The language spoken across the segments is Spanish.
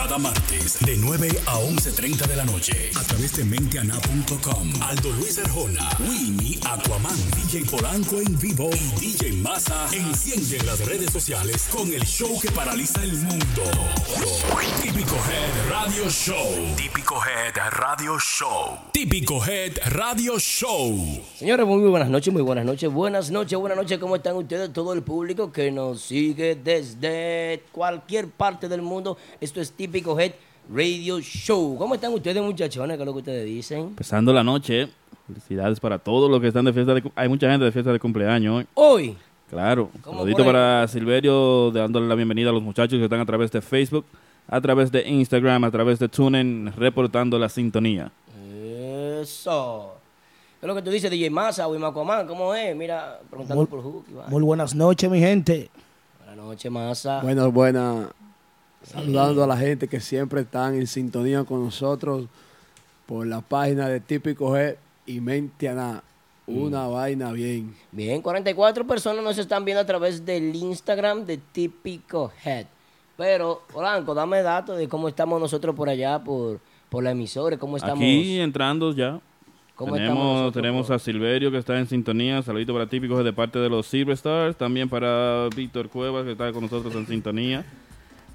Cada martes de 9 a 11.30 de la noche a través de menteana.com. Aldo Luis Arjona, Winnie, Aquaman, DJ Polanco en vivo y DJ Massa encienden las redes sociales con el show que paraliza el mundo. Típico Head Radio Show. Típico Head Radio Show. Típico Head Radio Show. Señores, muy, muy buenas noches, muy buenas noches, buenas noches, buenas noches. ¿Cómo están ustedes? Todo el público que nos sigue desde cualquier parte del mundo. Esto es Típico Head Radio Show. ¿Cómo están ustedes, muchachones? ¿Qué es lo que ustedes dicen? Empezando la noche, felicidades para todos los que están de fiesta. De, hay mucha gente de fiesta de cumpleaños hoy. Hoy, Claro. ¿Cómo Saludito para Silverio, dándole la bienvenida a los muchachos que están a través de Facebook, a través de Instagram, a través de TuneIn, reportando la sintonía. eso. ¿Qué es lo que tú dices, DJ Massa o Imacoman? ¿Cómo es? Mira, preguntando Muy- por Juki. Muy buenas noches, mi gente. Buenas noches, Massa. Bueno, buena. Saludando a la gente que siempre están en sintonía con nosotros por la página de Típico G y Mentiana. Una vaina bien. Bien, 44 personas nos están viendo a través del Instagram de Típico Head. Pero, Blanco, dame datos de cómo estamos nosotros por allá, por, por la emisora, cómo estamos. Aquí entrando ya. ¿Cómo estamos Tenemos, tenemos por- a Silverio que está en sintonía. Saludito para típicos de parte de los Silver Stars. También para Víctor Cuevas que está con nosotros en sintonía.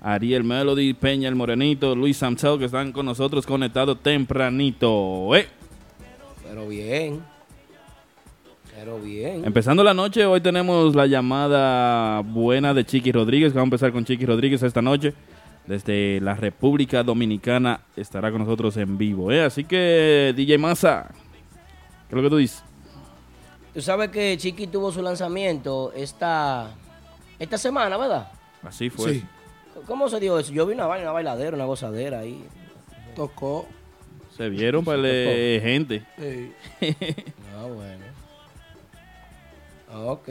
Ariel Melody, Peña el Morenito, Luis Samsel que están con nosotros conectados tempranito. ¡Eh! Pero bien. Pero bien. Empezando la noche, hoy tenemos la llamada buena de Chiqui Rodríguez. que Vamos a empezar con Chiqui Rodríguez esta noche. Desde la República Dominicana estará con nosotros en vivo. ¿eh? Así que, DJ Massa, ¿qué es lo que tú dices? Tú sabes que Chiqui tuvo su lanzamiento esta, esta semana, ¿verdad? Así fue. Sí. ¿Cómo se dio eso? Yo vi una vaina, una bailadera, una gozadera ahí. Tocó. Se vieron para gente. eh, Ah, bueno. Ah, Ok.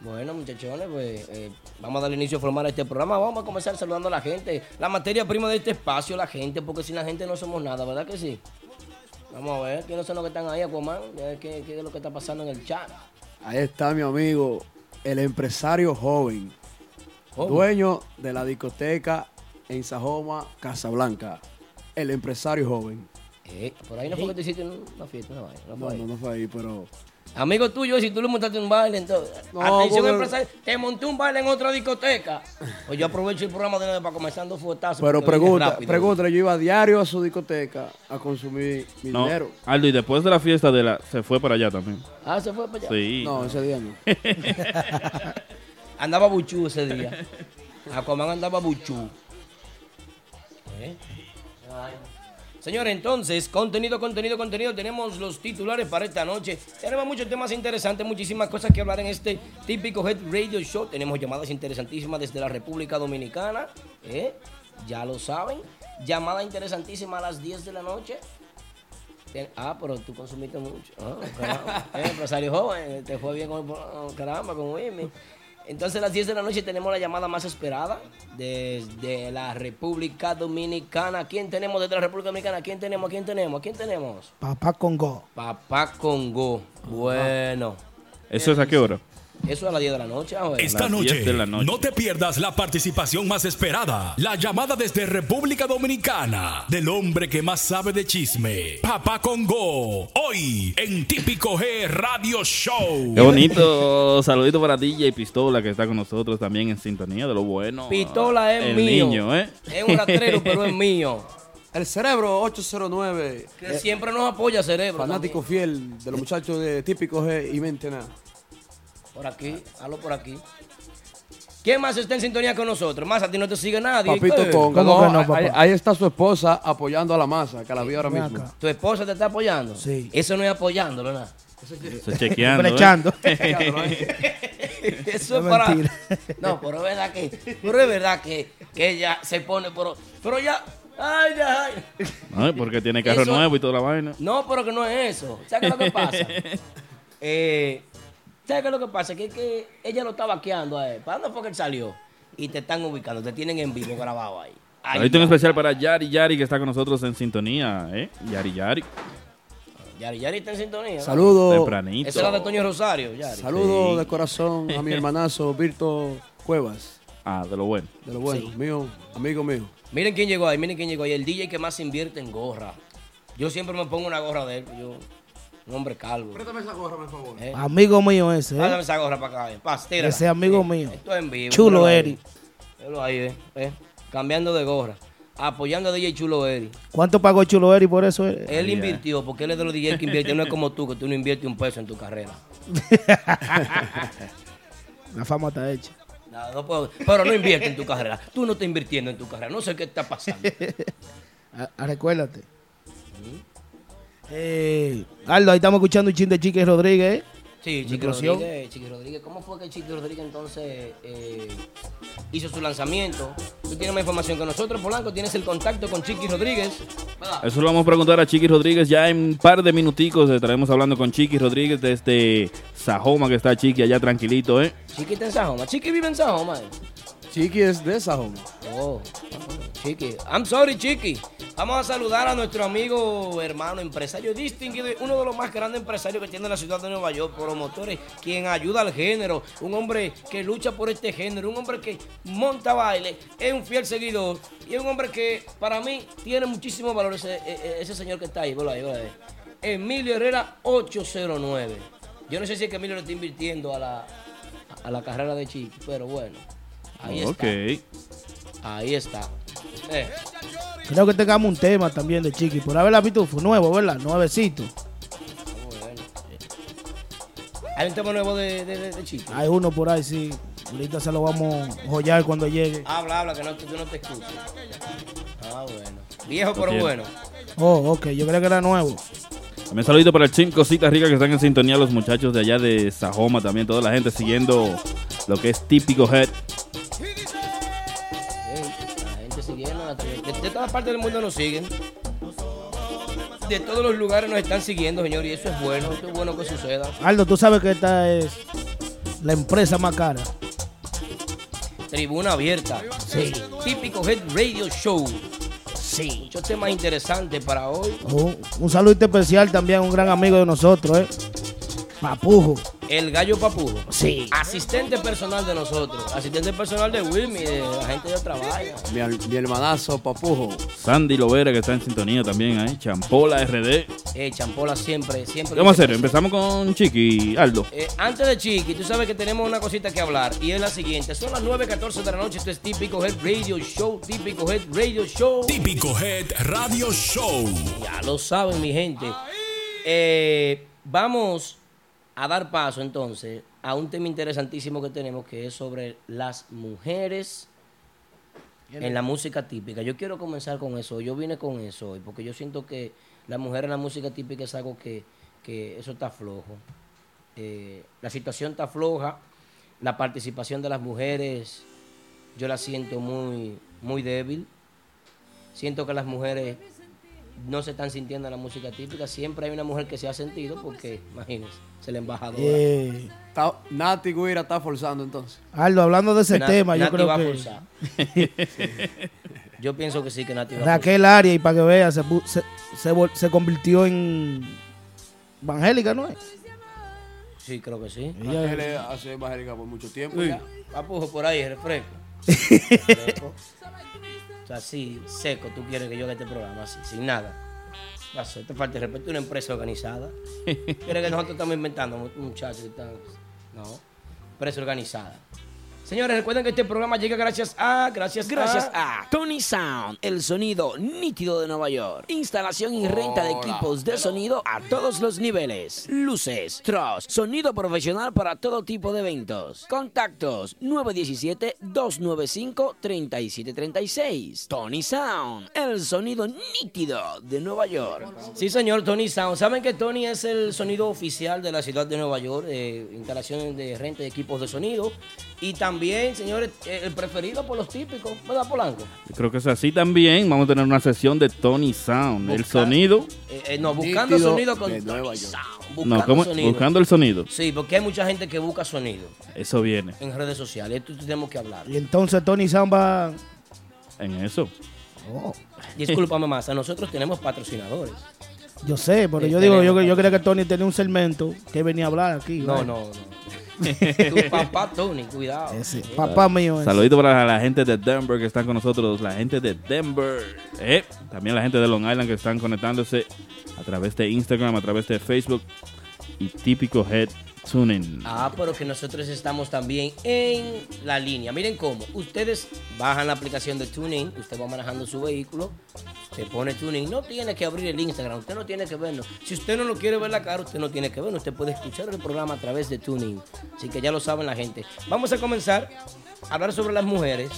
Bueno, muchachones, pues eh, vamos a dar inicio formal a este programa. Vamos a comenzar saludando a la gente. La materia prima de este espacio, la gente, porque sin la gente no somos nada, ¿verdad que sí? Vamos a ver, ¿quiénes son los que están ahí, Aquaman? ¿Qué, qué, qué es lo que está pasando en el chat? ahí está mi amigo, el empresario joven, ¿Cómo? dueño de la discoteca en Sajoma, Casablanca. El empresario joven. Eh, por ahí no fue que te hiciste una fiesta, una vaina, no fue No, ahí. no, no fue ahí, pero. Amigo tuyo, si tú le montaste un baile, entonces. No, atención, porque- empresario, te monté un baile en otra discoteca. Pues yo aprovecho el programa de nuevo para comenzar dando fuetazos. Pero pregunta, pregúntale, yo iba a diario a su discoteca a consumir mi No, dinero. Aldo, y después de la fiesta de la, se fue para allá también. Ah, se fue para allá. Sí. No, ese día no. Andaba buchú ese día. Aquaman andaba buchú. ¿Eh? Señores, entonces, contenido, contenido, contenido. Tenemos los titulares para esta noche. Tenemos muchos temas interesantes, muchísimas cosas que hablar en este típico Head Radio Show. Tenemos llamadas interesantísimas desde la República Dominicana. ¿eh? Ya lo saben. Llamada interesantísima a las 10 de la noche. Ah, pero tú consumiste mucho. Ah, caramba. Eh, empresario joven, te fue bien con oh, caramba, con Wimmy. Entonces a las 10 de la noche tenemos la llamada más esperada desde la República Dominicana. ¿Quién tenemos desde la República Dominicana? ¿Quién tenemos? ¿Quién tenemos? ¿Quién tenemos? Papá Congo. Papá Congo. Bueno. ¿Eso es a qué hora? Eso a las 10 de la noche. ah, bueno. Esta noche, 10 de la noche. no te pierdas la participación más esperada. La llamada desde República Dominicana del hombre que más sabe de chisme, Papá Congo. Hoy en Típico G Radio Show. Qué bonito. Saludito para DJ Pistola que está con nosotros también en sintonía de lo bueno. Pistola es El mío. niño, ¿eh? Es un rastrero, pero es mío. El cerebro 809, Que siempre nos apoya, cerebro. fanático fiel de los muchachos de Típico G y Mentena. Por aquí, hazlo por aquí. ¿Quién más está en sintonía con nosotros? Más a ti no te sigue nadie. Papito ¿qué? Conga. ¿Cómo No, que no, ahí- papá? ahí, está su esposa apoyando a la masa, que la vi ahora mismo. acá. ¿Tu esposa te está apoyando? Sí. Eso no es apoyándolo, nada. Se chequeando. ¿eh? Brechando. Eso es para. mentira. No, pero es verdad que. Pero es verdad que, que ella se pone. Pero, pero ya. Ay, ya, ay. No, porque tiene carro Eso- nuevo y toda la vaina. No, pero que no es eso. ¿Sabes qué es lo que pasa? Eh, ¿Sabes qué es lo que pasa? Que, es que ella lo está vaqueando a él. ¿Para dónde fue que él salió? Y te están ubicando, te tienen en vivo grabado ahí. Saludito en ya. especial para Yari Yari que está con nosotros en sintonía, ¿eh? Yari Yari. Yari, Yari está en sintonía. ¿no? Saludos. Tempranito. Esa era de Toño Rosario, Yari. Saludos Sí. de corazón a mi hermanazo Virto Cuevas. Ah, de lo bueno. De lo bueno, mío, amigo mío. Miren quién llegó ahí, miren quién llegó ahí. El DJ que más invierte en gorra. Yo siempre me pongo una gorra de él. Yo, un hombre calvo. Préstame esa gorra, por favor. Eh, Amigo mío ese, ¿eh? Esa gorra para acá, eh. Ese amigo mío. Esto es en vivo. Chulo. Eri. Ahí, eh, eh. Cambiando de gorra. Apoyando a DJ Chulo Eri. ¿Cuánto pagó Chulo Eri por eso? eh? Él invirtió, porque él es de los DJ que invierte. No es como tú, que tú no inviertes un peso en tu carrera. La fama está hecha. No, no puedo- pero no invierte en tu carrera. Tú no estás invirtiendo en tu carrera. No sé qué está pasando. Ah, ah, recuérdate. Eh, Aldo, ahí estamos escuchando un chin de Chiqui Rodríguez. ¿eh? Sí, Chiqui. Rodríguez, Chiqui Rodríguez. ¿Cómo fue que Chiqui Rodríguez entonces eh, hizo su lanzamiento? Tú tienes más información que nosotros, Polanco. Tienes el contacto con Chiqui Rodríguez. ¿verdad? Eso lo vamos a preguntar a Chiqui Rodríguez. Ya en un par de minuticos estaremos hablando con Chiqui Rodríguez desde Sajoma, que está Chiqui allá tranquilito, ¿eh? Chiqui está en Sajoma. Chiqui vive en Sajoma. eh. Chiqui es de esa home. Oh, Chiqui. I'm sorry, Chiqui. Vamos a saludar a nuestro amigo, hermano, empresario distinguido, uno de los más grandes empresarios que tiene la ciudad de Nueva York, promotores, quien ayuda al género, un hombre que lucha por este género, un hombre que monta baile, es un fiel seguidor y es un hombre que para mí tiene muchísimo valor ese, e- e- ese señor que está ahí, velo ahí, ahí. Emilio Herrera 809. Yo no sé si es que Emilio le está invirtiendo a la, a la carrera de Chiqui, pero bueno. Ahí ok. está. Ahí está. Eh, Creo que tengamos un tema también de Chiqui. Por haberla visto, fue nuevo, ¿verdad? Nuevecito. muy bueno. Hay un tema nuevo de, de, de- de Chiqui. Hay uno por ahí, sí. Ahorita se lo vamos a joyar cuando llegue. Habla, habla, que no, tú no te escuchas. Ah, bueno. Viejo pero bueno. Oh, ok, yo creo que era nuevo. Un saludito para el Chim Cositas Ricas que están en sintonía, los muchachos de allá de Sajoma también, toda la gente siguiendo lo que es típico head. De, de todas partes del mundo nos siguen. De todos los lugares nos están siguiendo, señor, y eso es bueno. Eso es bueno que suceda. Aldo, tú sabes que esta es la empresa más cara. Tribuna abierta. Sí. Típico Head Radio Show. Sí. Muchos temas interesantes para hoy. Un, un saludo especial también a un gran amigo de nosotros, ¿eh? Papujo. El gallo papudo. Sí. Asistente personal de nosotros. Asistente personal de Wilmy, de la gente de. Mi, al- mi hermanazo, Papujo. Sandy Lovera que está en sintonía también ahí. Champola RD. Eh, Champola siempre, siempre. ¿Qué vamos a hacer? Empezamos con Chiqui, Aldo. Eh, antes de Chiqui, tú sabes que tenemos una cosita que hablar y es la siguiente. Son las 9.14 de la noche. Esto es Típico Head Radio Show. Típico Head Radio Show. Típico Head Radio Show. Ya lo saben, mi gente. Eh, vamos a dar paso entonces a un tema interesantísimo que tenemos que es sobre las mujeres en la música típica. Yo quiero comenzar con eso. Yo vine con eso hoy porque yo siento que la mujer en la música típica es algo que, que eso está flojo. Eh, la situación está floja. La participación de las mujeres yo la siento muy, muy débil. Siento que las mujeres no se están sintiendo en la música típica. Siempre hay una mujer que se ha sentido porque, imagínense, es la embajadora. Eh, Está- Nati Guira está forzando entonces. Aldo, hablando de ese tema, yo Nati creo va a que forzar. Yo pienso que sí, que Nati va a Raquel Arias, y para que veas, se, se, se se convirtió en evangélica, ¿no es? Sí, creo que sí. Ella- es- hace evangélica por mucho tiempo ya. papujo por ahí, refresco. Refresco. O sea, así, seco, tú quieres que yo haga este programa así, sin nada. Pasó, te falta de respeto, una empresa organizada. Quieres que nosotros estamos inventando, muchachos, no, empresa organizada. Señores, recuerden que este programa llega gracias a, gracias, Gracias a, a Tony Sound, el sonido nítido de Nueva York. Instalación y renta de equipos de sonido a todos los niveles. Luces, truss, sonido profesional para todo tipo de eventos. Contactos 917-295-3736. Tony Sound, el sonido nítido de Nueva York. Sí, señor, Tony Sound. ¿Saben que Tony es el sonido oficial de la ciudad de Nueva York? Eh, instalaciones de renta de equipos de sonido. Y también, señores, eh, el preferido por los típicos, ¿verdad, Polanco? Creo que es así también. Vamos a tener una sesión de Tony Sound. El sonido. Eh, eh, no, buscando Nítido sonido con de Tony Nueva York. Sound. Buscando No, ¿cómo? sonido. Buscando el sonido. Sí, porque hay mucha gente que busca sonido Eso viene. en redes sociales. Esto tenemos que hablar. Y entonces Tony Samba. En eso. Oh, Discúlpame más, a nosotros tenemos patrocinadores. yo sé, pero Sí, yo digo, yo, yo creía que Tony tenía un segmento que venía a hablar aquí. No, ¿vale? no, no. tu papá Tony, cuidado. Ese, papá mío. ese. Saludito para la gente de Denver que están con nosotros, la gente de Denver, eh, también la gente de Long Island que están conectándose a través de Instagram, a través de Facebook y típico Head Tuning. Ah, pero que nosotros estamos también en la línea. Miren cómo. Ustedes bajan la aplicación de TuneIn, usted va manejando su vehículo, se pone TuneIn. No tiene que abrir el Instagram, usted no tiene que verlo. Si usted no lo quiere ver la cara, usted no tiene que verlo. Usted puede escuchar el programa a través de TuneIn. Así que ya lo saben la gente. Vamos a comenzar a hablar sobre las mujeres.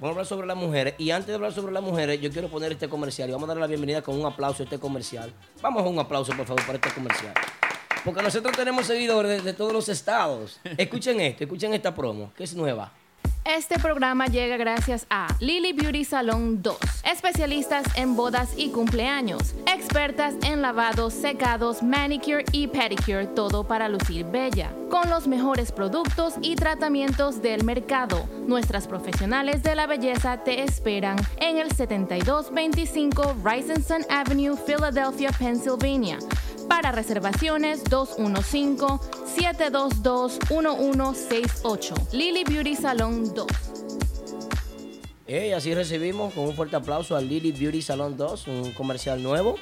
Vamos a hablar sobre las mujeres. Y antes de hablar sobre las mujeres, yo quiero poner este comercial. Y vamos a darle la bienvenida con un aplauso a este comercial. Vamos a un aplauso, por favor, para este comercial. Porque nosotros tenemos seguidores de, de todos los estados. Escuchen esto, escuchen esta promo, que es nueva. Este programa llega gracias a Lily Beauty Salon 2, especialistas en bodas y cumpleaños, expertas en lavados, secados, manicure y pedicure, todo para lucir bella, con los mejores productos y tratamientos del mercado. Nuestras profesionales de la belleza te esperan en el 7225 Rising Avenue, Philadelphia, Pennsylvania. Para reservaciones 215-722-1168. Lily Beauty Salon 2. Eh, así recibimos con un fuerte aplauso al Lily Beauty Salon 2, un comercial nuevo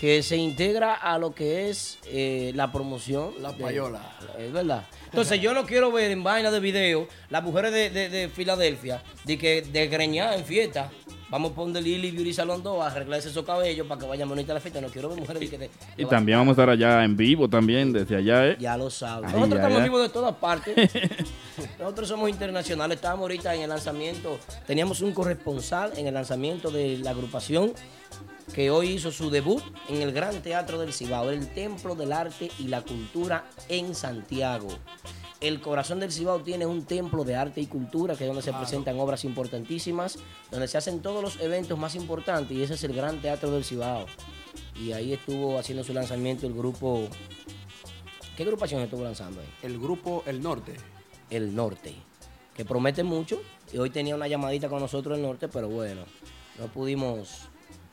que se integra a lo que es eh, la promoción. La de- payola. Es verdad. Entonces yo no quiero ver en vaina de video las mujeres de, de- de Filadelfia de que de greñar en fiesta. Vamos a poner Lily Beauty Salon 2 a arreglarse esos cabellos para que vayan bonitas a la fiesta. No quiero ver mujeres que de- Y también vamos a estar allá en vivo también, desde allá, ¿eh? Ya lo saben. Ay, Nosotros estamos ay. vivos de todas partes. Nosotros somos internacionales. Estábamos ahorita en el lanzamiento. Teníamos un corresponsal en el lanzamiento de la agrupación que hoy hizo su debut en el Gran Teatro del Cibao, el Templo del Arte y la Cultura en Santiago. El corazón del Cibao tiene un templo de arte y cultura, que es donde se presentan obras importantísimas, donde se hacen todos los eventos más importantes, y ese es el Gran Teatro del Cibao. Y ahí estuvo haciendo su lanzamiento el grupo. ¿Qué agrupación estuvo lanzando ahí? El grupo El Norte. El Norte, que promete mucho. Y hoy tenía una llamadita con nosotros el Norte, pero bueno, no pudimos,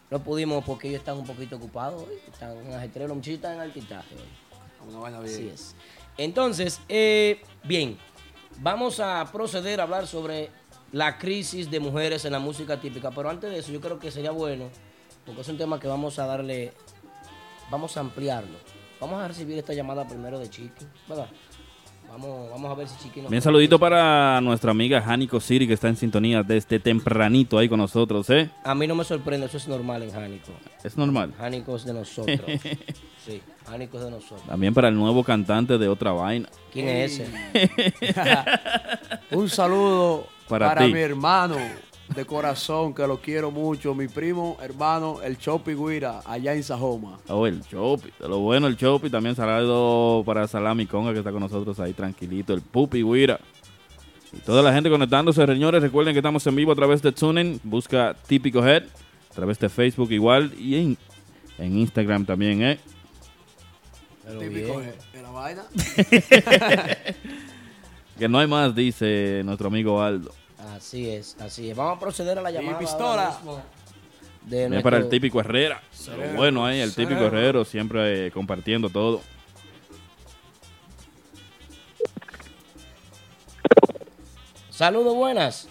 no pudimos porque ellos están un poquito ocupados hoy. Están en ajetreo, los muchachos están en altitaje hoy. Una. Así es. Entonces, eh, bien, vamos a proceder a hablar sobre la crisis de mujeres en la música típica. Pero antes de eso, yo creo que sería bueno, porque es un tema que vamos a darle, vamos a ampliarlo. Vamos a recibir esta llamada primero de Chiqui, ¿verdad? Vamos, vamos a ver si Chiqui nos... Bien, saludito para nuestra amiga Jánico Siri, que está en sintonía desde tempranito ahí con nosotros, ¿eh? A mí no me sorprende, eso es normal en Jánico. Es normal. Jánico es de nosotros. sí, Jánico es de nosotros. También para el nuevo cantante de Otra Vaina. ¿Quién es ese? Un saludo Para mi hermano de corazón, que lo quiero mucho, mi primo hermano, el Chopi Guira, allá en Sajoma. Oh, el Chopi. De lo bueno, el Chopi. También saludo para Salami Conga, que está con nosotros ahí tranquilito. El Pupi Guira. Y toda la gente conectándose, señores. Recuerden que estamos en vivo a través de TuneIn. Busca Típico Head. A través de Facebook igual. Y en, en Instagram también, ¿eh? Pero Típico bien. la vaina. Que no hay más, dice nuestro amigo Aldo. Así es, así es. Vamos a proceder a la llamada. pistola. De nuestro- para el típico Herrera. Bueno ahí, el típico Herrero, siempre eh, compartiendo todo. Saludos, buenas.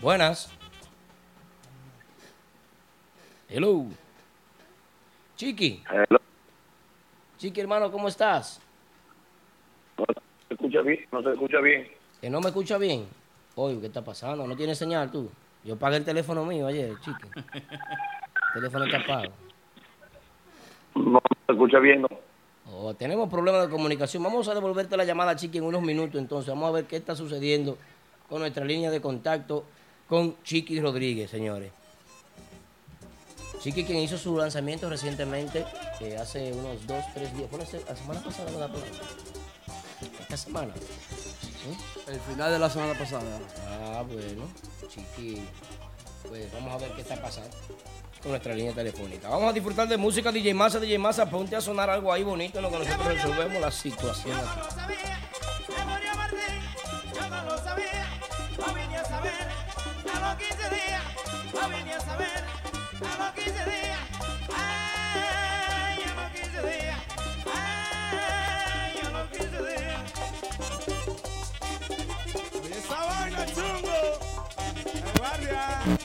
Buenas. Hello. Chiqui. Hello. Chiqui, hermano, ¿cómo estás? No se escucha bien, no se escucha bien. Que no me escucha bien. Oye, ¿qué está pasando? ¿No tienes señal tú? Yo pagué el teléfono mío ayer, Chiqui. El teléfono está pago. No se escucha bien, no. Oh, tenemos problemas de comunicación. Vamos a devolverte la llamada, Chiqui, en unos minutos. Entonces, vamos a ver qué está sucediendo con nuestra línea de contacto con Chiqui Rodríguez, señores. Chiqui, quien hizo su lanzamiento recientemente, eh, hace unos dos, tres días. ¿Fue la se- la semana pasada? ¿verdad? Esta semana. ¿Sí? El final de la semana pasada. Ah, bueno, Chiqui. Pues vamos a ver qué está pasando con nuestra línea telefónica. Vamos a disfrutar de música DJ Massa, DJ Massa, ponte a sonar algo ahí bonito en lo que nosotros resolvemos la situación. aquí. Yeah.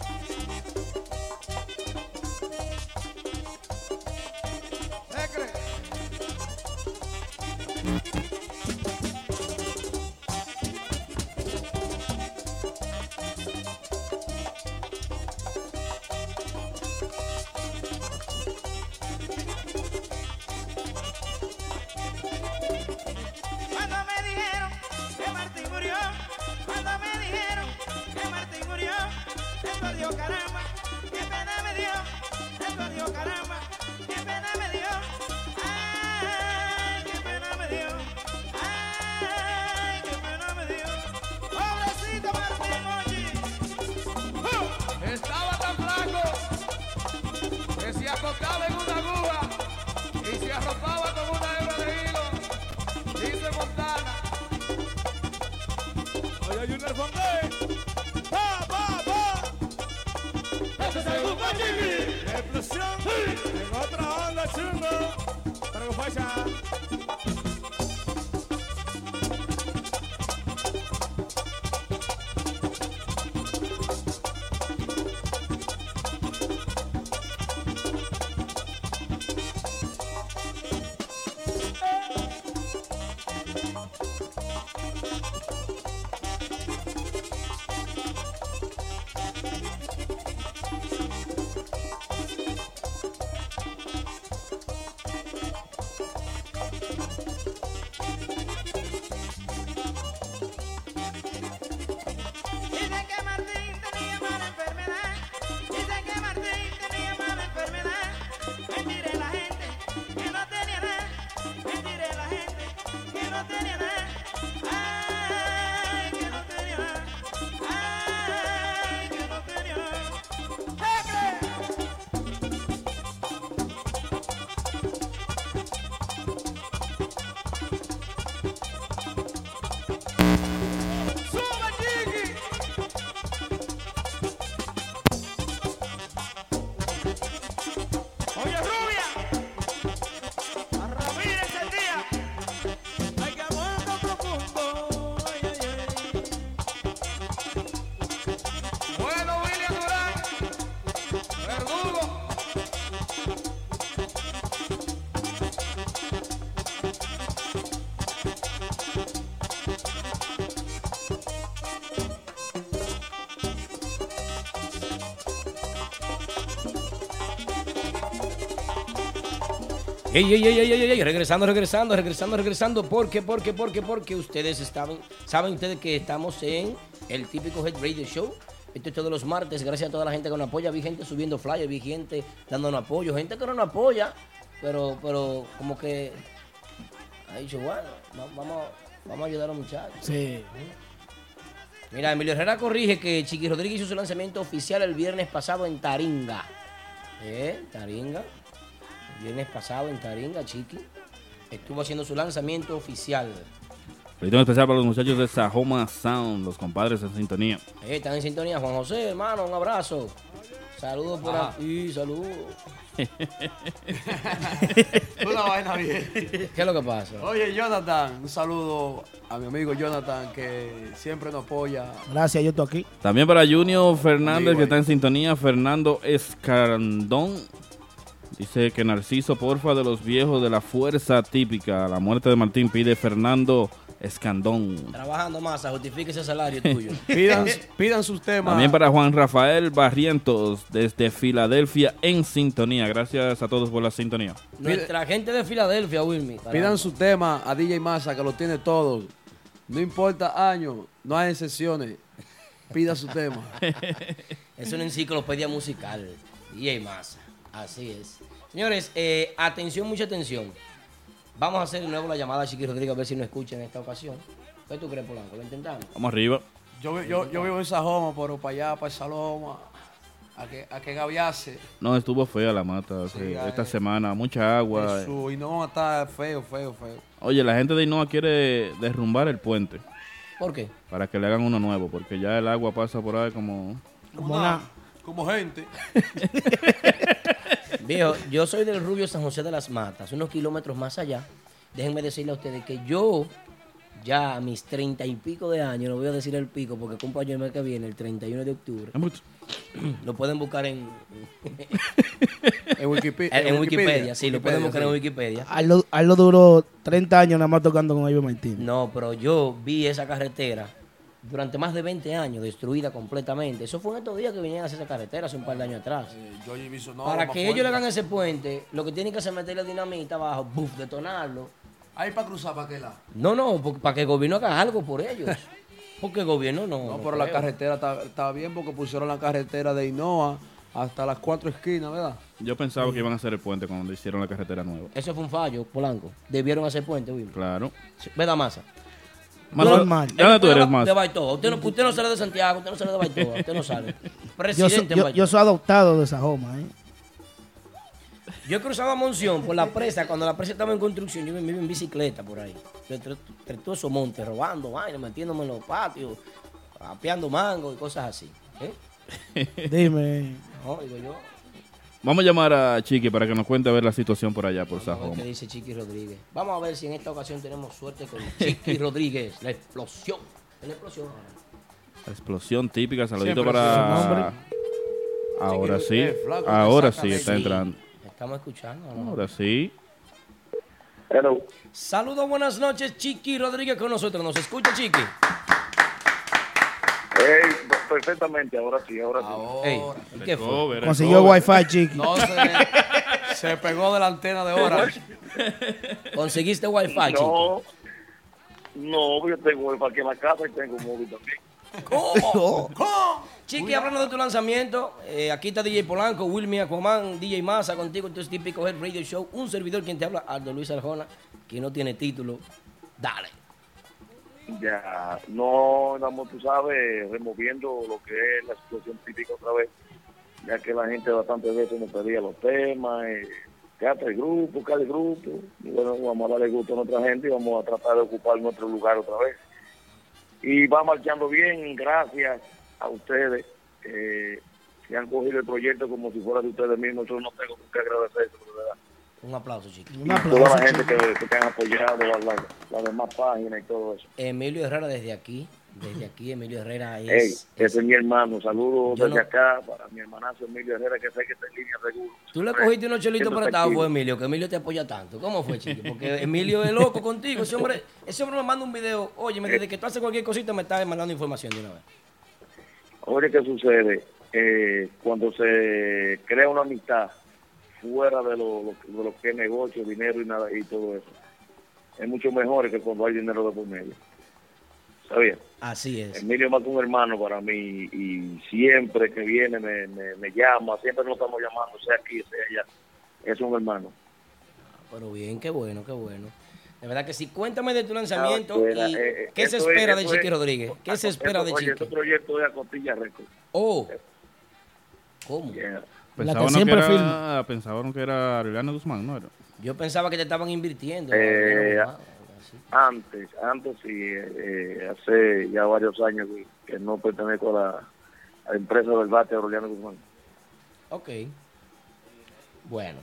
Ey, ey, ey, ey, ey, ey, regresando, regresando, regresando, regresando. ¿Por qué? ¿Por qué? ¿Por qué? Porque ustedes estaban, saben ustedes que estamos en el típico Head Radio Show. Esto es todos los martes, gracias a toda la gente que nos apoya. Vi gente subiendo flyers, vi gente dándonos apoyo, gente que no nos apoya, pero, pero como que ha dicho, bueno, va- vamos, vamos a ayudar a los muchachos. Sí. Mira, Emilio Herrera corrige que Chiqui Rodríguez hizo su lanzamiento oficial el viernes pasado en Taringa. ¿Eh? Taringa. Viernes pasado en Taringa, Chiqui. Estuvo haciendo su lanzamiento oficial. Felicitación especial para los muchachos de Sahoma Sound, los compadres en sintonía. Eh, están en sintonía. Juan José, hermano, un abrazo. Saludos por Ah. aquí, saludos. Una vaina bien. ¿Qué es lo que pasa? Oye, Jonathan, un saludo a mi amigo Jonathan que siempre nos apoya. Gracias, yo estoy aquí. También para Junior Fernández, Amigo que está en sintonía. Fernando Escandón. Dice que Narciso, porfa, de los viejos de la fuerza típica. La muerte de Martín pide Fernando Escandón. Trabajando más, justifique ese salario tuyo. Pidan, pidan sus temas. También para Juan Rafael Barrientos, desde Filadelfia, en sintonía. Gracias a todos por la sintonía. Nuestra gente de Filadelfia, Wilmy. Pidan su tema a DJ Massa, que lo tiene todo. No importa año, no hay excepciones. Pida su tema. Es una enciclopedia musical. DJ Massa. Así es. Señores, eh, atención, mucha atención. Vamos a hacer de nuevo la llamada a Chiqui Rodríguez a ver si nos escucha en esta ocasión. ¿Qué tú crees, Polanco? ¿Lo intentamos? Vamos arriba. Yo, yo, yo vivo en Sajoma, pero para allá, para esa loma, a que, a que gaviase. No, estuvo fea la mata Sí, esta semana. Mucha agua. Eso, y no está feo, feo, feo. Oye, la gente de Inoa quiere derrumbar el puente ¿Por qué? para que le hagan uno nuevo, porque ya el agua pasa por ahí como... Como una- Como gente. Viejo, yo soy del Rubio San José de las Matas, unos kilómetros más allá. Déjenme decirle a ustedes que yo, ya a mis treinta y pico de años, no voy a decir el pico porque cumplo año el mes que viene, el 31 de octubre. Lo pueden buscar en, En, Wikipe- en, Wikipedia. Sí, lo pueden buscar en. Wikipedia. Aldo, Aldo duró 30 años nada más tocando con Ivy Martínez. No, pero yo vi esa carretera durante más de 20 años destruida completamente. Eso fue en estos días que vinieron a hacer esa carretera hace un par de años atrás. No, Para que fuerte. ellos le hagan ese puente, lo que tienen que hacer es meterle dinamita abajo, buf, detonarlo. Ahí para cruzar, para aquel lado. No, no, para que el gobierno haga algo por ellos. Porque el gobierno no. No, no pero la creo. carretera está, está bien porque pusieron la carretera de Hinoa hasta las cuatro esquinas, ¿verdad? Yo pensaba que iban a hacer el puente cuando hicieron la carretera nueva. Eso fue un fallo, Polanco. Debieron hacer puente, Wilmer. Claro. Sí, ¿Verdad, Masa? Normal. ¿De dónde tú eres más? De Baitoa. Usted no, usted no sale de Santiago, usted no sale de Baitoa, usted no sale. Presidente en yo, Baitoa. yo soy adoptado de esa joma, ¿eh? Yo he cruzado a Monción por la presa, cuando la presa estaba en construcción, yo me iba en bicicleta por ahí. Entre, entre todos esos montes, robando vaina, metiéndome en los patios, apeando mango y cosas así. ¿Eh? Dime. No, digo yo. Vamos a llamar a Chiqui para que nos cuente a ver la situación por allá, por Sajoma. qué dice Chiqui Rodríguez. Vamos a ver si en esta ocasión tenemos suerte con Chiqui Rodríguez. La explosión. La explosión. La explosión típica, saludito Siempre para... Ahora sí, ahora sí está entrando. Estamos escuchando. ¿no? Ahora sí. Hello. Saludos, buenas noches, Chiqui Rodríguez con nosotros. ¿Nos escucha, Chiqui? Ey, perfectamente, ahora sí, ahora sí. Ey, ¿y ¿Qué fue? Consiguió wifi, chiqui. No, se, se pegó de la antena de Orange. ¿Conseguiste wifi, Chiqui? No, no, yo tengo el parque en la casa y tengo un móvil también. ¿Cómo? Chiqui, hablando de tu lanzamiento, eh, aquí está DJ Polanco, Wilmy Aquaman, DJ Massa contigo, en tu típico Head Radio Show, un servidor quien te habla, Aldo Luis Arjona, que no tiene título. Dale. Ya, no, estamos, tú sabes, removiendo lo que es la situación típica otra vez, ya que la gente bastantes veces nos pedía los temas, eh, el grupo, cada grupo, y bueno, vamos a darle gusto a nuestra gente y vamos a tratar de ocupar nuestro lugar otra vez. Y va marchando bien, gracias a ustedes eh, que han cogido el proyecto como si fuera de ustedes mismos, yo no tengo que agradecer, de verdad. Un aplauso, Chiqui. Un Toda la gente que, que han apoyado, las la, demás páginas y todo eso. Emilio Herrera desde aquí, desde aquí Emilio Herrera es... Ey, es- ese es mi hermano. Saludos desde no- acá para mi hermanazo Emilio Herrera, que sé que está en línea seguro. Tú le cogiste unos chelitos prestados, fue Emilio, que Emilio te apoya tanto. ¿Cómo fue, Chiqui? Porque Emilio es loco contigo. Ese hombre, ese hombre me manda un video. Oye, me dice que tú haces cualquier cosita, me estás mandando información de una vez. Oye, ¿qué sucede? Eh, cuando se crea una amistad fuera de lo, lo- de lo que es negocio, dinero y nada y todo eso, es mucho mejor que cuando hay dinero de por medio. ¿Sabías? Así es. Emilio es más que un hermano para mí y siempre que viene me, me, me llama, siempre nos estamos llamando, sea aquí, sea allá. Es un hermano. Pero bien, qué bueno, qué bueno. De verdad que sí. Cuéntame de tu lanzamiento Ah, fuera, y eh, eh, qué se es- espera de Chiqui es- Rodríguez. ¿Qué se espera de Chiqui? este proyecto es a Costilla Record. Oh, ¿cómo? Yeah. La que Pensaban que, era, filma. pensaban que era Aureliano Guzmán, ¿no era? Yo pensaba que te estaban invirtiendo. Eh. Antes, antes sí, eh, hace ya varios años que, que no pertenezco a la, a la empresa del bate Aureliano Guzmán. Ok. Bueno.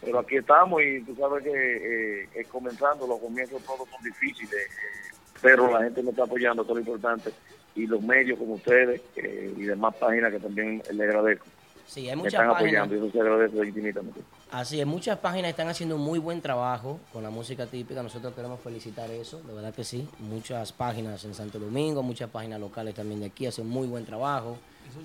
Pero aquí estamos y tú sabes que eh, comenzando, los comienzos todos son difíciles, eh, pero la gente me está apoyando, todo lo importante, y los medios como ustedes eh, y demás páginas que también le agradezco, Sí, hay muchas están páginas. apoyando y eso se agradece infinitamente. Así es, muchas páginas están haciendo un muy buen trabajo con la música típica. Nosotros queremos felicitar eso, de verdad que sí. Muchas páginas en Santo Domingo, muchas páginas locales también de aquí hacen muy buen trabajo.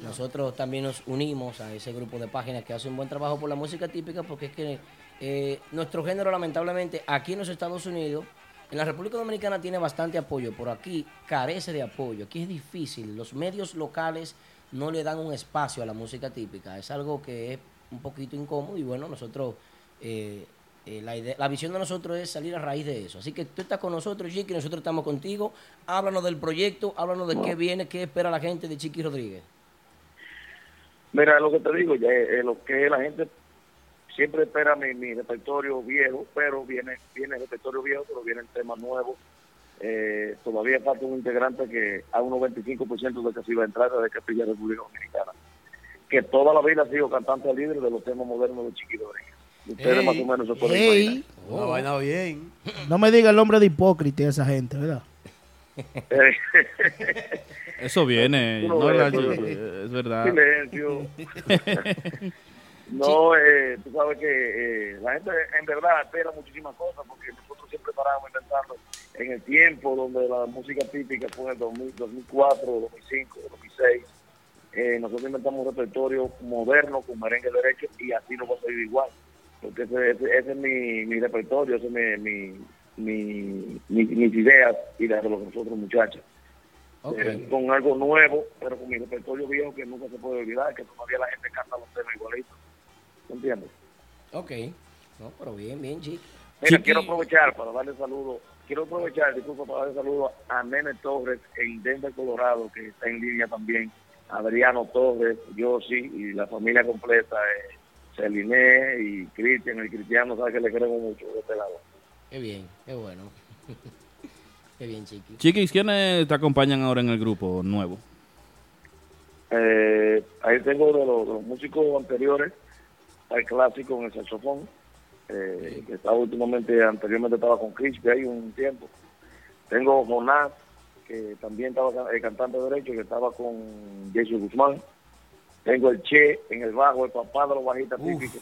Nosotros también nos unimos a ese grupo de páginas que hacen un buen trabajo por la música típica porque es que eh, nuestro género lamentablemente aquí en los Estados Unidos, en la República Dominicana tiene bastante apoyo, pero aquí carece de apoyo. Aquí es difícil. Los medios locales no le dan un espacio a la música típica. Es algo que es un poquito incómodo y bueno, nosotros, eh, eh, la, idea- la visión de nosotros es salir a raíz de eso. Así que tú estás con nosotros, Chiqui, nosotros estamos contigo. Háblanos del proyecto, háblanos de qué viene, qué espera la gente de Chiqui Rodríguez. Mira, lo que te digo, ya eh, lo que la gente siempre espera mi, mi repertorio viejo, pero viene viene el repertorio viejo, pero vienen temas nuevos. Eh, todavía falta un integrante que a un 95% de que se iba a entrar desde que pilla República Dominicana, que toda la vida ha sido cantante líder de los temas modernos de Chiqui Rodríguez. Ustedes Ey, más o menos se pueden Ey, imaginar. Una vaina bien. no me diga el nombre de hipócrita esa gente, ¿verdad? Eso viene, no, es verdad. Silencio. No, eh, tú sabes que eh, la gente en verdad espera muchísimas cosas porque nosotros siempre parábamos intentando en el tiempo donde la música típica fue en el 2000, 2004, 2005, 2006. Eh, nosotros inventamos un repertorio moderno con merengue derecho y así no va a salir igual. Porque ese, ese- ese es mi, mi repertorio, ese es mi, mi, mi- mi- mis ideas y las de los nosotros muchachos. Eh, con algo nuevo, pero con mi repertorio viejo que nunca se puede olvidar, que todavía la gente canta los temas igualitos. ¿Me entiendes? Ok. No, pero bien, bien, Chiqui. Mira, Chiqui, quiero aprovechar para darle saludo, quiero aprovechar, disculpa, para darle saludo a Nene Torres en Denver, Colorado, que está en línea también, Adriano Torres, yo sí, y la familia completa, eh, Celine y Cristian, el cristiano, sabe que le queremos mucho de este lado. Qué bien, qué bueno. qué bien, Chiqui. Chiquis, ¿quiénes te acompañan ahora en el grupo nuevo? Eh, ahí tengo de los, de los músicos anteriores, al clásico en el saxofón, eh, que estaba últimamente, anteriormente estaba con Crispy ahí un tiempo. Tengo Jonás, que también estaba el cantante derecho, que estaba con Jesús Guzmán. Tengo el Che en el bajo, el papá de los bajistas típicos.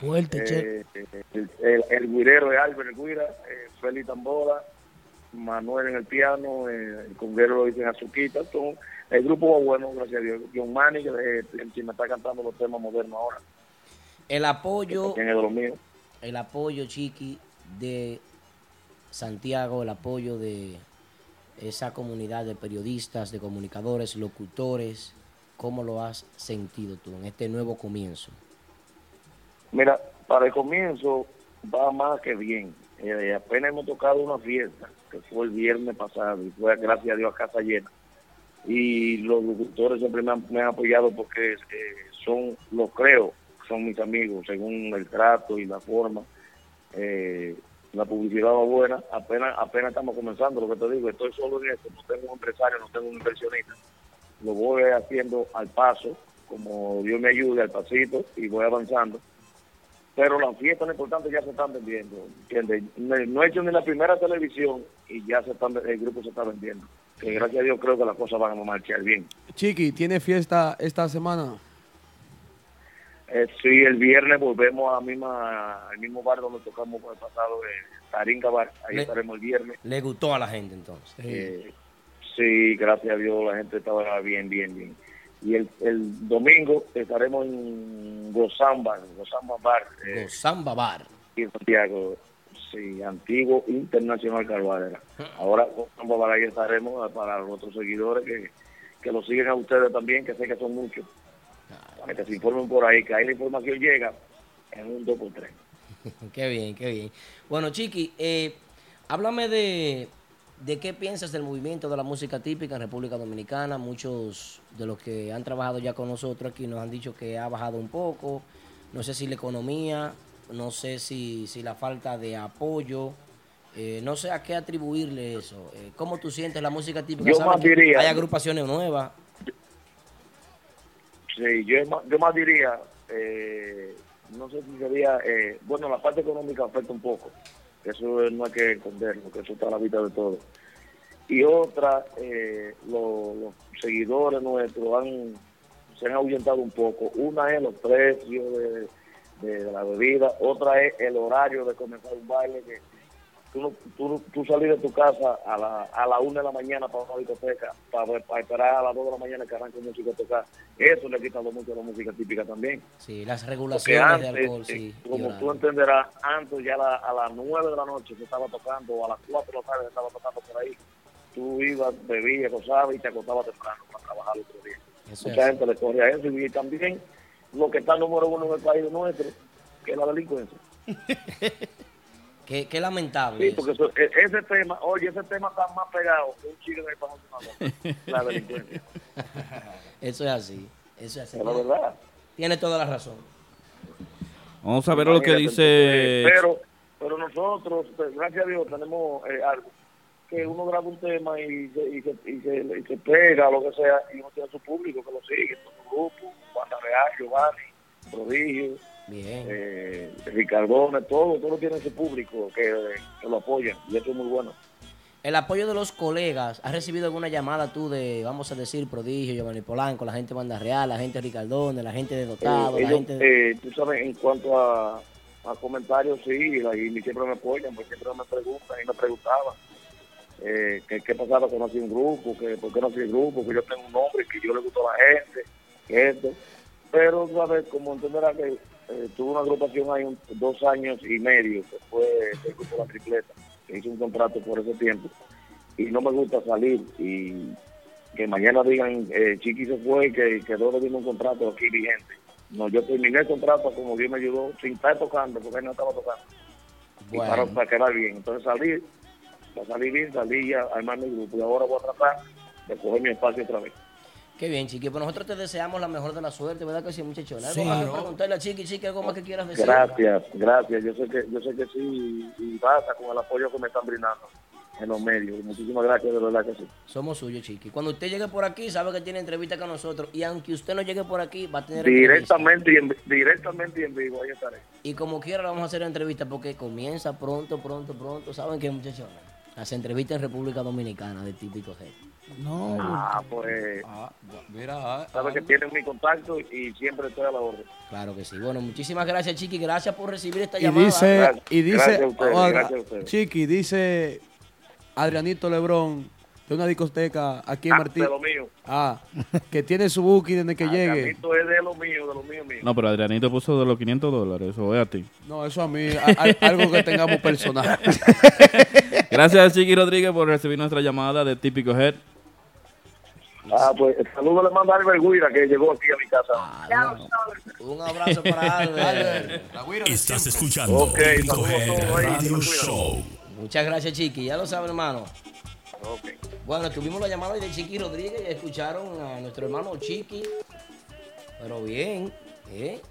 Fuerte, che. Eh, el, el, el guirero de Albert el Guira, eh, Félix Tambora, Manuel en el piano, eh, el conguero lo dicen Azuquita. todo. el grupo va bueno, gracias a Dios. John Manny, que eh, el que me está cantando los temas modernos ahora, El apoyo, es el apoyo, Chiqui, de Santiago, el apoyo de esa comunidad de periodistas, de comunicadores, locutores. ¿Cómo lo has sentido tú en este nuevo comienzo? Mira, para el comienzo va más que bien. Eh, apenas hemos tocado una fiesta, que fue el viernes pasado, y fue gracias a Dios a casa llena. Y los locutores siempre me han, me han apoyado porque eh, son, los creo, son mis amigos, según el trato y la forma. Eh, la publicidad va buena, apenas apenas estamos comenzando, lo que te digo, estoy solo en esto, no tengo un empresario, no tengo un inversionista. Lo voy haciendo al paso, como Dios me ayude, al pasito, y voy avanzando pero las fiestas importantes ya se están vendiendo, ¿entiendes? No, he hecho ni la primera televisión y ya se están, el grupo se está vendiendo. Que gracias a Dios creo que las cosas van a marchar bien. Chiqui, ¿tiene fiesta esta semana? Eh, sí, el viernes volvemos a la misma, al mismo bar donde tocamos el pasado, eh, Taringa Bar, ahí Le- estaremos el viernes. Le gustó a la gente entonces. Eh, sí, gracias a Dios la gente estaba bien, bien, bien. Y el, el domingo estaremos en Gozamba, Gozamba Bar, eh, Gozamba Bar. y Santiago, sí, antiguo Internacional Carvalera. Ahora Gozamba Bar ahí estaremos eh, para los otros seguidores que, que lo siguen a ustedes también, que sé que son muchos. Para que se informen por ahí, que ahí la información llega en un 2x3. qué bien, qué bien. Bueno, Chiqui, eh, háblame de, de qué piensas del movimiento de la música típica en República Dominicana. Muchos de los que han trabajado ya con nosotros aquí nos han dicho que ha bajado un poco. No sé si la economía, no sé si, si la falta de apoyo. eh, no sé a qué atribuirle eso. Eh, ¿Cómo tú sientes la música típica? Yo ¿Sabes más diría- Hay agrupaciones nuevas. Sí, yo más, yo más diría, eh, no sé si sería, eh, bueno, la parte económica afecta un poco, eso no hay que esconderlo, que eso está a la vista de todo. Y otra, eh, lo- los seguidores nuestros han, se han ahuyentado un poco. Una es los precios de, de la bebida, otra es el horario de comenzar un baile, que tú, no- tú, tú salir de tu casa a la, a la una de la mañana para una discoteca, para, para esperar a las dos de la mañana que arranque a tocar. Eso le ha quitado mucho a la música típica también. Sí, las regulaciones antes, de alcohol, eh, sí. como tú entenderás, antes ya la- a las nueve de la noche se estaba tocando, o a las cuatro de la tarde se estaba tocando por ahí. Tú ibas, bebías, gozabas y te acostabas temprano para trabajar el otro día. Eso Mucha así. gente le corre a eso y también lo que está número uno en el país nuestro, que es la delincuencia. Qué, qué lamentable. Sí, porque eso- e- ese tema, oye, ese tema está más pegado que un chico el país la delincuencia. Eso es así. Eso es así. Es la verdad. Tiene toda la razón. Vamos a ver lo que dice... entonces, Pero, pero nosotros, pues, gracias a Dios, tenemos eh, algo. Que uno graba un tema y se, y, se, y, se, y se pega, lo que sea, y uno tiene su público que lo sigue, todo su grupo, Banda Real, Giovanni, Prodigio, Bien. eh, todo, todo tiene su público que, que lo apoya, y eso es muy bueno. El apoyo de los colegas. ¿Has recibido alguna llamada tú de, vamos a decir, Prodigio, Giovanni Polanco, la gente de Banda Real, la gente de Ricardone, la gente de Dotado, Eh, la ellos, gente eh, tú sabes, en cuanto a, a comentarios, sí, y, siempre me apoyan, porque siempre me preguntan y me preguntaban eh, qué pasaba que no hacía un grupo, que por qué no hacía un grupo, que yo tengo un nombre, que yo le gusto a la gente, esto. Pero, sabes, como entenderás que eh, tuve una agrupación ahí un- dos años y medio, que fue el grupo La Tripleta, que hizo un contrato por ese tiempo. y no me gusta salir y que mañana digan eh, Chiqui se fue y que quedó debiendo un contrato aquí vigente. No, yo terminé el contrato como Dios me ayudó sin estar tocando porque él no estaba tocando. Y para, para quedar bien. Entonces salí, para salir bien, salí ya armar mi grupo y ahora voy a tratar de coger mi espacio otra vez. Qué bien, Chiqui. Pues nosotros te deseamos la mejor de la suerte, ¿verdad que sí, muchachona? ¿Algo Sí. más que preguntarle a Chiqui, Chiqui, algo más que quieras decir? Gracias, gracias. Yo sé que yo sé que sí y basta con el apoyo que me están brindando en los medios. Muchísimas gracias, de verdad que sí. Somos suyos, Chiqui. Cuando usted llegue por aquí, sabe que tiene entrevista con nosotros. Y aunque usted no llegue por aquí, va a tener. Directamente y en, directamente y en vivo, ahí estaré. Y como quiera, le vamos a hacer entrevista porque comienza pronto, pronto, pronto. ¿Saben qué, muchachos? Las entrevistas en República Dominicana de típico G. No, Ah, pues, Ah, mira, sabes que tienen mi contacto y siempre estoy a la orden. Claro que sí. Bueno, muchísimas gracias, Chiqui. Gracias por recibir esta y llamada. dice, Gracias. y dice, Gracias a ustedes, oiga, gracias a ustedes. Chiqui, dice Adrianito Lebrón de una discoteca aquí en Ah, Martín. de lo mío. Ah, que tiene su booking desde que Ah, llegue. Carlito es de lo mío, de lo mío mío. No, pero Adrianito puso de los 500 dólares, eso es a ti. No, eso a mí, a- a- algo que tengamos personal. Gracias, Chiqui Rodríguez, por recibir nuestra llamada de Típico Head. Ah, pues saludo le mando a Albert Guira que llegó aquí a mi casa. Ah, un, un abrazo para Albert. Estás escuchando Ok, Típico saludos a Head todos ahí, Radio. Show. Muchas gracias, Chiqui. Ya lo saben, hermano. Ok. Bueno, tuvimos la llamada de Chiqui Rodríguez y escucharon a nuestro hermano Chiqui. Pero bien, ¿eh?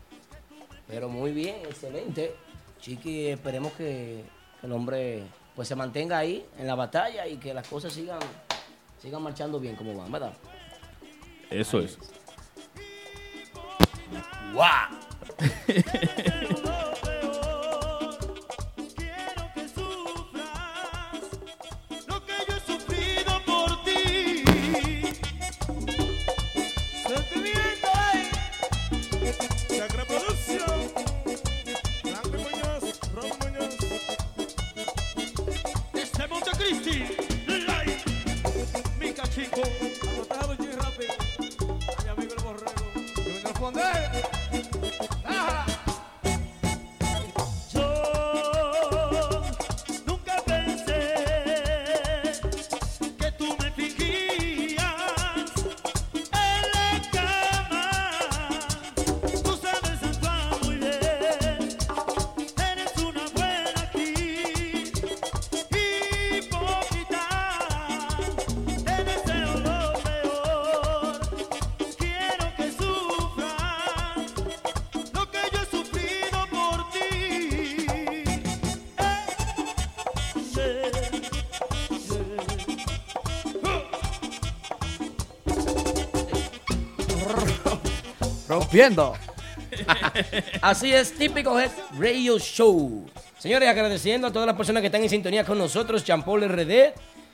Pero muy bien, excelente. Chiqui, esperemos que, que el hombre pues se mantenga ahí en la batalla y que las cosas sigan, sigan marchando bien como van, ¿verdad? Eso es. ¡Guau! Rompiendo. Así es, típico Head Radio Show. Señores, agradeciendo a todas las personas que están en sintonía con nosotros. Champol RD,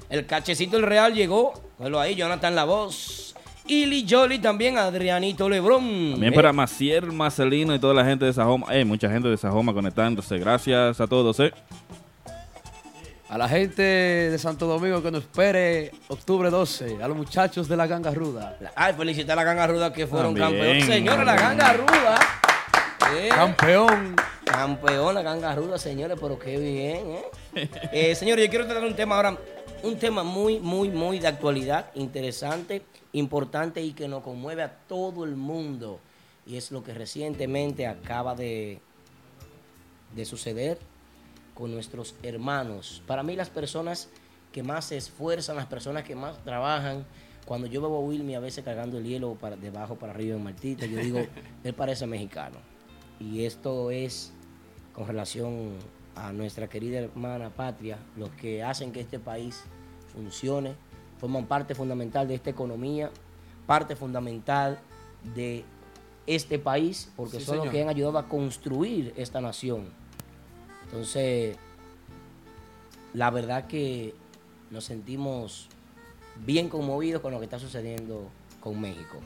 el cachecito el Real llegó. Velo ahí, Jonathan La Voz. Ili Jolly también, Adrianito Lebrón. También para Maciel, Marcelino y toda la gente de Sajoma. Eh, mucha gente de Sajoma conectándose. Gracias a todos, eh. A la gente de Santo Domingo que nos espere octubre 12. A los muchachos de la ganga ruda. Ay, felicitar a la ganga ruda que fueron También. campeones. Señores, la ganga ruda. eh, Campeón. Campeón, la ganga ruda, señores, pero qué bien, ¿eh? Eh, señores, yo quiero tratar un tema ahora, un tema muy, muy, muy de actualidad, interesante, importante y que nos conmueve a todo el mundo. Y es lo que recientemente acaba de, de suceder con nuestros hermanos. Para mí las personas que más se esfuerzan, las personas que más trabajan, cuando yo veo a Wilmy a veces cargando el hielo para, de abajo para arriba en Martita, yo digo, él parece mexicano. Y esto es con relación a nuestra querida hermana patria, los que hacen que este país funcione, forman parte fundamental de esta economía, parte fundamental de este país, porque Sí, son los que han ayudado a construir esta nación. Entonces, la verdad que nos sentimos bien conmovidos con lo que está sucediendo con México.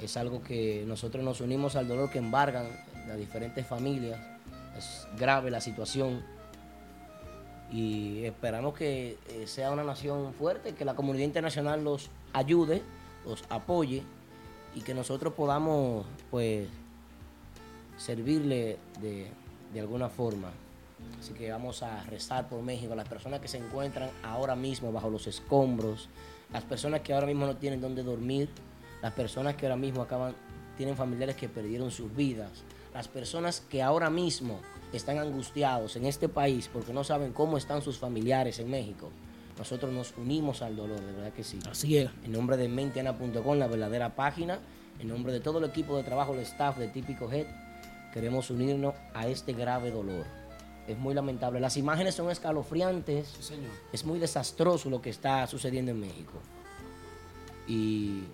Es algo que nosotros nos unimos al dolor que embargan las diferentes familias. Es grave la situación y esperamos que eh, sea una nación fuerte, que la comunidad internacional los ayude, los apoye y que nosotros podamos pues servirle de, de alguna forma. Así que vamos a rezar por México, las personas que se encuentran ahora mismo bajo los escombros, las personas que ahora mismo no tienen dónde dormir, las personas que ahora mismo acaban, tienen familiares que perdieron sus vidas, las personas que ahora mismo están angustiados en este país porque no saben cómo están sus familiares en México. Nosotros nos unimos al dolor, de verdad que sí. Así es. En nombre de mentiana.com, la verdadera página, en nombre de todo el equipo de trabajo, el staff de Típico Head, queremos unirnos a este grave dolor. Es muy lamentable. Las imágenes son escalofriantes. señor. Es muy desastroso lo que está sucediendo en México. Y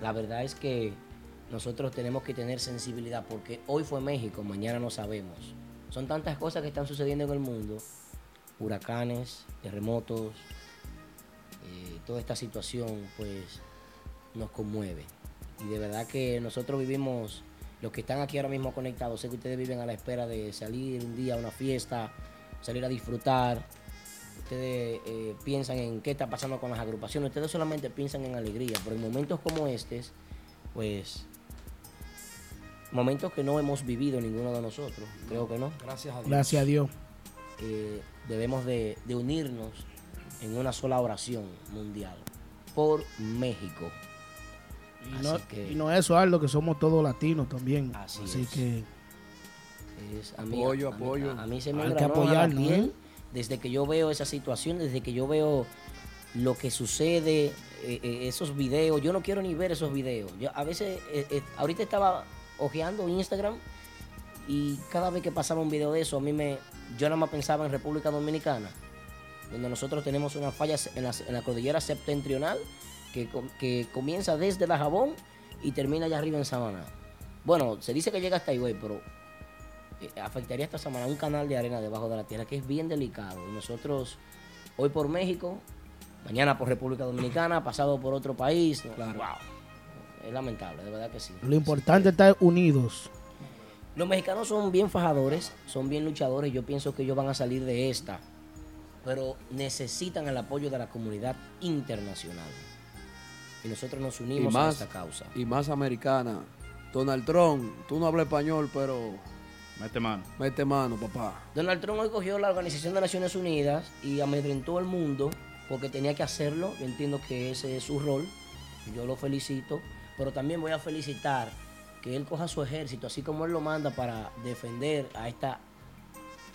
la verdad es que nosotros tenemos que tener sensibilidad porque hoy fue México, mañana no sabemos. Son tantas cosas que están sucediendo en el mundo. Huracanes, terremotos, eh, toda esta situación pues nos conmueve. Y de verdad que nosotros vivimos, los que están aquí ahora mismo conectados, sé que ustedes viven a la espera de salir un día a una fiesta, salir a disfrutar. Ustedes eh, piensan en qué está pasando con las agrupaciones, ustedes solamente piensan en alegría, pero en momentos como estos, pues, momentos que no hemos vivido ninguno de nosotros, creo que no. Gracias a Dios. Gracias a Dios. Eh, debemos de, de unirnos en una sola oración mundial por México. Y no, que- y no eso, Aldo, que somos todos latinos también. Así Así, es. que Es- a mí, Apoyo, a mí- apoyo. A, a mí se me Hay que la piel ¿eh? desde que yo veo esa situación, desde que yo veo lo que sucede, eh, eh, esos videos. Yo no quiero ni ver esos videos. Yo a veces, eh, eh, ahorita estaba ojeando Instagram y cada vez que pasaba un video de eso, a mí me, yo nada más pensaba en República Dominicana, donde nosotros tenemos una falla en la, en la cordillera septentrional que, com- que comienza desde la Jabón y termina allá arriba en Samaná. Bueno, se dice que llega hasta Higüey, pero eh, afectaría esta semana un canal de arena debajo de la tierra que es bien delicado. Y nosotros, hoy por México, mañana por República Dominicana, pasado por otro país. ¿no? Wow. Es lamentable, de verdad que sí. lo importante es estar unidos. Los mexicanos son bien fajadores, son bien luchadores. Yo pienso que ellos van a salir de esta. Pero necesitan el apoyo de la comunidad internacional. Y nosotros nos unimos a más, esta causa. y más americana. Donald Trump, tú no hablas español, pero Mete mano. mete mano, papá. Donald Trump hoy cogió la Organización de Naciones Unidas y amedrentó al mundo porque tenía que hacerlo. Yo entiendo que ese es su rol. Yo lo felicito. Pero también voy a felicitar que él coja su ejército, así como él lo manda para defender a esta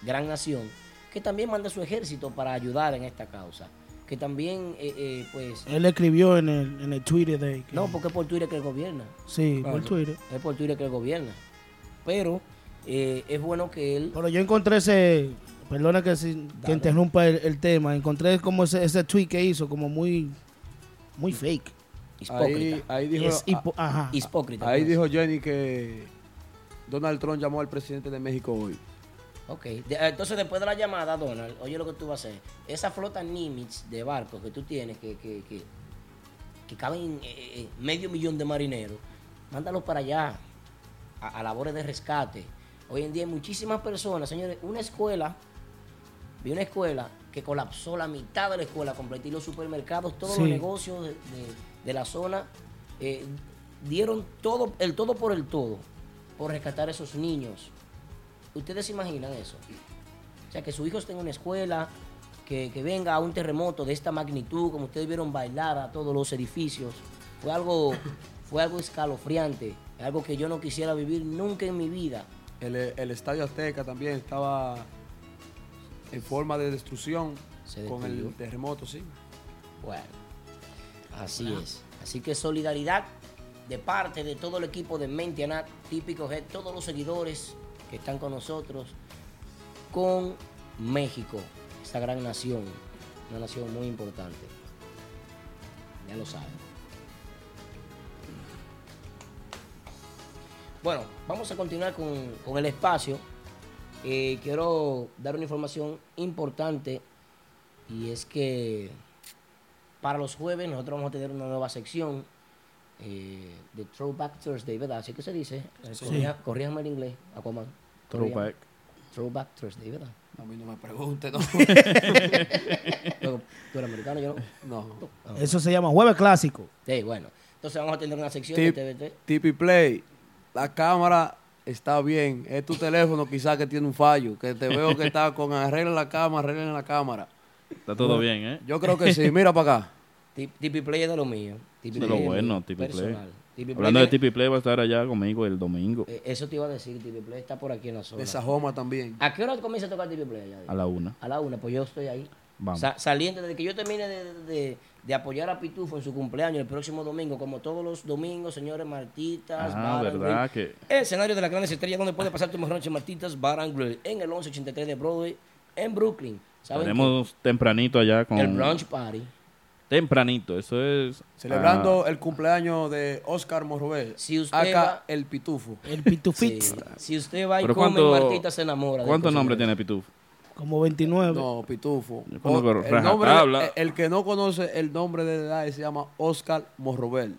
gran nación, que también mande su ejército para ayudar en esta causa. Que también, eh, eh, pues... Él escribió en el, en el Twitter de que- No, porque es por Twitter que él gobierna. Sí, por. Twitter. Es por Twitter que él gobierna. Pero eh, es bueno que él... Pero yo encontré ese, perdona que, si- que interrumpa el, el tema, encontré como ese, ese tweet que hizo como muy, muy fake. Ahí, ahí dijo, Es hipo- ajá. Hipócrita. ahí pues. dijo Jenny que Donald Trump llamó al presidente de México hoy. Ok, de- eh, entonces después de la llamada, Donald, oye lo que tú vas a hacer. Esa flota Nimitz de barcos que tú tienes, que, que, que, que caben eh, eh, medio millón de marineros, mándalos para allá, a, a labores de rescate. Hoy en día hay muchísimas personas, señores, una escuela, vi una escuela que colapsó la mitad de la escuela completa y los supermercados, todos los negocios de, de- de la zona, eh, dieron todo, el todo por el todo, por rescatar a esos niños. ¿Ustedes se imaginan eso? O sea, que su hijo esté en una escuela, que, que venga a un terremoto de esta magnitud, como ustedes vieron bailar a todos los edificios. Fue algo, fue algo escalofriante, algo que yo no quisiera vivir nunca en mi vida. El, el Estadio Azteca también estaba en forma de destrucción Se con el terremoto, sí. Bueno, así es. Así que solidaridad de parte de todo el equipo de Mentianat, típico todos los seguidores que están con nosotros, con México, esta gran nación, una nación muy importante. Ya lo saben. Bueno, vamos a continuar con, con el espacio. Eh, quiero dar una información importante y es que para los jueves nosotros vamos a tener una nueva sección eh, de Throwback Thursday, ¿verdad? Así que se dice. Eh, Sí. corrija- Corríjame el inglés, Aquaman. Throwback. Throwback Thursday, ¿verdad? A mí no me pregunte, no. Luego, tú eres americano, yo no. No. Eso se llama Jueves Clásico. Sí, bueno. Entonces vamos a tener una sección Tip, de TVT. Tipi Play, la cámara está bien. Es tu teléfono quizás que tiene un fallo. Que te veo que está con arregla la cámara, arregla la cámara. Está todo bien, ¿eh? Yo creo que sí. Mira para acá. Tip- Tipi Play es de lo mío. Tipi De lo bueno, Tipi Play. Play Hablando de Tipi Play, va a estar allá conmigo el domingo Eh, Eso te iba a decir, Tipi Play está por aquí en la zona. De Sajoma también. ¿A qué hora comienza a tocar Tipi Play? allá? a la una. A la una, pues yo estoy ahí. Vamos. Sa- saliendo, desde que yo termine de, de- de apoyar a Pitufo en su cumpleaños el próximo domingo, como todos los domingos, señores, Martitas, Ah, Bar and verdad que... El escenario de las grandes estrellas donde puede pasar tu mejor noche, Martitas, Bar and Grill, en el 1183 de Broadway, en Brooklyn. ¿Saben Tenemos tempranito allá con... El brunch party. Tempranito, eso es... Celebrando ah, el cumpleaños de Oscar Morrobel. Si usted acá va- el pitufo. El Sí. pitufix. Si usted va y ¿Pero come, cuánto- Martita se enamora. de ¿Cuántos nombres tiene Pitufo? Como 29. No, pitufo. Yo conozco O- el, nombre, el, el que no conoce el nombre de edad se llama Oscar Morrobel.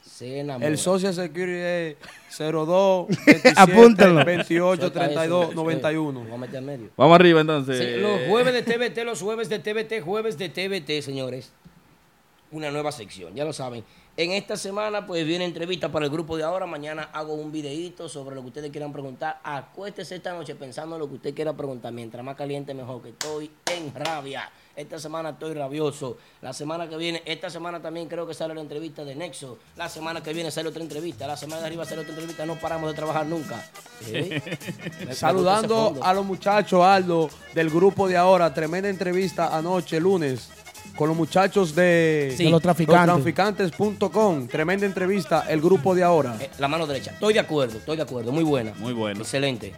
Se enamora. El Social Security es 02 27 Apúntalo. 28 Suelta 32 eso, 91. Vamos a meter en medio. Vamos arriba entonces. Sí, los jueves de TVT, los jueves de TVT, jueves de TVT, señores. Una nueva sección, ya lo saben. En esta semana, pues viene entrevista para el grupo de ahora. Mañana hago un videíto sobre lo que ustedes quieran preguntar. Acuéstese esta noche pensando en lo que usted quiera preguntar. Mientras más caliente, mejor. Que estoy en rabia. Esta semana estoy rabioso. La semana que viene, esta semana también creo que sale la entrevista de Nexo. La semana que viene sale otra entrevista. La semana de arriba sale otra entrevista. No paramos de trabajar nunca. Saludando a los muchachos, Aldo, del grupo de ahora. Tremenda entrevista anoche, lunes, con los muchachos de, Sí. De los traficantes. lostraficantes.com. Tremenda entrevista, el grupo de ahora. Eh, la mano derecha. Estoy de acuerdo, estoy de acuerdo. Muy buena. Muy bueno. Excelente.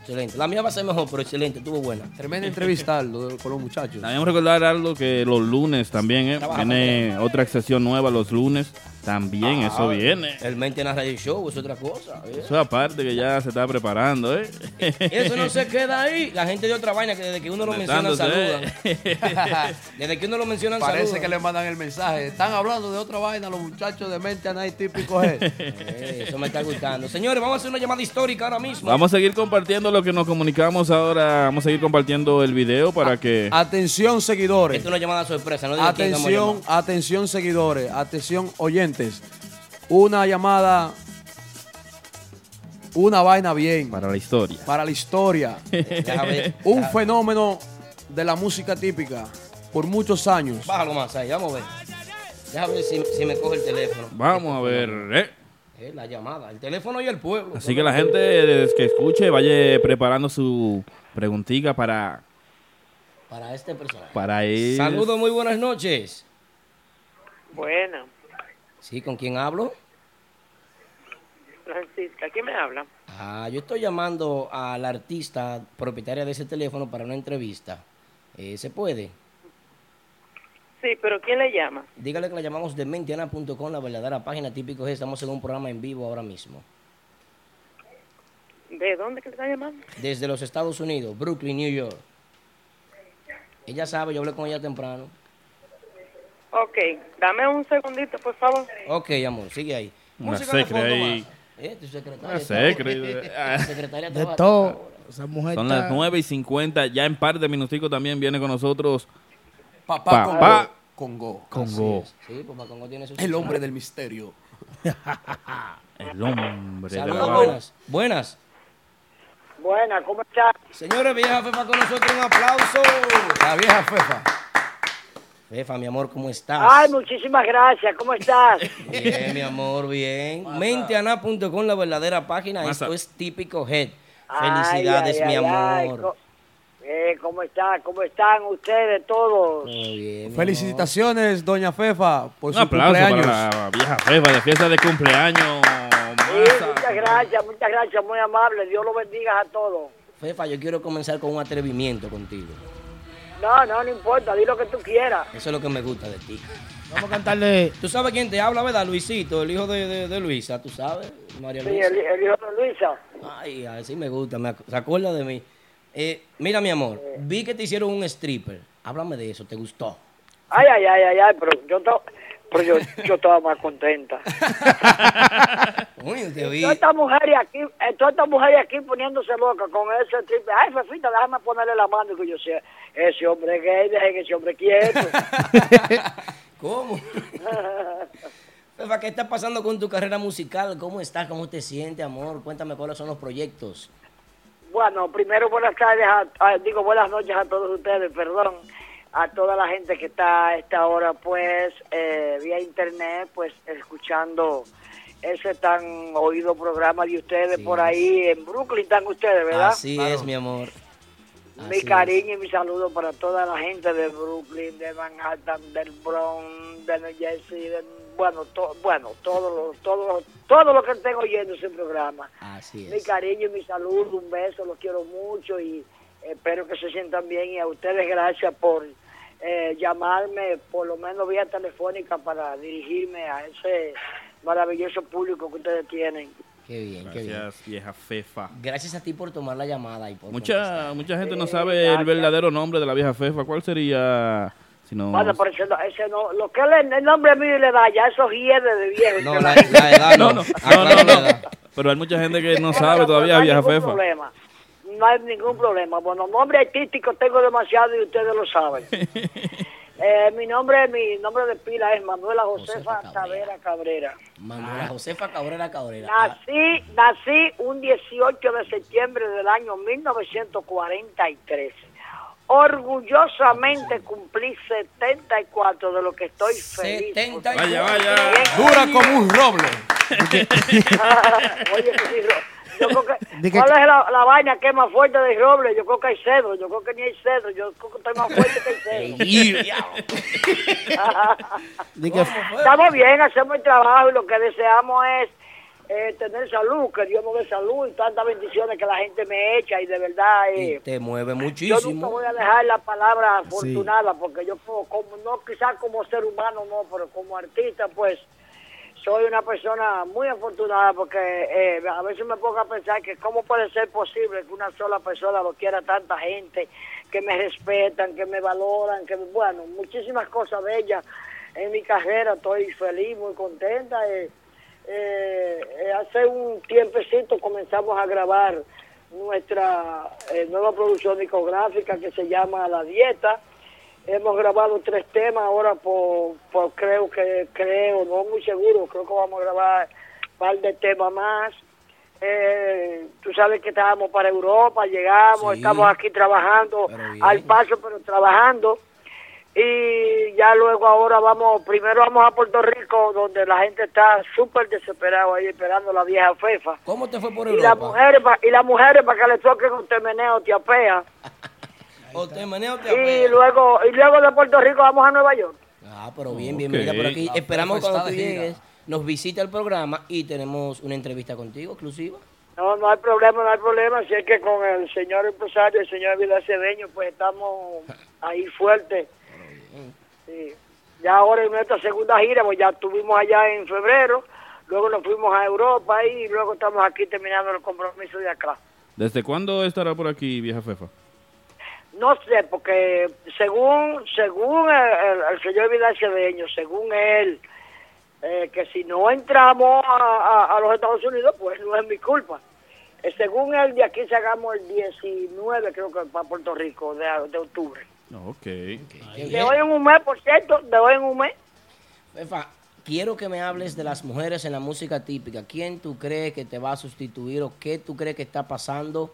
Excelente. La mía va a ser mejor, pero excelente, estuvo buena. Tremenda entrevista, Aldo, con los muchachos. También recordar algo que los lunes también, ¿eh? Trabaja Viene otra sesión nueva los lunes. También Ah, eso viene. El la radio show es otra cosa. ¿eh? Eso aparte que ya se está preparando, ¿eh? Eso no se queda ahí. La gente de otra vaina que desde que uno lo menciona saludan. Conectándose. Desde que uno lo menciona Parece saludan. que le mandan el mensaje. Están hablando de otra vaina los muchachos de Night típico G. Eh, eso me está gustando. Señores, vamos a hacer una llamada histórica ahora mismo. Vamos a seguir compartiendo lo que nos comunicamos ahora. Vamos a seguir compartiendo el video para que... Atención, seguidores. Esto es una llamada sorpresa. No Atención, atención, seguidores. Atención, oyentes. Una llamada. Una vaina bien. Para la historia. Para la historia. Un fenómeno de la música típica. Por muchos años. Bájalo más ahí, vamos a ver. Déjame ver si, si me coge el teléfono. Vamos a ver, ¿eh? Eh, la llamada, el teléfono y el pueblo. Así que la gente desde que escuche vaya preparando su preguntita para, Para este personaje. para él. Saludos, muy buenas noches. Bueno, Sí, ¿con quién hablo? Francisca, ¿quién me habla? Ah, yo estoy llamando a la artista propietaria de ese teléfono para una entrevista. Eh, ¿Se puede? Sí, pero ¿quién le llama? Dígale que la llamamos de mentiana.com, la verdadera página típico es. Estamos en un programa en vivo ahora mismo. ¿De dónde que le está llamando? Desde los Estados Unidos, Brooklyn, New York. Ella sabe, yo hablé con ella temprano. Ok, dame un segundito, por favor. Ok, amor, sigue ahí. Una Música de secre fondo ahí. más. Eh, tu secretaria. Una secre. Tu secretaria De trabaja todo. ahora. Esa mujer Son está- las 9 y 50. Ya en par de minuticos también viene con nosotros Papá Papá Congo. Congo. Sí, pues Congo tiene su El hombre del misterio. El hombre de la Saludos, buenas. Buenas. Buena, ¿cómo está? Señores, vieja Fefa con nosotros, un aplauso. La vieja Fefa. Fefa, mi amor, ¿cómo estás? Ay, muchísimas gracias, ¿cómo estás? Bien, mi amor, bien. Menteana.com, la verdadera página. Masa. Esto es típico Head. Ay, Felicidades, ay, mi ay, ay, amor. co- eh, ¿Cómo está? ¿Cómo están ustedes todos? Todo bien, mi Felicitaciones, doña Fefa, por Un su aplauso cumpleaños. para la vieja jefa de fiesta de cumpleaños. Sí, muchas gracias, muchas gracias, muy amable. Dios lo bendiga a todos. Fefa, yo quiero comenzar con un atrevimiento contigo. No, no, no importa, di lo que tú quieras. Eso es lo que me gusta de ti. Vamos a cantarle. Tú sabes quién te habla, ¿verdad? Luisito, el hijo de, de- de Luisa, ¿tú sabes? María Sí, Luisa. el, el hijo de Luisa. Ay, así me gusta, me ac- se acuerda de mí. Eh, mira, mi amor, vi que te hicieron un stripper. Háblame de eso, ¿te gustó? Ay, ay, ay, ay, ay, pero yo, to- pero yo, yo estaba más contenta. Uy, te vi. Todas estas mujeres aquí, eh, todas estas mujeres aquí poniéndose locas con ese triple. Ay, Fefita, déjame ponerle la mano que yo sea. Ese hombre es gay, dejen ese hombre quieto. ¿Cómo? Fefa, ¿qué está pasando con tu carrera musical? ¿Cómo estás? ¿Cómo te sientes, amor? Cuéntame cuáles son los proyectos. Bueno, primero buenas tardes, a- a- digo buenas noches a todos ustedes, perdón, a toda la gente que está a esta hora, pues, eh, vía internet, pues, escuchando ese tan oído programa de ustedes por ahí en Brooklyn, están ustedes, ¿verdad? Así es, mi amor. Mi Así cariño y mi saludo para toda la gente de Brooklyn, de Manhattan, del Bronx, de New Jersey, de- bueno, to- bueno, todo lo, todo, lo- todo lo que estén oyendo ese programa. Así Mi cariño y mi saludo, un beso, los quiero mucho y espero que se sientan bien y a ustedes gracias por eh, llamarme por lo menos vía telefónica para dirigirme a ese maravilloso público que ustedes tienen. Qué bien, qué bien. Gracias, vieja Fefa. Gracias a ti por tomar la llamada y por Mucha, mucha gente no Eh, sabe el gracias. verdadero nombre de la vieja Fefa. ¿Cuál sería? Si no, Bueno, por eso no- ese no, lo que es el nombre mío y le da ya esos hiedes de viejo. No, la, la edad no. no, no, no, no, no. Pero hay mucha gente que no sabe todavía no hay vieja Fefa. problema. No hay ningún problema. Bueno, nombre artístico tengo demasiado y ustedes lo saben. Eh, mi nombre mi nombre de pila es Manuela Josefa Tavera Cabrera. Manuela Josefa Cabrera Cabrera. Nací, nací un 18 de septiembre del año 1943. Orgullosamente cumplí 74 de lo que estoy feliz. 74. Vaya, vaya. Dura como un roble. Oye, que sí, ro- yo creo que, ¿cuál es la, la vaina que es más fuerte del roble? Yo creo que hay cedro, yo creo que ni hay cedro, yo creo que estoy más fuerte que el cedro. Estamos bien, hacemos el trabajo y lo que deseamos es eh, tener salud, que Dios nos dé salud y tantas bendiciones que la gente me echa y de verdad Y eh, te mueve yo nunca muchísimo. voy a dejar la palabra afortunada porque yo como, como- no quizás como ser humano no, pero como artista pues soy una persona muy afortunada porque eh, a veces me pongo a pensar que cómo puede ser posible que una sola persona lo quiera tanta gente, que me respetan, que me valoran, que bueno, muchísimas cosas bellas en mi carrera, estoy feliz, muy contenta. eh, eh, eh, hace un tiempecito comenzamos a grabar nuestra nueva producción discográfica que se llama La Dieta. Hemos grabado tres temas ahora por, por creo que, creo, no muy seguro, creo que vamos a grabar un par de temas más. Eh, tú sabes que estábamos para Europa, llegamos, Sí. estamos aquí trabajando al paso, pero trabajando. Y ya luego ahora vamos, primero vamos a Puerto Rico, donde la gente está súper desesperada ahí esperando la vieja fefa. ¿Cómo te fue por Y las Europa? mujeres, y las mujeres para que le toquen un temeneo, te apea. O te meneo o te Y luego, y luego de Puerto Rico vamos a Nueva York. Ah, pero bien, Ok. bienvenida por aquí. La Esperamos cuando tú llegues, nos visita el programa y tenemos una entrevista contigo exclusiva. No, no hay problema, no hay problema. Si es que con el señor empresario, el señor Vidal Cedeño, pues estamos ahí fuertes. Sí. Ya ahora en nuestra segunda gira, pues ya estuvimos allá en febrero, luego nos fuimos a Europa y luego estamos aquí terminando el compromiso de acá. ¿Desde cuándo estará por aquí, vieja Fefa? No sé, porque según según el, el- el señor Vidal Cedeño, según él, eh, que si no entramos a, a- a los Estados Unidos, pues no es mi culpa. Eh, según él, de aquí sacamos el 19, creo que para Puerto Rico, de, de octubre. Ok. De hoy en un mes, por cierto, de hoy en un mes. Quiero que me hables de las mujeres en la música típica. ¿Quién tú crees que te va a sustituir o qué tú crees que está pasando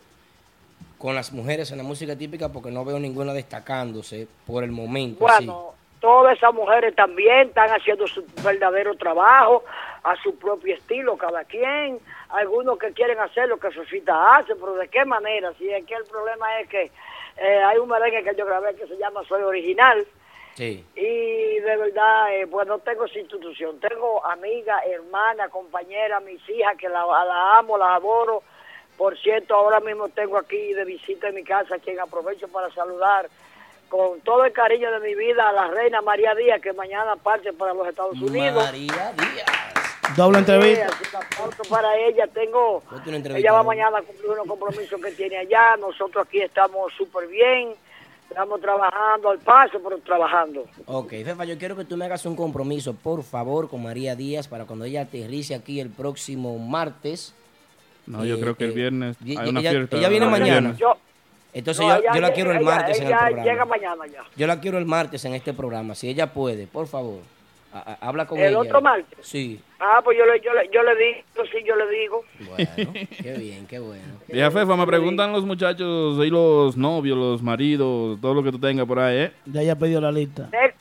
con las mujeres en la música típica? Porque no veo ninguna destacándose por el momento. así. Bueno, todas esas mujeres también están haciendo su verdadero trabajo a su propio estilo, cada quien. Algunos que quieren hacer lo que Sofita hace, pero ¿de qué manera? Si es que el problema es que eh, hay un merengue que yo grabé que se llama Soy Original Sí. y de verdad, eh, pues no tengo institución. Tengo amiga, hermana, compañera, mis hijas que la, la amo, la adoro. Por cierto, ahora mismo tengo aquí de visita en mi casa, a quien aprovecho para saludar con todo el cariño de mi vida a la reina María Díaz, que mañana parte para los Estados Unidos. María Díaz. Doble Sí, entrevista. aplauso para ella. Tengo, ella va mañana a cumplir unos compromisos que tiene allá. Nosotros aquí estamos súper bien. Estamos trabajando al paso, pero trabajando. Ok, Fefa, yo quiero que tú me hagas un compromiso, por favor, con María Díaz para cuando ella aterrice aquí el próximo martes. No, yo Eh, creo que el viernes y- hay una ella- fiesta. ella viene el mañana. Yo, Entonces no, yo, ella- yo la quiero el ella- martes en el ella programa. llega mañana ya. Yo la quiero el martes en este programa, si ella puede, por favor. A- a- habla con ¿El ella. otro martes? Sí. Ah, pues yo le, yo le, yo le digo, sí, yo le digo. Bueno, qué bien, qué bueno. Vieja Fefa, me preguntan los muchachos y los novios, los maridos, todo lo que tú tengas por ahí, ¿eh? Ya ya pidió la lista. Eh,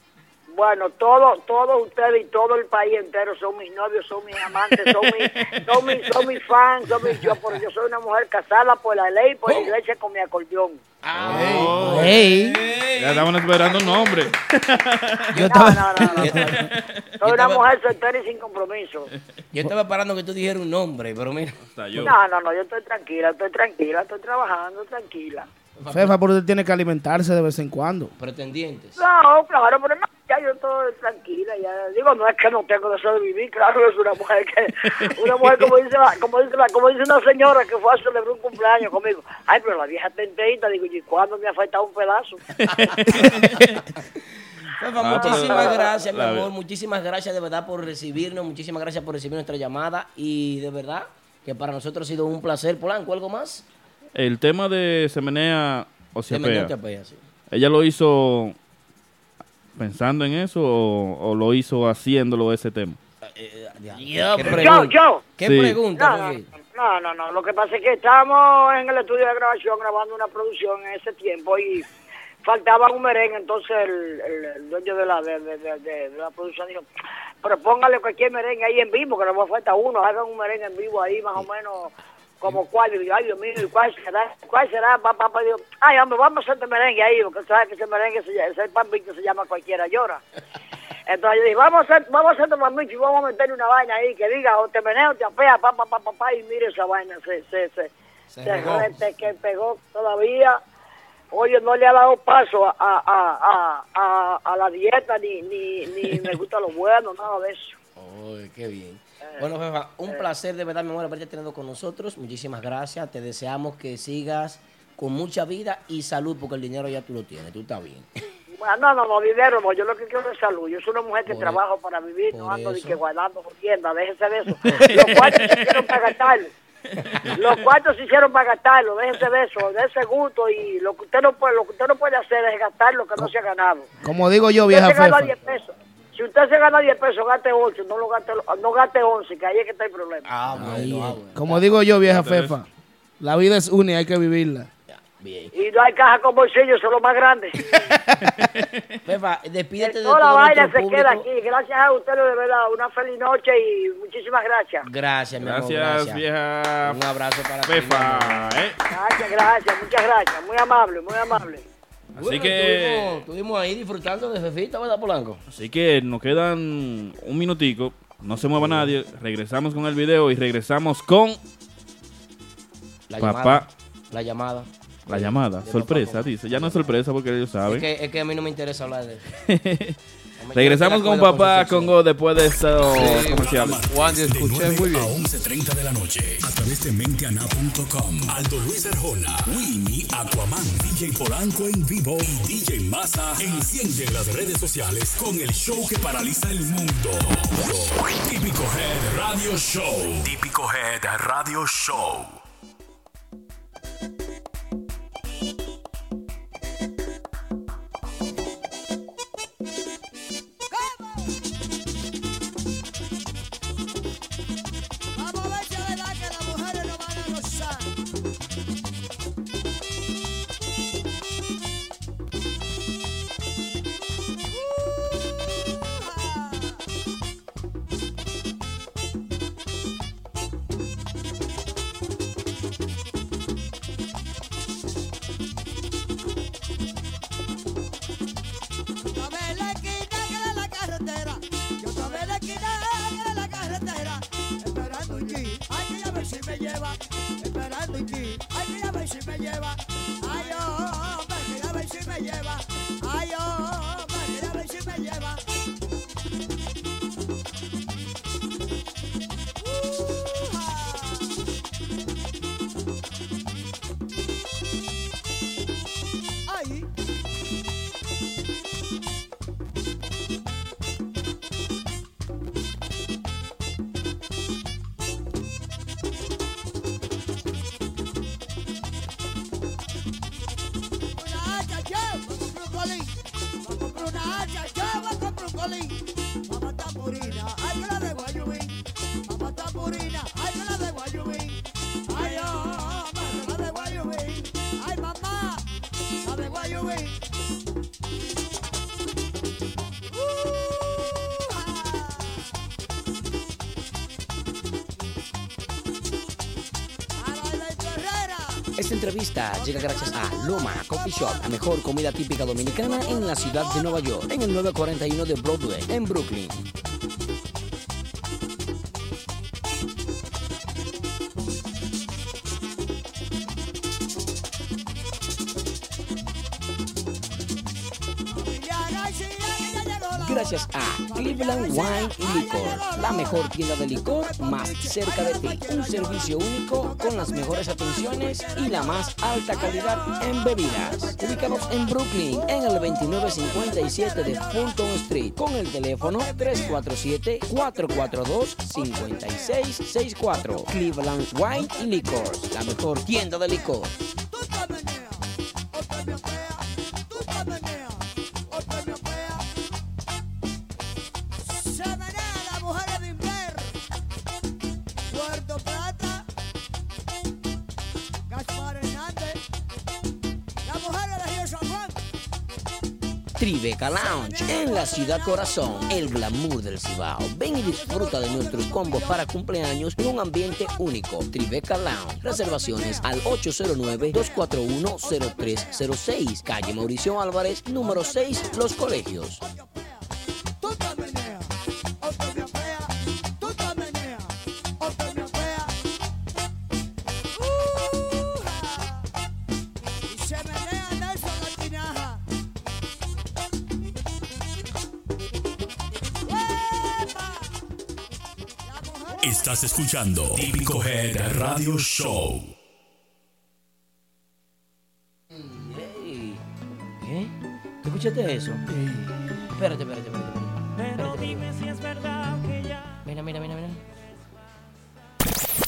Bueno, todo, todos ustedes y todo el país entero son mis novios, son mis amantes, son mis, son mis, son mis fans, son mis, yo, porque yo soy una mujer casada por la ley, por la iglesia con mi acordeón. Oh. Ey. Ya estaban esperando un nombre. Yo No, estaba- no, no, no. Soy una mujer soltera y sin compromiso. Yo estaba esperando que tú dijeras un nombre, pero mira. No, no, no, yo estoy tranquila, estoy tranquila, estoy trabajando tranquila. Fefa, pero usted tiene que alimentarse de vez en cuando. Pretendientes. No, claro, pero no, ya yo estoy tranquila, ya digo, no es que no tengo deseo de vivir, claro, es una mujer que, una mujer como dice la, como dice la, como dice una señora que fue a celebrar un cumpleaños conmigo, ay, pero la vieja está enterita, digo, ¿y cuándo me ha faltado un pedazo? Fefa, Ah, muchísimas pero- gracias, mi amor. Muchísimas gracias de verdad por recibirnos. Muchísimas gracias por recibir nuestra llamada. Y de verdad que para nosotros ha sido un placer. Polanco, ¿algo más? El tema de Semenea o Se me Ciapea, dio Teapea, sí. ¿ella lo hizo pensando en eso o, o lo hizo haciéndolo ese tema? Yo, Yo, yo. ¿Qué Sí. pregunta? No, no, no, no, no, lo que pasa es que estábamos en el estudio de grabación grabando una producción en ese tiempo y faltaba un merengue, entonces el, el- el dueño de la, de, de- de- de- de la producción dijo, pero póngale cualquier merengue ahí en vivo, que no me falta uno, hagan un merengue en vivo ahí más o menos como cuál, y digo, ay Dios mío, ¿y cuál será? ¿Cuál será? Papá, papá, digo, ay hombre, vamos a hacer este merengue ahí, porque sabes que ese merengue, se, llama- ese que se llama Cualquiera Llora. Entonces yo dije, vamos a hacer, vamos a hacer pan y vamos a meterle una vaina ahí que diga, o te meneo, o te apea, pa, pa, pa, pa, pa, y mire esa vaina, se, se, se, Se se regó. rete que pegó todavía. Oye, no le ha dado paso a, a, a, a, a la dieta, ni, ni, ni me gusta lo bueno, nada de eso. Uy, qué bien. Bueno, un placer de verdad, mi amor, haberte tenido con nosotros. Muchísimas gracias. Te deseamos que sigas con mucha vida y salud, porque el dinero ya tú lo tienes. Tú estás bien. Bueno, no, no, no, dinero, no, yo lo que quiero es salud. Yo soy una mujer que Por trabajo para vivir, no ando ni que guardando tiendas, déjese de eso. Los cuartos se hicieron para gastarlo. Los cuartos se hicieron para gastarlo, déjese de eso, de ese gusto y lo que usted no puede, lo que usted no puede hacer es gastar lo que no se ha ganado. Como digo yo, vieja usted se gana Fefa. 10 pesos, si usted se gana 10 pesos, gaste 8, no lo gaste, no gaste 11, que ahí es que está el problema. Ah, bueno, ah, bueno. Como digo yo, vieja Fefa. La vida es una y hay que vivirla. Bien. Y no hay caja con bolsillo, son los más grandes. Fefa, despídete de Toda la todo vaina se público. queda aquí. Gracias a ustedes, de verdad. Una feliz noche y muchísimas gracias. Gracias, mi amor. Gracias, vieja Un abrazo para ti, Fefa. amor. ¿eh? Gracias, gracias, muchas gracias. Muy amable, muy amable. Así Bueno, que, Estuvimos, estuvimos ahí disfrutando de Fefita, ¿verdad, Polanco? así que nos quedan un minutico. No se mueva nadie. Regresamos con el video y regresamos con La Papá. llamada. La llamada. la llamada. De Sorpresa, dice. Ya no es sorpresa porque ellos Es saben. que, es que a mí no me interesa hablar de eso. Regresamos con papá su con Go después de estos Sí, comerciales. Juan, de 9 a 11.30 de la noche a través de menteana.com. Aldo Luis Arjona, Winnie, Aquaman, DJ Polanco en vivo y DJ Massa encienden las redes sociales con el show que paraliza el mundo. Típico Head Radio Show. Típico Head Radio Show. Esta entrevista llega gracias a Loma Coffee Shop, la mejor comida típica dominicana en la ciudad de Nueva York, en el 941 de Broadway, en Brooklyn. Gracias a Cleveland Wine la mejor tienda de licor más cerca de ti. Un servicio único con las mejores atenciones y la más alta calidad en bebidas. Ubicados en Brooklyn, en el 2957 de Fulton Street, con el teléfono 347-442-5664. Cleveland Wine y Licor, la mejor tienda de licor. Lounge en la ciudad corazón, el glamour del Cibao. Ven y disfruta de nuestros combos para cumpleaños en un ambiente único. Tribeca Lounge. Reservaciones al 809-241-0306. Calle Mauricio Álvarez, número 6, Los Colegios. Estás escuchando Típico Head Radio Show. Ey, ¿Qué? ¿Tú escuchaste eso? Espérate, espérate, espérate. Pero dime si es verdad que ya. Mira, mira, mira, mira.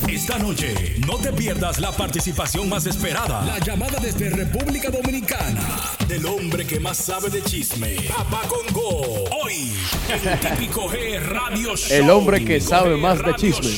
Esta noche no te pierdas la participación más esperada. La llamada desde República Dominicana del hombre que más sabe de chisme. Papá Congo. Hoy en Típico G Radio Show. El hombre que sabe más de chisme.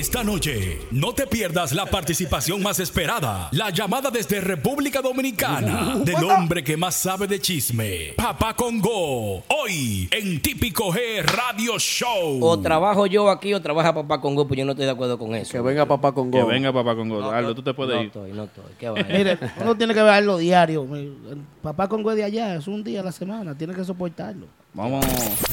Esta noche no te pierdas la participación más esperada. La llamada desde República Dominicana del hombre que más sabe de chisme. Papá Congo. Hoy en Típico G Radio Show. O trabajo yo aquí o trabaja papá Congo, pues yo no estoy de acuerdo con eso. Que venga papá con Que venga papá con Gordo. Aldo, tú te puedes no ir. estoy, no estoy. ¿Qué? Mire, uno tiene que verlo diario. El papá con güey de allá es un día a la semana. Tiene que soportarlo. Vamos.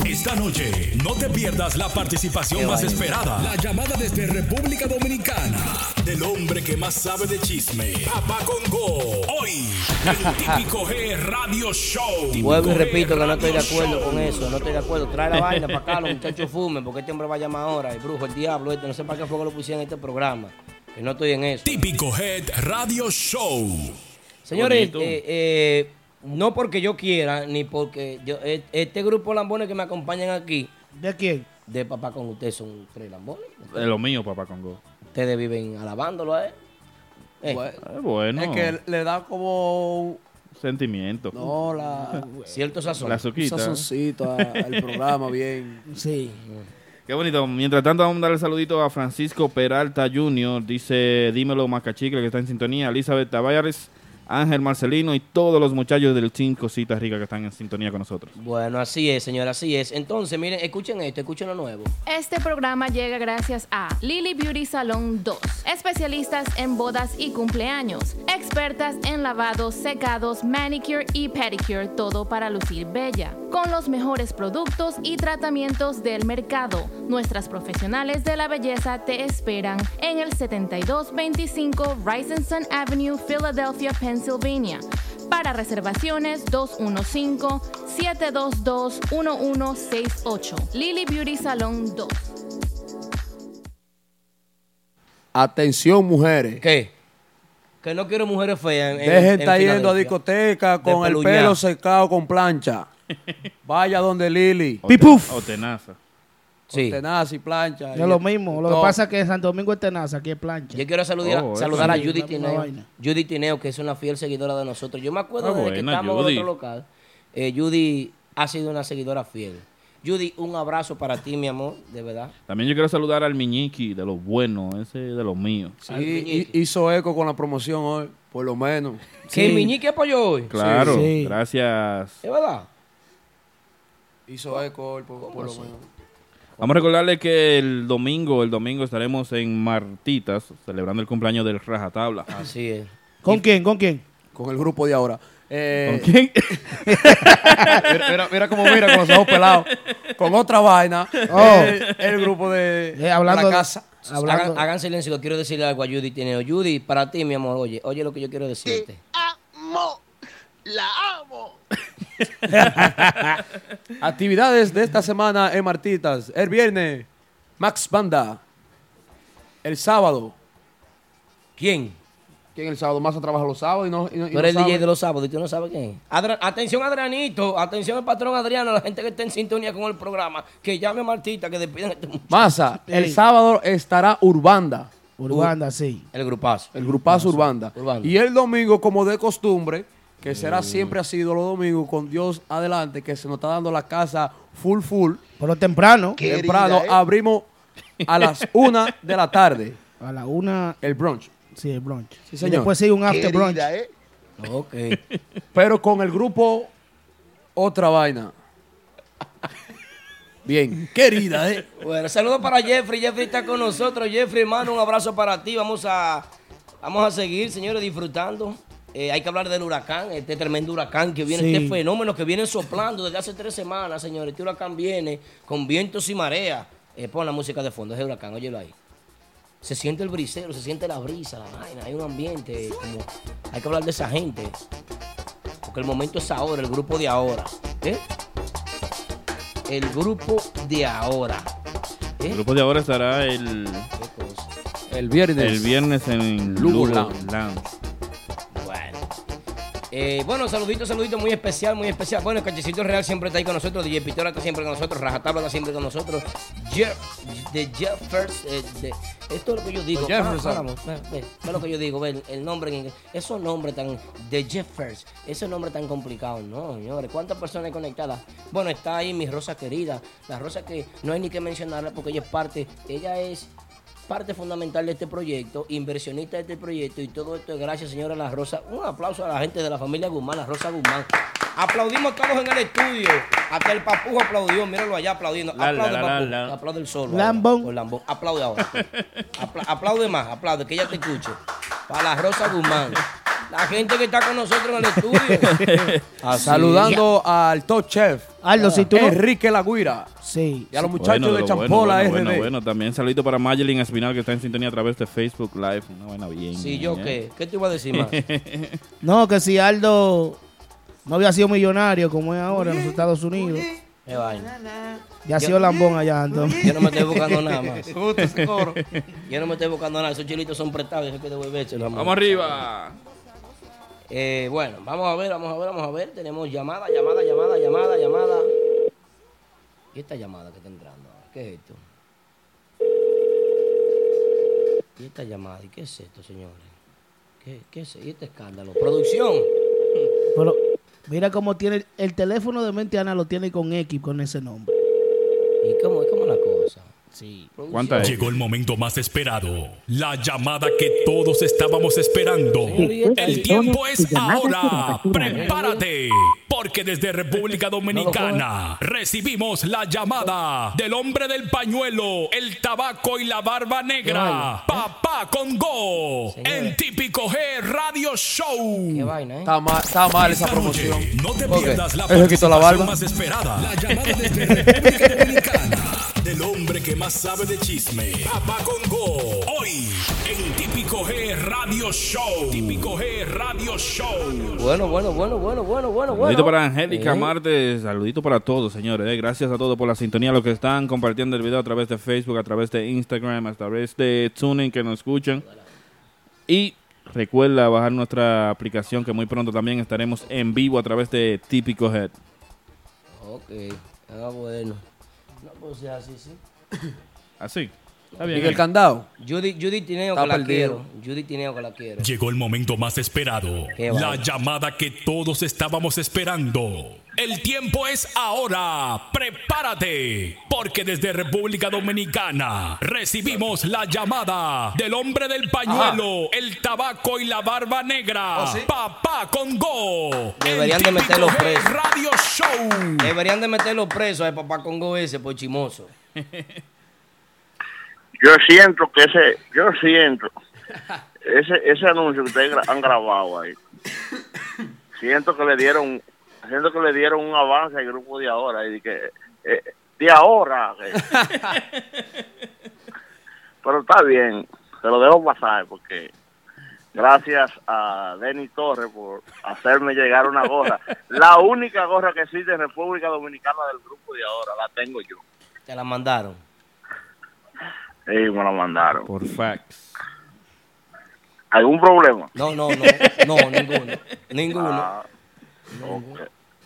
Esta noche no te pierdas la participación Qué más vaina. esperada. La llamada desde República Dominicana del hombre que más sabe de chisme. Papá Congo. Hoy en Típico G Radio Show. Vuelvo y repito que no estoy de acuerdo Show. con eso, no estoy de acuerdo. Trae la vaina para acá, los muchachos fumen, porque este hombre va a llamar ahora, el brujo, el diablo, este, no sé para qué fue que lo pusieron en este programa. Que no estoy en eso. Típico Head Radio Show. Señores, eh, eh, no porque yo quiera, ni porque yo, eh, este grupo de lambones que me acompañan aquí, ¿De quién? de papá con ustedes son tres lambones. Es lo mío, papá Congo. Ustedes viven alabándolo a él. Eh, Es bueno. Es que le da como. Sentimiento. No, la. cierto sazón. La Un suquita. sazoncito a- al programa, bien. Sí. Qué bonito. Mientras tanto, vamos a darle saludito a Francisco Peralta Jr. Dice, dímelo, Macachicle, que está en sintonía. Elizabeth Tavares, Ángel Marcelino y todos los muchachos del Team Cositas Ricas que están en sintonía con nosotros. Bueno, así es, señor, así es. Entonces, miren, escuchen esto, escuchen lo nuevo. Este programa llega gracias a Lily Beauty Salon 2, especialistas en bodas y cumpleaños, expertas en lavados, secados, manicure y pedicure, todo para lucir bella, con los mejores productos y tratamientos del mercado. Nuestras profesionales de la belleza te esperan en el 7225 Rising Avenue, Philadelphia, Pennsylvania. Para reservaciones 215-722-1168. Lily Beauty Salon 2. Atención, mujeres. ¿Qué? Que no quiero mujeres feas. En, en- estar yendo a discoteca con el peluñar. pelo secado con plancha. Vaya donde Lili. O Pipuf. te- O tenaza. Sí. Tenaz y plancha. Es lo mismo. Lo que pasa es que en Santo Domingo es tenaza, aquí es plancha. Yo quiero saludar, Oh, saludar a sí, Judy Tineo. Judy Tineo, que es una fiel seguidora de nosotros. Yo me acuerdo Ah, desde que estamos Judy. en otro local. eh, Judy ha sido una seguidora fiel. Judy, un abrazo para ti, mi amor, de verdad. También yo quiero saludar al Miñiqui, de los buenos, ese de los míos. Sí, hi- hizo eco con la promoción hoy, por lo menos. Que el Miñique apoyó hoy. Claro, Sí. gracias. ¿Es verdad? Hizo eco hoy, por, por lo menos. Vamos a recordarle que el domingo, el domingo estaremos en Martitas celebrando el cumpleaños del Rajatabla. Así es. ¿Con quién? ¿Con quién? Con el grupo de ahora. Eh, ¿Con quién? mira, mira, mira cómo mira con los ojos pelados. Con otra vaina. Oh. Eh, el grupo de Eh, hablando la casa. Hablando- Hagan, hagan silencio, quiero decirle algo a Judy Tineo. Judy, para ti, mi amor, oye, oye lo que yo quiero decirte. amo, la amo. Actividades de esta semana en Martitas. El viernes, Max Banda. El sábado. ¿Quién? ¿Quién el sábado? Más a trabajar los sábados y no, y no- y Tú no eres el sabe. DJ de los sábados y tú no sabes quién es. Adra- atención, Adrianito. Atención, el patrón Adriano. La gente que está en sintonía con el programa. Que llame a Martita, que despidan a este muchacho. Masa, el Ey. sábado estará Urbanda. Urbanda, sí. El grupazo. El grupazo Urbanda. Urbanda. Y el domingo, como de costumbre, que será siempre ha sido los domingos, con Dios adelante, que se nos está dando la casa full full. Pero temprano. Temprano ¿eh? abrimos a las una de la tarde A la una. el brunch. Sí, el brunch. Sí, Y señor. después sigue un after brunch. Querida, ¿eh? Ok. Pero con el grupo Otra Vaina. Bien, querida, ¿eh? Bueno, saludos para Jeffrey. Jeffrey está con nosotros. Jeffrey, hermano, un abrazo para ti. Vamos a, vamos a seguir, señores, disfrutando. Eh, hay que hablar del huracán, este tremendo huracán que viene, Sí. este fenómeno que viene soplando desde hace tres semanas, señores. Este huracán viene con vientos y marea. Eh, pon la música de fondo, es el huracán, óyelo ahí. Se siente el brisero, se siente la brisa, la vaina, hay un ambiente, como, hay que hablar de esa gente. Porque el momento es ahora, el grupo de ahora. ¿eh? El grupo de ahora. ¿eh? El grupo de ahora estará el. El viernes. el viernes en Lugo Lugo Lounge. Eh, bueno, saludito, saludito muy especial, muy especial. Bueno, el Cachecito Real siempre está ahí con nosotros. DJ Pitora está siempre con nosotros. Rajatabla está siempre con nosotros. Jeff, de Jeffers. eh, de- esto es lo que yo digo. De Jefferson. Ah, vamos, ve, ve, ve lo que yo digo. Ve, el, el nombre en inglés. Esos nombres tan. De Jeffers. Ese nombre tan complicado. No, señores. ¿Cuántas personas hay conectadas? Bueno, está ahí mi Rosa querida. La Rosa que no hay ni que mencionarla porque ella es parte. Ella es parte fundamental de este proyecto, inversionista de este proyecto y todo esto es gracias, señora La Rosa. Un aplauso a la gente de la familia Guzmán, La Rosa Guzmán. Aplaudimos todos en el estudio. Hasta el papujo aplaudió, míralo allá aplaudiendo. La, aplaude, la, la, papujo. la. Aplaude el solo. Lambón. Lambón. Aplaude ahora. Apla- aplaude más, aplaude, que ella te escuche. Para La Rosa Guzmán. La gente que está con nosotros en el estudio. Saludando al top chef. Aldo, si tú no- Enrique Lagüira. Sí. Y a los muchachos Bueno, de lo Champola bueno, bueno, RD. bueno, bueno. También saludito para Mayelin Espinal que está en sintonía a través de Facebook Live. Una buena bien. Sí, yo ¿eh? qué. ¿Qué te iba a decir más? No, que si Aldo no había sido millonario como es ahora en los Estados Unidos, vaina. ya ha sido lambón allá, entonces. Yo no me estoy buscando nada más. Me gusta ese coro. Yo no me estoy buscando nada. Esos chilitos son prestados. Hay que devolvérselos. amor. Vamos arriba. Eh, bueno, vamos a ver, vamos a ver, vamos a ver. Tenemos llamada, llamada, llamada, llamada, llamada. ¿Y esta llamada que está entrando? ahora? ¿Qué es esto? ¿Y esta llamada? ¿Y qué es esto, señores? ¿Qué, qué es ¿Y este escándalo? ¿Producción? Mira cómo tiene el teléfono de Mentiana lo tiene con X con ese nombre. ¿Y cómo es cómo la cosa? Sí. ¿Cuánta es? Llegó el momento más esperado. La llamada que todos estábamos esperando. El tiempo es ahora. Prepárate. Porque desde República Dominicana recibimos la llamada del hombre del pañuelo, el tabaco y la barba negra. Papá Congo. En Típico G Radio Qué Show. vaina, ¿eh? Está mal, está mal esa promoción. No te pierdas la la barba. más esperada. La llamada desde República Dominicana. Más sabe de chisme. Papá Congo. Hoy en Típico G Radio Show. Típico G Radio Show. Bueno, bueno, bueno, bueno, bueno, bueno, bueno. Saludito para Angélica Eh, Marte, saludito para todos, señores. eh. Gracias a todos por la sintonía, los que están compartiendo el video a través de Facebook, a través de Instagram, a través de Tuning, que nos escuchan. Y recuerda bajar nuestra aplicación, que muy pronto también estaremos en vivo a través de Típico Head. Ok, ah, bueno. No, pues sea así, sí. Así. Está ¿Y bien. el eh. candado? Judy, Judy Tineo Está que la perdido. quiero. Judy Tineo que la quiero. Llegó el momento más esperado. Qué La llamada que todos estábamos esperando. El tiempo es ahora. Prepárate. Porque desde República Dominicana recibimos la llamada del hombre del pañuelo, el tabaco y la barba negra. Papá Congo. Deberían de meterlo preso. Radio Show. Deberían de meterlo preso a papá Congo ese por chimoso. Yo siento que ese, yo siento ese ese anuncio que ustedes han grabado ahí. Siento que le dieron, siento que le dieron un avance al grupo de ahora y que eh, de ahora. que- Pero está bien, se lo dejo pasar porque gracias a Denny Torres por hacerme llegar una gorra. La única gorra que existe en República Dominicana del grupo de ahora, la tengo yo. Te la mandaron. Sí, me la mandaron. Por fax. ¿Algún problema? No, no, no, no, ninguno. Ninguno. Ah.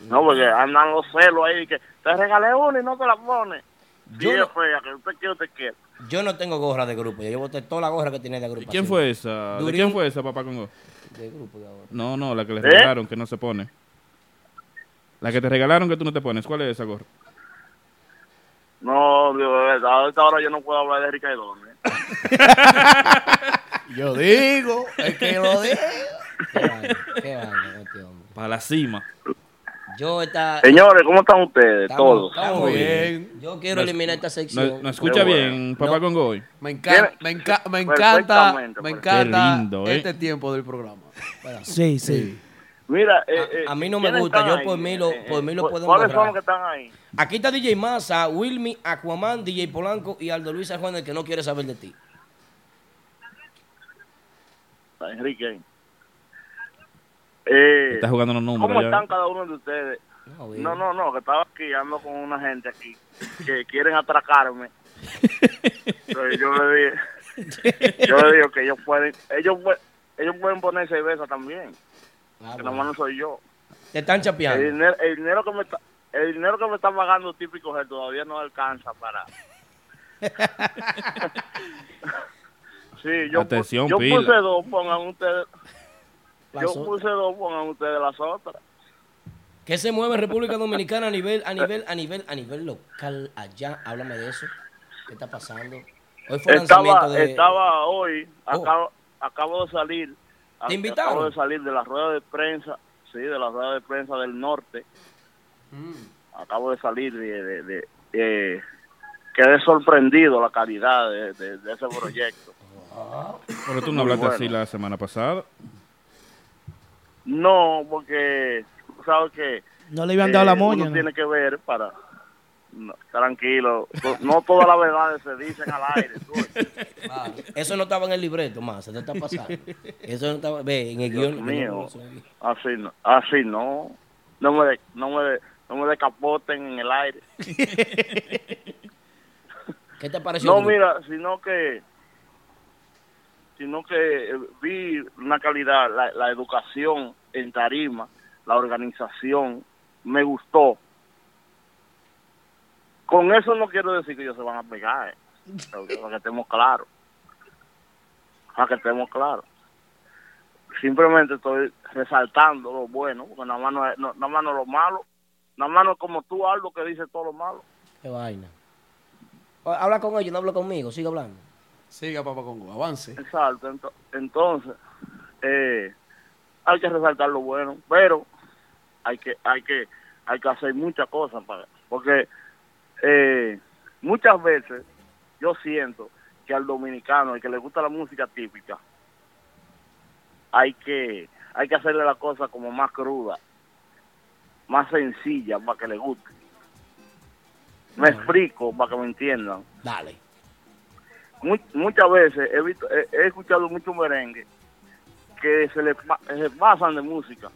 No, porque andan los celos ahí que te regalé una y no te la pones. Sí, Yo no- es fea, que usted quiere, usted quiere. Yo no tengo gorra de grupo. Yo boté toda la gorra que tenía de grupo. ¿Quién fue esa? ¿De Durín. quién fue esa, papá Congo? De grupo de ahora. No, no, la que le ¿Eh? regalaron, que no se pone. La que te regalaron que tú no te pones. ¿Cuál es esa gorra? No, Dios, de verdad, a esta hora yo no puedo hablar de Ricardo. Yo digo, es que lo digo. Qué vaina, qué vaina, este hombre. Para la cima. Yo está. Señores, ¿cómo están ustedes? Estamos- Todos. estamos bien. bien. Yo quiero No- eliminar esta ¿No, sección. no escucha bueno. bien, papá No. Congo hoy? Me encanta, me, enca- me encanta, Perfectamente, me pues. encanta Qué lindo, ¿eh? este tiempo del programa. Sí, sí. Mira, eh, eh, A- a mí no me ¿quiénes gusta, yo por mí lo- por mí lo ¿cu- pueden ¿Cuáles borrar. son los que están ahí? Aquí está DJ Massa, Wilmy, Aquaman, DJ Polanco y Aldo Luis Arjona, el que no quiere saber de ti. Está Enrique. Eh, Está jugando los números. ¿Cómo ya. están cada uno de ustedes? No. No, no, no, que estaba aquí, ando con una gente aquí que quieren atracarme. Entonces yo le dije, yo le digo que ellos pueden, ellos, ellos pueden poner cerveza también, Ah, que bueno. no soy yo. Te están El chapeando. dinero, el dinero que me está, el dinero que me está pagando típico G todavía no alcanza para. sí, yo, pu- Atención, yo pila. puse dos, pongan ustedes. Las Yo otras. puse dos, pongan ustedes las otras. ¿Qué se mueve en República Dominicana a nivel, a nivel, a nivel, a nivel local allá? Háblame de eso. ¿Qué está pasando? Hoy fue Estaba, lanzamiento de. estaba hoy, Oh. acabo, acabo de salir. ¿Te invitaron? Acabo de salir de la rueda de prensa, sí, de la rueda de prensa del norte. Acabo de salir de, de, de- de- quedé sorprendido la calidad de, de- de ese proyecto. Pero tú no hablaste bueno. así la semana pasada. No, porque sabes que No le habían dado la eh, moña. uno ¿no? tiene que ver para no, tranquilo, no todas las verdades se dicen al aire. tú. Eso no estaba en el libreto, más. Se te está pasando. Eso no estaba. Ve, en el Dios guion. mío, así no, así no, no me, de- no me, de- no me decapoten en el aire. ¿Qué te pareció? No, mira, sino que, sino que eh, vi una calidad, la, la educación en tarima, la organización, me gustó. Con eso no quiero decir que ellos se van a pegar, eh, para que- estemos claros. Para que estemos claros. Simplemente estoy resaltando lo bueno, porque nada más no es, no- nada más no es lo malo. Nada más no es como tú, Aldo, que dice todo lo malo. Qué vaina. Habla con ellos, no habla conmigo. Sigue hablando. Siga, papá Congo, avance. Exacto, ento- entonces eh, hay que resaltar lo bueno, pero hay que hay que hay que hacer muchas cosas para porque eh, muchas veces yo siento que al dominicano, el que le gusta la música típica, hay que hay que hacerle la cosa como más cruda, más sencilla para que le guste. Me explico para que me entiendan Dale. mu- muchas veces he visto he, he escuchado muchos merengue que se le se pasan de música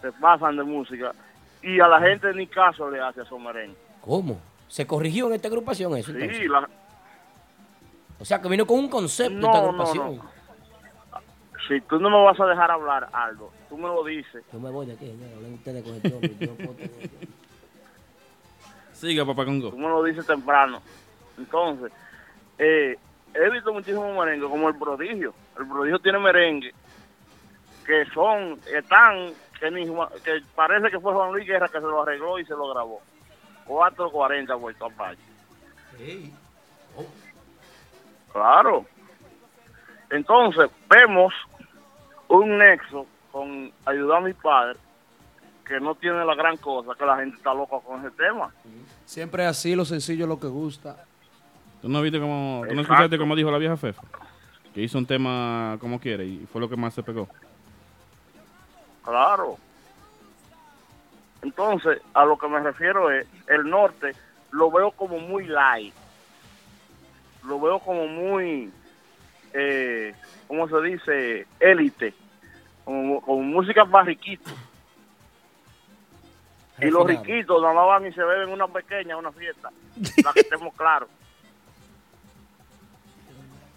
se pasan de música y a la gente ni caso le hace a esos merengues ¿Cómo? ¿Se corrigió en esta agrupación eso? sí entonces? la, O sea, que vino con un concepto No, esta agrupación. no. si tú no me vas a dejar hablar algo tú me lo dices Yo me voy de aquí, señor. Hablen ustedes con este hombre. Yo no puedo tener- Siga, papá Congo. tú me lo dices temprano entonces eh, he visto muchísimos merengues como el prodigio el prodigio tiene merengue que son están que, ni Juan- que parece que fue Juan Luis Guerra que se lo arregló y se lo grabó 440 vuelto Apache claro entonces vemos un nexo con ayudar a mi padre que no tiene la gran cosa, que la gente está loca con ese tema. Siempre es así, lo sencillo es lo que gusta. ¿Tú no viste cómo, tú no escuchaste cómo dijo la vieja Fefa? Que hizo un tema como quiere y fue lo que más se pegó. Claro. Entonces, a lo que me refiero es, el norte lo veo como muy light. Lo veo como muy, eh, ¿cómo se dice? Élite. Como, como música para riquitos. Y los riquitos nada más van y se beben una pequeña, una fiesta. Para que estemos claros.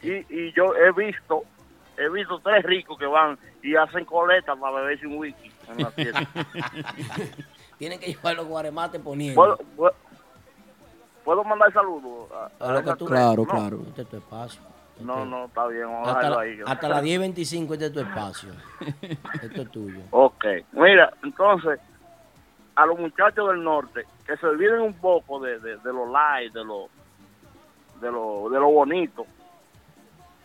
Y, y yo he visto, he visto tres ricos que van y hacen coleta para beberse un whisky en la fiesta. Tienen que llevar los guaremates poniendo. ¿Puedo, puedo, puedo mandar saludos? a- A a lo esas que tú- tres? Claro, No, claro. Este es tu espacio. No, no, está bien, vamos a Hasta, dejarlo la- ahí. hasta las 10.25 este es tu espacio. Esto es tuyo. Ok, mira, entonces, a los muchachos del norte, que se olviden un poco de, de, de lo light, de lo, de lo, de lo bonito,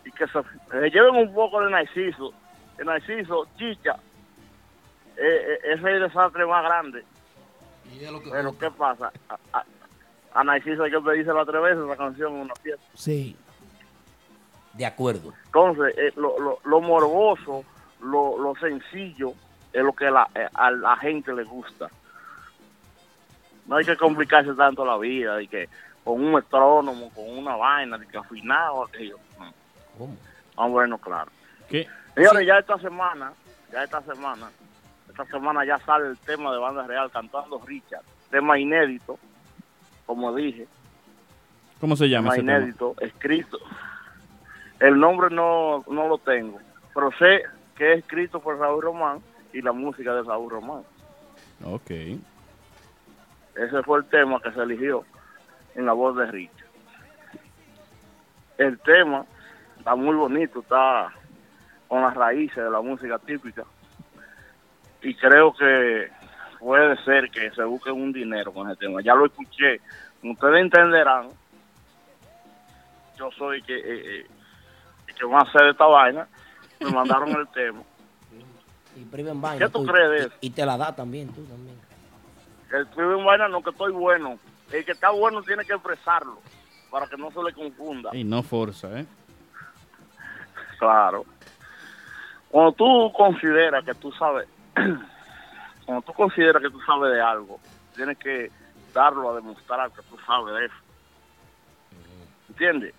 y que se, se lleven un poco de Narciso, de Narciso, chicha, eh, eh, ese es el desastre más grande. Pero, ¿qué pasa? A, a, a Narciso hay que pedírsela tres veces la canción en una fiesta. Sí. De acuerdo. Entonces, eh, lo, lo, lo morboso, lo, lo sencillo, es lo que la, eh, a la gente le gusta. No hay que complicarse tanto la vida, y que con un metrónomo, con una vaina, de que afinado, aquello. ¿Cómo? Ah, bueno, claro. ¿Qué? Señores, ya esta semana, ya esta semana, esta semana ya sale el tema de Banda Real cantando Richard, tema inédito, como dije, ¿Cómo se llama tema ese tema? inédito, escrito. El nombre no, no lo tengo, pero sé que es escrito por Raúl Román y la música de Raúl Román. Ok. Ese fue el tema que se eligió en la voz de Richard. El tema está muy bonito, está con las raíces de la música típica. Y creo que puede ser que se busque un dinero con ese tema. Ya lo escuché. Ustedes entenderán, yo soy que, eh, eh, el que más sé de esta vaina. Me mandaron el tema. Y priven vaina. ¿Qué tú crees de eso? Y, y te la da también, tú también. El escribe en vaina no que estoy bueno. El que está bueno tiene que expresarlo para que no se le confunda. Y no forza, ¿eh? Claro. Cuando tú consideras que tú sabes, cuando tú consideras que tú sabes de algo, tienes que darlo a demostrar que tú sabes de eso. ¿Entiendes?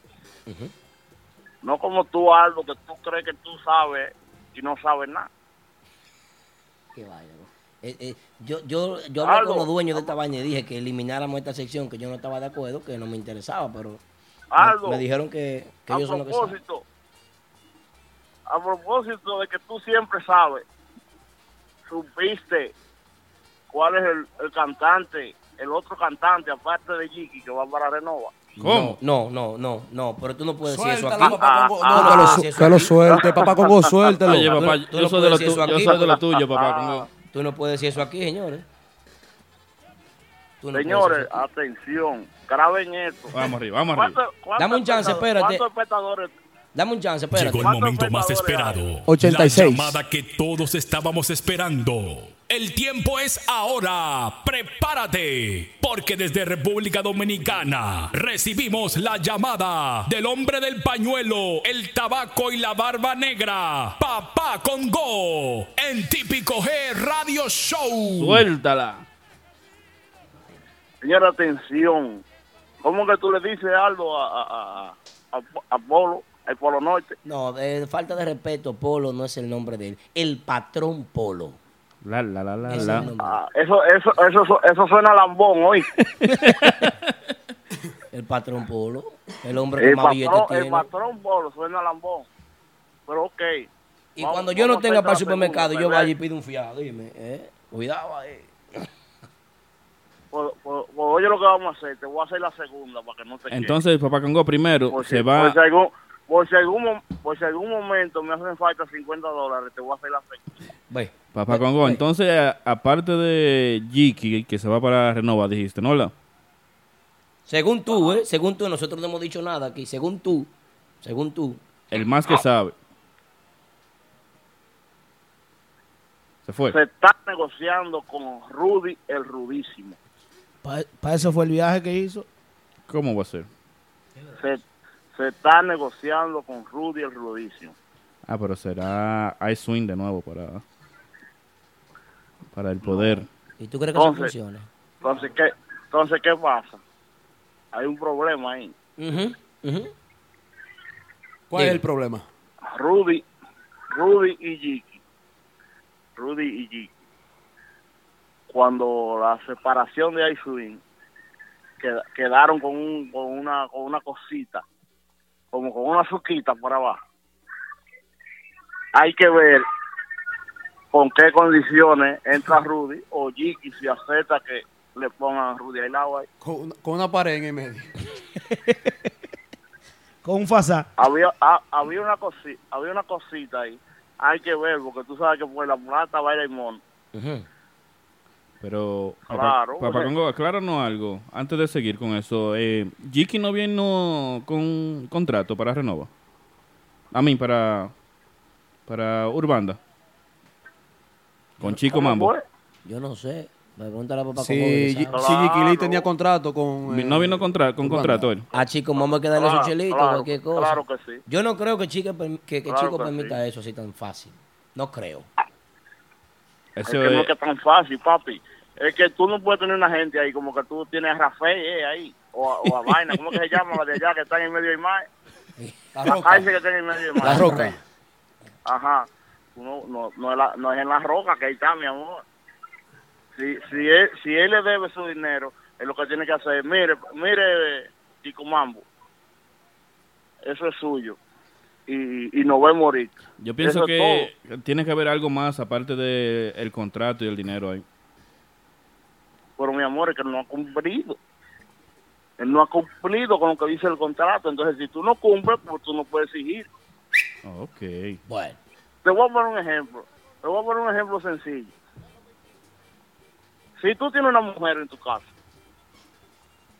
No como tú algo que tú crees que tú sabes y no sabes nada. Qué ¿no? Eh, eh, yo, yo, yo hablé Aldo. con los dueños de esta vaina y dije que elimináramos esta sección, que yo no estaba de acuerdo, que no me interesaba, pero me- dijeron que, que a ellos son los que saben. A propósito de que tú siempre sabes, supiste cuál es el, el cantante, el otro cantante, aparte de Jiki, que va para Renova. ¿Cómo? No, no, no, no, pero tú no puedes decir eso Suéltalo, aquí. papá, Congo. Ah, No, no, que, no, lo, su- eso que lo suelte, papá Congo, suéltelo. Oye, papá, tú yo no soy de lo tuyo, yo aquí, soy de lo tuyo, papá. Ah. Congo. Tú no puedes decir eso aquí, señores. No Señores, atención, graben esto. Vamos arriba, vamos arriba. ¿Cuántos- cuántos Dame un chance, espérate. ¿Cuántos espectadores? Dame un chance, espérate. Llegó el ¿Cuántos momento más esperado. 86. La llamada que todos estábamos esperando. El tiempo es ahora. Prepárate. Porque desde República Dominicana recibimos la llamada del hombre del pañuelo, el tabaco y la barba negra. Papá Congo. En Típico G Radio Show. Suéltala. Señora, atención. ¿Cómo que tú le dices algo a, a, a, a, a Polo, al Polo Norte? No, de falta de respeto, Polo no es el nombre de él. El patrón Polo. La, la, la, la, la. el. Ah, eso, eso, eso, eso suena a lambón hoy. El patrón Polo. El hombre que El más billetes patrón, el tiene. patrón Polo suena a lambón. Pero ok. Y Vamos- cuando yo no tenga para el supermercado, segunda, yo vaya y pido un fiado. Dime, ¿eh? Cuidado ahí. Pues, pues- pues oye lo que vamos a hacer. Te voy a hacer la segunda para que no te. Entonces, papá Congo primero Por si, se va. por si algún, por si algún, por si algún momento me hacen falta 50 dólares, te voy a hacer la. Ve. Papá ve, Congo, ve. entonces, aparte de Jiki, que se va para Renova, dijiste, ¿no? La? Según tú, ¿eh? Según tú, nosotros no hemos dicho nada aquí. Según tú, según tú. El más que sabe. Se fue. se está negociando con Rudy el Rudísimo. Para eso fue el viaje que hizo. ¿Cómo va a ser? Se, se está negociando con Rudy el Rudísimo. Ah, pero será iSwing de nuevo para, para el poder. ¿Y tú crees que eso Entonces, funciona? entonces, ¿qué, entonces, ¿qué pasa? Hay un problema ahí. ¿Cuál es el problema? Rudy, Rudy y Jiki. Rudy y Jiki. Cuando la separación de Aiswin quedaron con, un, con, una, con una cosita, como con una suquita por abajo. Hay que ver con qué condiciones entra Rudy o Jiki si acepta que le pongan a Rudy al agua. Con, una- con una pared en el medio. Con un fasá. había ha- había una cosita había una cosita ahí hay que ver porque tú sabes que por la mulata baila el mono Pero, Claro. Papá, Papá Congo, acláranos algo. Antes de seguir con eso, eh, Jiki no vino con contrato para Renova. A mí, para, para Urbanda. Con Chico Mambo. Yo no sé. Me pregunta a papá Sí, Jiki Lee tenía contrato con. No vino contra- con Urbanda. contrato él. A Chico Mambo hay que darle Claro, su chelito, claro, cualquier cosa. claro que sí. Yo no creo que, chica, perm- que, que Claro Chico que permita sí. eso así tan fácil. No creo. Es que no es- es que es tan fácil papi. Es que tú no puedes tener una gente ahí como que tú tienes a Rafael eh, ahí o, a- o a Vaina ¿cómo que se llama la de allá que está en el medio del mar? La la Roca. que está en el medio del mar. La Roca. ajá. No, no, no, es la- no es en la roca que ahí está mi amor. Si, si, él, si él le debe su dinero él lo que tiene que hacer. Mire mire Chico Mambo eso es suyo y, y no va a morir Yo pienso Eso que tiene que haber algo más aparte del el contrato y el dinero ahí. pero mi amor es que no ha cumplido. Él no ha cumplido con lo que dice el contrato. Entonces si tú no cumples pues tú no puedes exigir. Ok. Bueno. te voy a poner un ejemplo. Te voy a poner un ejemplo sencillo. Si tú tienes una mujer en tu casa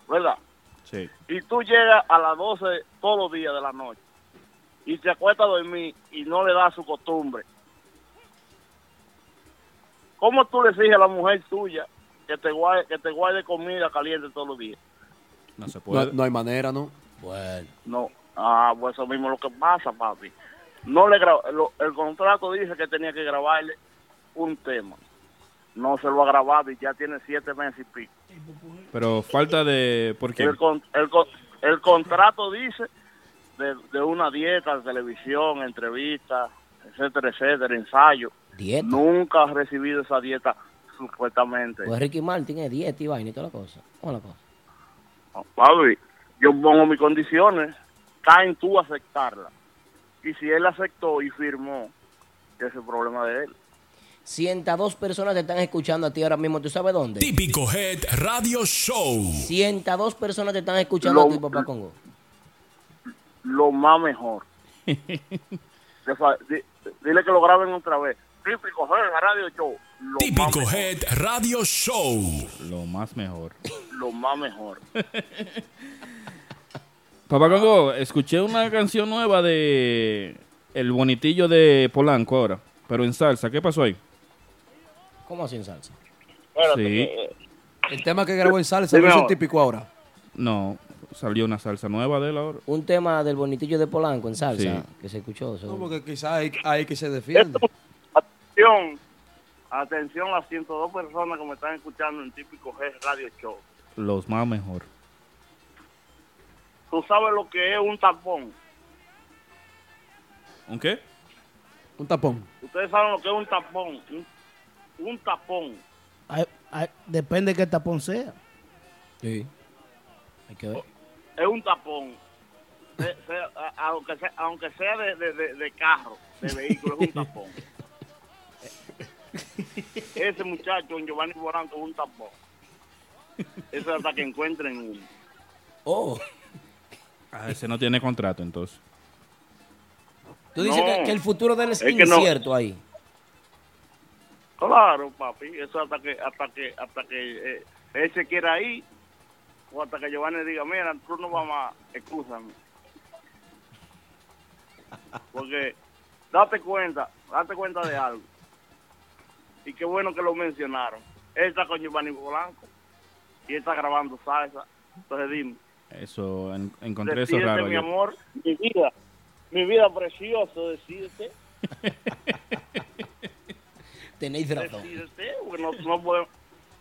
verdad Sí. y tú llegas a las 12 todos los días de la noche y te acuestas a dormir y no le das su costumbre, ¿cómo tú le exiges a la mujer tuya que te guarde, que te guarde comida caliente todos los días? No se No, no hay manera, ¿no? Bueno. No, ah, pues eso mismo es lo que pasa, papi. No le gra- lo- el contrato dice que tenía que grabarle un tema. No se lo ha grabado y ya tiene siete meses y pico. Pero falta de... ¿Por qué? El, con- el, con- el contrato dice de, de una dieta de televisión, entrevistas, etcétera, etcétera, ensayo. ¿Dieta? Nunca ha recibido esa dieta supuestamente. Pues Ricky Martin es dieta y vaina y toda la cosa. ¿Cómo la cosa? Yo pongo mis condiciones, caen tú a aceptarla. Y si él aceptó y firmó, ese es el problema de él. 102 personas te están escuchando a ti ahora mismo. ¿Tú sabes dónde? Típico Head Radio Show. 102 personas te están escuchando Lo- a ti, papá Congo. Lo más mejor. Dile que lo graben otra vez. Típico Head Radio Show. Lo Típico más, Head Radio Show. Lo más mejor. lo más mejor. Papá Congo, escuché una canción nueva de El Bonitillo de Polanco ahora, pero en salsa. ¿Qué pasó ahí? ¿Cómo así en salsa? Sí. El tema que grabó en salsa no es típico ahora. No, salió una salsa nueva de él ahora. Un tema del bonitillo de Polanco en salsa Sí. que se escuchó. No, porque quizás hay, hay que se defiende. Atención, atención a las 102 personas que me están escuchando en Típico Head Radio Show. Los más mejor. ¿Tú sabes lo que es un tapón? ¿Un qué? Un tapón. Ustedes saben lo que es un tapón. Un, un tapón. Ay- ay, depende de qué tapón sea. Sí. Hay que ver. Es un tapón. Se- se- a- aunque sea, aunque sea de, de- de- de carro, de vehículo, es un tapón. Ese muchacho, en Giovanni Boranco, es un tapón. Eso hasta que encuentren uno. Oh. Ah, ese no tiene contrato entonces. Tú dices No, que, que el futuro de él es, es no. incierto ahí. Claro, papi, eso hasta que hasta que hasta que eh, él se quiera ir o hasta que Giovanni diga, mira, tú no vamos a, excúsame. Porque date cuenta, date cuenta de algo. y qué bueno que lo mencionaron. Él está con Giovanni Polanco y él está grabando salsa. Entonces dime, Eso, en- encontré eso decídete, raro. mi yo. amor, mi vida, mi vida precioso, decídete, Tenéis razón. decídete, porque no, no podemos...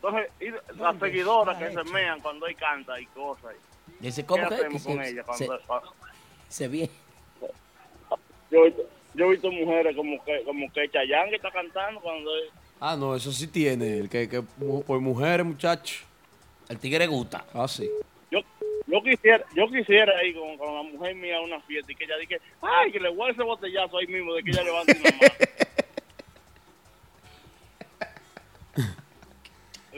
Entonces, y las seguidoras que se mean cuando él canta y cosas. Dice, ¿Qué ¿cómo que? hacemos que con se- ella se- cuando, cuando- Se viene. yo, he visto, yo he visto mujeres como que como que Chayanne está cantando cuando Ah, no, eso sí tiene. El que, que por mujeres, muchachos. El tigre gusta. Ah, sí. yo yo quisiera yo quisiera ir con, con la mujer mía a una fiesta y que ella diga ay que le voy a ese botellazo ahí mismo de que ella levante una mano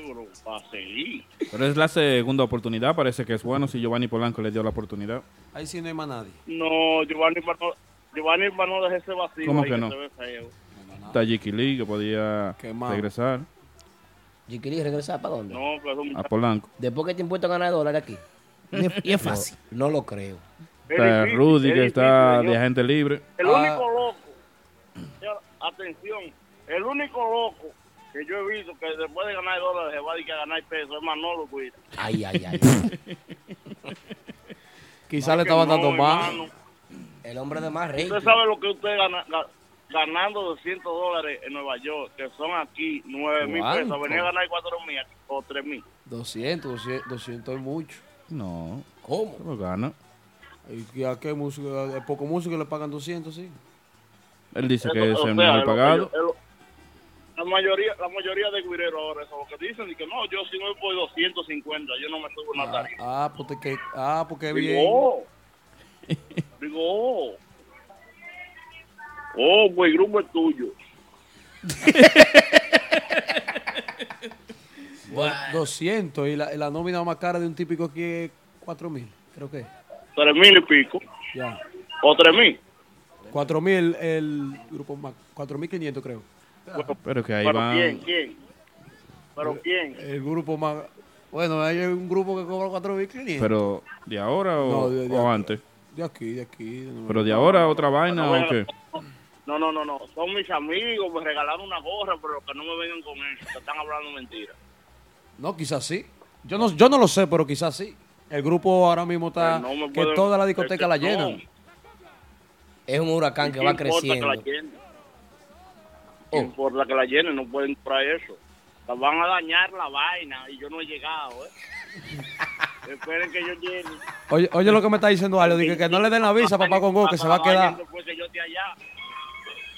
Seguro, va a seguir. Pero es la segunda oportunidad. Parece que es bueno si Giovanni Polanco le dio la oportunidad. Ahí sí no hay más nadie. no Giovanni para no Giovanni para no dejar ese vacío ¿Cómo que no? Está Jiki Lee que podía Quemado. regresar ¿Jiki regresar para dónde? no pero es un a Polanco. Después que te impuesto a ganar dólares aquí. Y es fácil. No, no lo creo. Está difícil, Rudy es que está de agente libre. El Ah. único loco, atención, el único loco que yo he visto que después de ganar dólares se va a dedicar a ganar pesos es Manolo Guira. Ay, ay, ay. Quizá le estaban no, dando más. El hombre de más rico. Usted sabe lo que usted gana ga- ganando 200 dólares en Nueva York, que son aquí 9 mil pesos. Venía a ganar 4 mil o 3 mil. 200, 200, 200 es mucho. No. ¿Cómo? Lo gana. ¿Y a qué música? ¿A poco músico le pagan 200, sí? Él dice que Eso, es o el sea, mejor lo que pagado. yo- la mayoría la mayoría de guireros ahora eso lo que dicen y que no, yo si no voy 250, yo no me subo una tarifa. Ah, porque, que, ah, porque bien. Digo, oh. Digo, oh. Oh, pues el grupo es tuyo. Bueno, 200 y la, y la nómina más cara de un típico aquí es 4 mil, creo que. Tres mil y pico. Ya. O tres mil. 4 mil el grupo más, 4 mil 500 creo. Pero que ahí ¿Pero van. quién? ¿Quién? ¿Pero quién? El grupo más, bueno, hay un grupo que cobra 4 mil 500. Pero de ahora o, No, de- de o acá. antes. De aquí, de aquí. de Pero de ahora otra vaina Bueno, o qué. No, no, no, no. Son mis amigos, me regalaron una gorra, pero que no me vengan con eso. Que están hablando mentiras. No, quizás sí. Yo no, yo no lo sé, pero quizás sí. El grupo ahora mismo está no me que toda la discoteca la que llenan. no. es un huracán que ¿Qué va creciendo. Que la Oh. importa que la llenen? No pueden comprar eso. La van a dañar la vaina y yo no he llegado, ¿eh? Esperen que yo llene. Oye, oye lo que me está diciendo Alio, dije que no le den la visa a papá Congo, que se va a quedar. Que yo allá.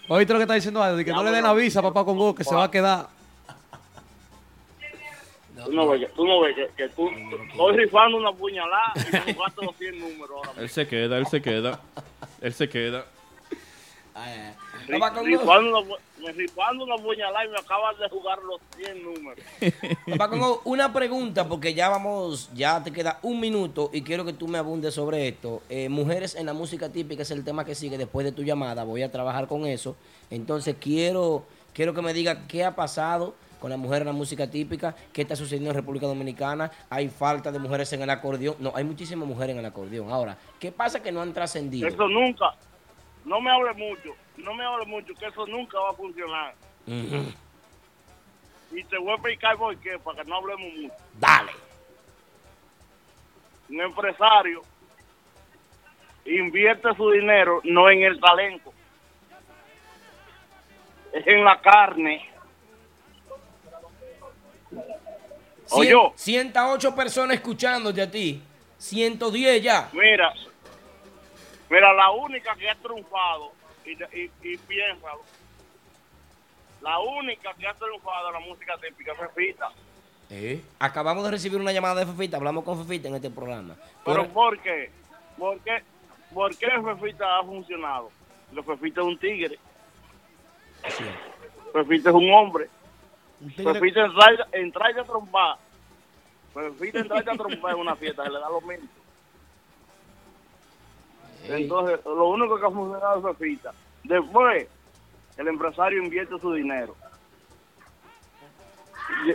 Oíste lo que está diciendo Alio, que no le den la visa a papá Congo, que se va a quedar. Tú no ves que, tú, no ves que, que tú, estoy rifando una puñalada y me jugaste los 100 números ahora mismo. Él se queda, él se queda. Él se queda. Ri- Rifando una, pu- me rifando una puñalada y me acabas de jugar los 100 números. Papá Congo, una pregunta, porque ya vamos, ya te queda un minuto y quiero que tú me abundes sobre esto. Eh, mujeres en la música típica es el tema que sigue después de tu llamada. Voy a trabajar con eso. Entonces quiero, quiero que me diga qué ha pasado con la mujer en la música típica, qué está sucediendo en República Dominicana. Hay falta de mujeres en el acordeón. No, hay muchísimas mujeres en el acordeón. Ahora, ¿qué pasa que no han trascendido? Eso nunca, no me hable mucho, no me hable mucho, que eso nunca va a funcionar. Y te voy a explicar por qué, para que no hablemos mucho. Dale. Un empresario invierte su dinero no en el talento, es en la carne. Oye. 108 personas escuchándote a ti. 110 ya. Mira, mira, la única que ha triunfado, y, y, y piénsalo, la única que ha triunfado en la música típica es Fefita. Acabamos de recibir una llamada de Fefita. Hablamos con Fefita en este programa. ¿Pero Por- por qué? ¿Por qué, ¿Por qué Fefita ha funcionado? Porque Fefita es un tigre. Fefita es un hombre. Fefita entra, entra y a trompar. Fefita entra y a trompar en una fiesta, se le da lo mismo. Entonces, lo único que ha funcionado es Fefita. Después, el empresario invierte su dinero.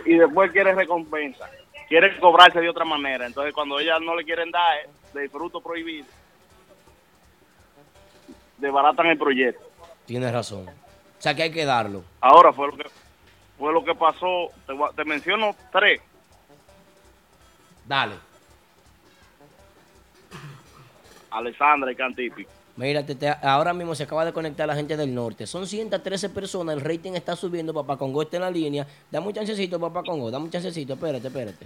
Y, y después quiere recompensa. Quiere cobrarse de otra manera. Entonces, cuando ellas no le quieren dar eh, de fruto prohibido, desbaratan el proyecto. Tienes razón. O sea que hay que darlo. Ahora fue lo que fue lo que pasó. Te menciono tres. Dale. Alessandra y Cantípico. Mira, te- te- ahora mismo se acaba de conectar la gente del norte. Son 113 personas, el rating está subiendo, papá Congo está en la línea. Dame un chancecito, papá Congo, dame un chancecito, espérate, espérate.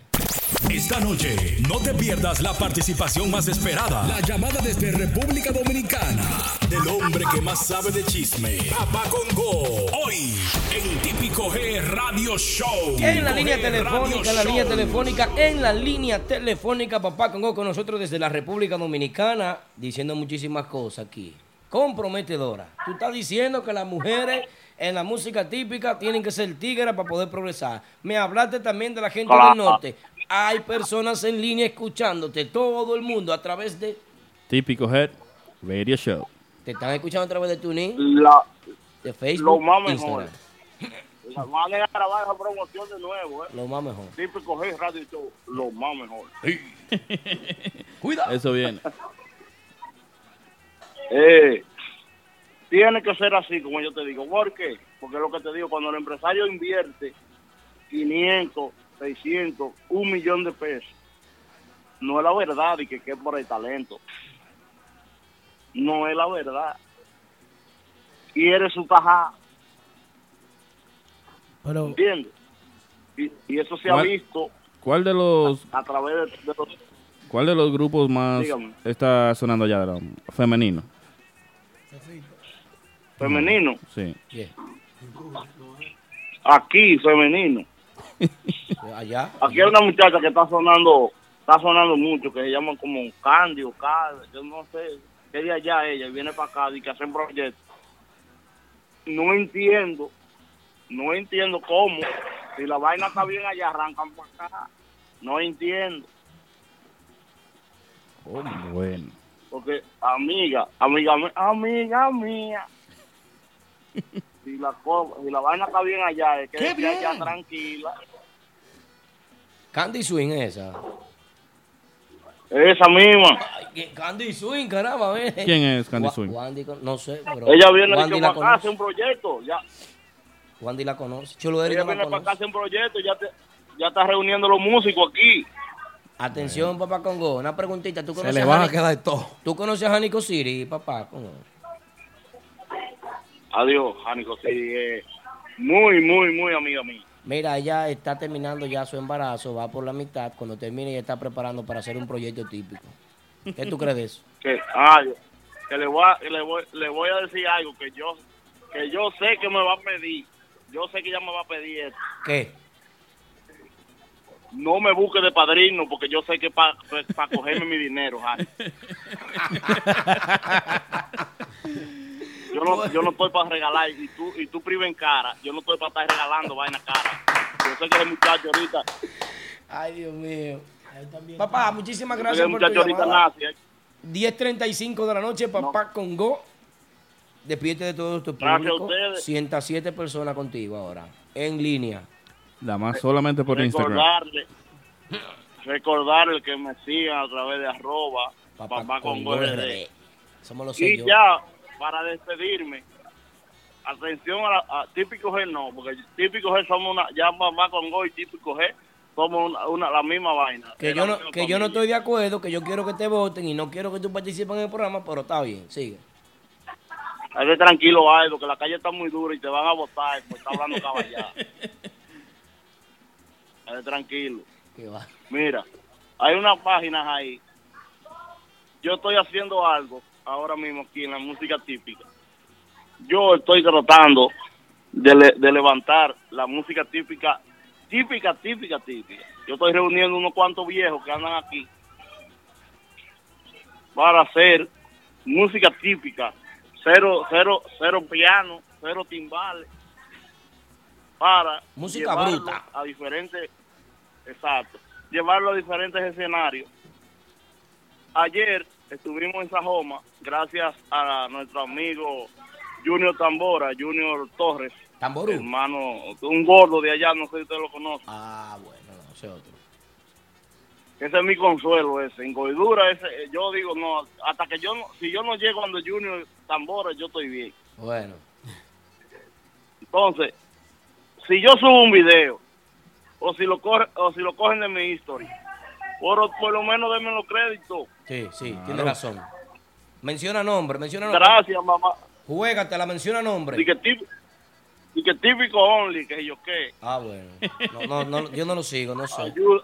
Esta noche no te pierdas la participación más esperada. La llamada desde República Dominicana del hombre que más sabe de chisme. Papá Congo. Hoy en Típico G Radio Show. En la línea G telefónica, en la línea telefónica, en la línea telefónica, papá Congo con nosotros desde la República Dominicana, diciendo muchísimas cosas aquí. Comprometedora. Tú estás diciendo que las mujeres en la música típica tienen que ser tigres para poder progresar. Me hablaste también de la gente Claro. del norte. Hay personas en línea escuchándote, todo el mundo a través de... Típico Head Radio Show. Te están escuchando a través de TuneIn, La, de Facebook, lo más mejor. La van a grabar esa promoción de nuevo, ¿eh? Lo más mejor. Típico G Radio Show, lo más mejor. Cuidado. Eso viene. Eh, tiene que ser así, como yo te digo. ¿Por qué? Porque lo que te digo, cuando el empresario invierte 500, 600, un millón de pesos, no es la verdad y que, que es por el talento. No es la verdad. Quiere su tajá, Pero, ¿entiendes? Y, y eso se ha visto ¿Cuál de los a través de, de los... cuál de los grupos más Dígame. está sonando allá femenino? femeninos. Sí. Aquí, femenino. Allá. Aquí hay una muchacha que está sonando, está sonando mucho, que se llama como Candy o Candy, yo no sé, que de allá ella, y viene para acá y que hacen proyectos. No entiendo, no entiendo cómo, si la vaina está bien allá, arrancan para acá. No entiendo, Oh, bueno. porque amiga, amiga, mi- amiga mía, si la, co- si la vaina está bien allá, es que ¡Qué esté allá bien! tranquila. Candy Swing esa. Esa misma. Ay, Candy Swing, caramba, ve. ¿Quién es Candy Wa- Swing? Wandy no sé, pero. Ella viene Wandy la para acá a hacer conoce. un proyecto. Ya, Wandy la conoce. Chulo ella no la viene para acá a hacer un proyecto. Ya, te- ya está reuniendo los músicos aquí. Atención, papá Congo. Una preguntita. ¿Tú Se conoces le van a Jani- quedar todo. ¿Tú conoces a Janico City, papá Congo? Adiós, Jánico. Sí, eh, muy, muy, muy amiga mía. Mira, ella está terminando ya su embarazo, va por la mitad. Cuando termine, ella está preparando para hacer un proyecto típico. ¿Qué tú crees de eso? Que, ah, que le, voy a, le, voy, le voy a decir algo que yo, que yo sé que me va a pedir. Yo sé que ella me va a pedir esto. ¿Qué? No me busque de padrino porque yo sé que para cogerme mi dinero. Yo no, yo no estoy para regalar y tú, y tú prives en cara. Yo no estoy para estar regalando vaina cara. Yo sé que ese muchacho ahorita, Ay, Dios mío. Papá, muchísimas gracias por tu llamada. nace. ¿eh? 10.35 de la noche, papá Congo. Despídete de todo tu Gracias a público. ustedes. 107 personas contigo ahora. En línea. La más solamente por Instagram. Recordarle, recordarle que me sigan a través de arroba papá, con Congo RD. RD. Somos los Y sellos. ya, para despedirme, atención a, la, a típico G no, porque típico G somos una, ya mamá con Go y típico G somos una, una- la misma vaina. Que yo no, que yo no estoy de acuerdo, que yo quiero que te voten y no quiero que tú participes en el programa, pero está bien, sigue. Esté tranquilo, Aldo, que la calle está muy dura y te van a votar, pues está hablando caballada. Esté tranquilo. Va. Mira, hay unas páginas ahí. Yo estoy haciendo algo ahora mismo aquí en la música típica. Yo estoy tratando de, le- de levantar la música típica, típica, típica, típica. Yo estoy reuniendo unos cuantos viejos que andan aquí para hacer música típica, cero, cero, cero piano, cero timbales, para Música bruta. a diferentes, exacto, llevarlo a diferentes escenarios. Ayer estuvimos en Sajoma, gracias a nuestro amigo Junior Tambora, Junior Torres, Tamború. hermano, un gordo de allá, no sé si usted lo conoce. Ah, bueno, no sé otro. Ese es mi consuelo, ese. En Goidura, ese, yo digo, no, hasta que yo no, si yo no llego donde Junior Tambora, yo estoy bien. Bueno. Entonces, si yo subo un video, o si lo, corre, o si lo cogen de mi history, por, por lo menos denme los créditos. Sí, sí, tiene razón. Menciona nombre, menciona nombre. Gracias, mamá. Juégatela, menciona nombre. Y que, tip- y que típico only, que yo qué. Ah, bueno. No, no, no, yo no lo sigo, no sé. Ayuda,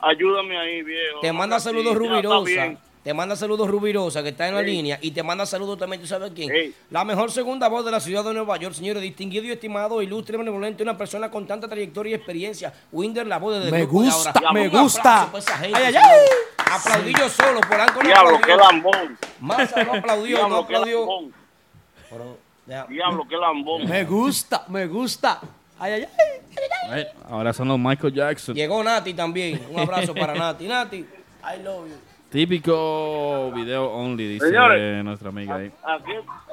ayúdame ahí, viejo. Te manda saludos Rubirosa. Te manda saludos Rubirosa, que está en la línea. Y te manda saludos también, ¿tú sabes quién? La mejor segunda voz de la ciudad de Nueva York, señores. Distinguido y estimado, ilustre, benevolente, una persona con tanta trayectoria y experiencia. Winder, la voz de Me gusta, me gusta. Ay, Ay, ay, Aplaudí yo solo, Polanco no Diablo, qué lambón. Massa no aplaudió, no Diablo, qué aplaudió. Pero. Diablo, qué lambón. Me gusta, me gusta. Ay, ay, ay. Ay, ahora son los Michael Jackson. Llegó Nati también. Un abrazo para Nati. Nati, I love you. Típico video only, dice Señores. nuestra amiga ahí. Aquí,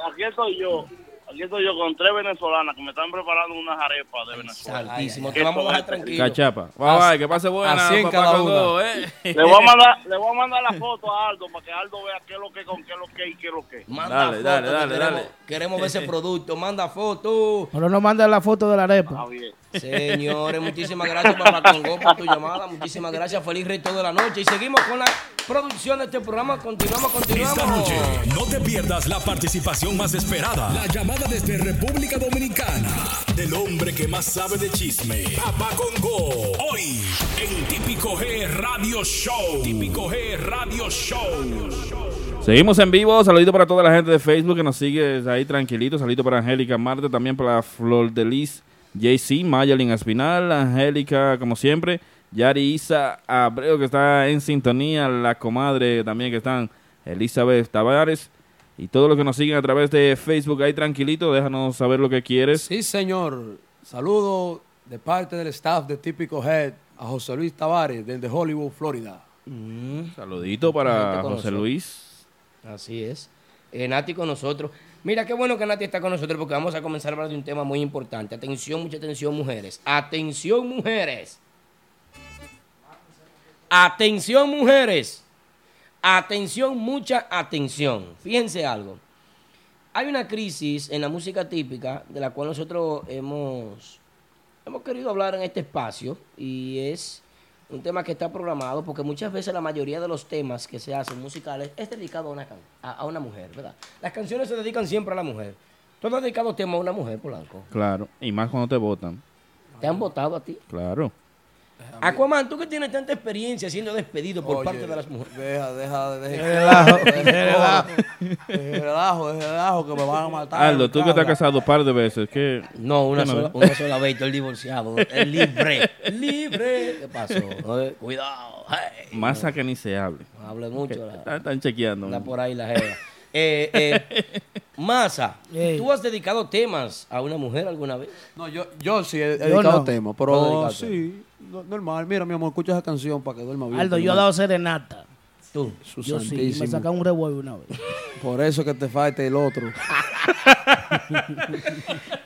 aquí estoy yo. Aquí estoy yo con tres venezolanas que me están preparando unas arepas de Venezuela. Santísimo, te vamos a dejar tranquilo. Cachapa. Bye, bye, que pase buena. Así en cada una. eh. Le voy, a mandar, le voy a mandar la foto a Aldo para que Aldo vea qué es lo que con qué es lo que y qué es lo que. Manda Dale, foto, dale, que dale, queremos, dale. Queremos ver ese producto. Manda foto. Pero no manda la foto de la arepa. Está bien. Señores, muchísimas gracias, Papá Congo, por tu llamada. Muchísimas gracias. Feliz resto de la noche. Y seguimos con la producción de este programa. Continuamos, continuamos. Esta noche no te pierdas la participación más esperada. La llamada desde República Dominicana del hombre que más sabe de chisme. Papá Congo. Hoy en Típico G Radio Show. Típico G Radio Show. Seguimos en vivo. Saludito para toda la gente de Facebook que nos sigue ahí tranquilito. Saludito para Angélica Marte, también para Flor de Liz, JC, Mayalin Espinal, Angélica, como siempre. Yari Isa Abreu, que está en sintonía. La comadre también que están. Elizabeth Tavares. Y todos los que nos siguen a través de Facebook ahí tranquilito. Déjanos saber lo que quieres. Sí, señor. Saludo de parte del staff de Típico Head a José Luis Tavares desde Hollywood, Florida. Saludito La gente para José nosotros. Luis. Así es. Eh, Nati con nosotros. Mira, qué bueno que Nati está con nosotros porque vamos a comenzar a hablar de un tema muy importante. Atención, mucha atención, mujeres. Atención, mujeres. Atención, mujeres. Atención, mucha atención. Fíjense algo. Hay una crisis en la música típica de la cual nosotros hemos, hemos querido hablar en este espacio y es un tema que está programado porque muchas veces la mayoría de los temas que se hacen musicales es dedicado a una, can- a, a una mujer, ¿verdad? Las canciones se dedican siempre a la mujer. ¿Tú has dedicado tema a una mujer, Polanco? Claro. Y más cuando te votan. ¿Te han votado a ti? Claro. Aquaman, tú que tienes tanta experiencia siendo despedido por Oye, parte de las mujeres. Deja, deja, deja. Relajo, relajo. Relajo, relajo, que me van a matar. Aldo, tú que estás cabra. casado un par de veces, ¿qué? No, una qué sola, una sola vez, estoy divorciado. Es libre. libre. ¿Qué pasó? Eh, Cuidado. Hey. Más a que ni se hable. No hable mucho. la- Están, están chequeando. Anda por ahí la jeva. Eh, eh, Masa. ¿tú has dedicado temas a una mujer alguna vez? No, yo, yo sí he, he Yo dedicado no. temas, No pero dedicado sí, no- normal. Mira, mi amor, escucha esa canción para que duerma bien. Aldo, yo he dado serenata. Tú. Su Yo sí, me santísimo. sacan un revuelo una vez. Por eso que te falta el otro.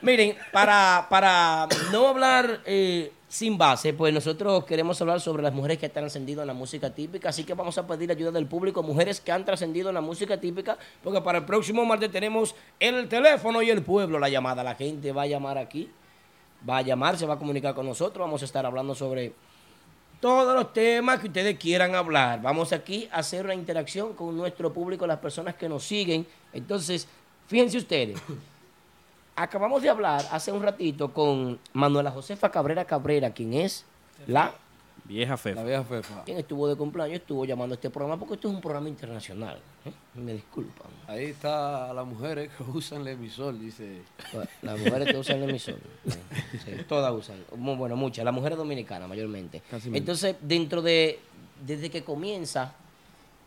Miren, para, para no hablar eh, sin base, pues nosotros queremos hablar sobre las mujeres que han trascendido en la música típica, así que vamos a pedir ayuda del público, mujeres que han trascendido en la música típica, porque para el próximo martes tenemos el teléfono y el pueblo, la llamada. La gente va a llamar aquí, va a llamar, se va a comunicar con nosotros, vamos a estar hablando sobre todos los temas que ustedes quieran hablar. Vamos aquí a hacer una interacción con nuestro público, las personas que nos siguen. Entonces, fíjense ustedes. Acabamos de hablar hace un ratito con Manuela Josefa Cabrera Cabrera, quien es la Vieja fe. La vieja fefa. quien estuvo de cumpleaños, estuvo llamando a este programa porque esto es un programa internacional. ¿eh? Me disculpan. Ahí está las mujeres que usan el emisor, dice. Las mujeres que usan el emisor. Sí, todas usan. Bueno, muchas. Las mujeres dominicanas mayormente. Casi. Entonces, dentro de, desde que comienza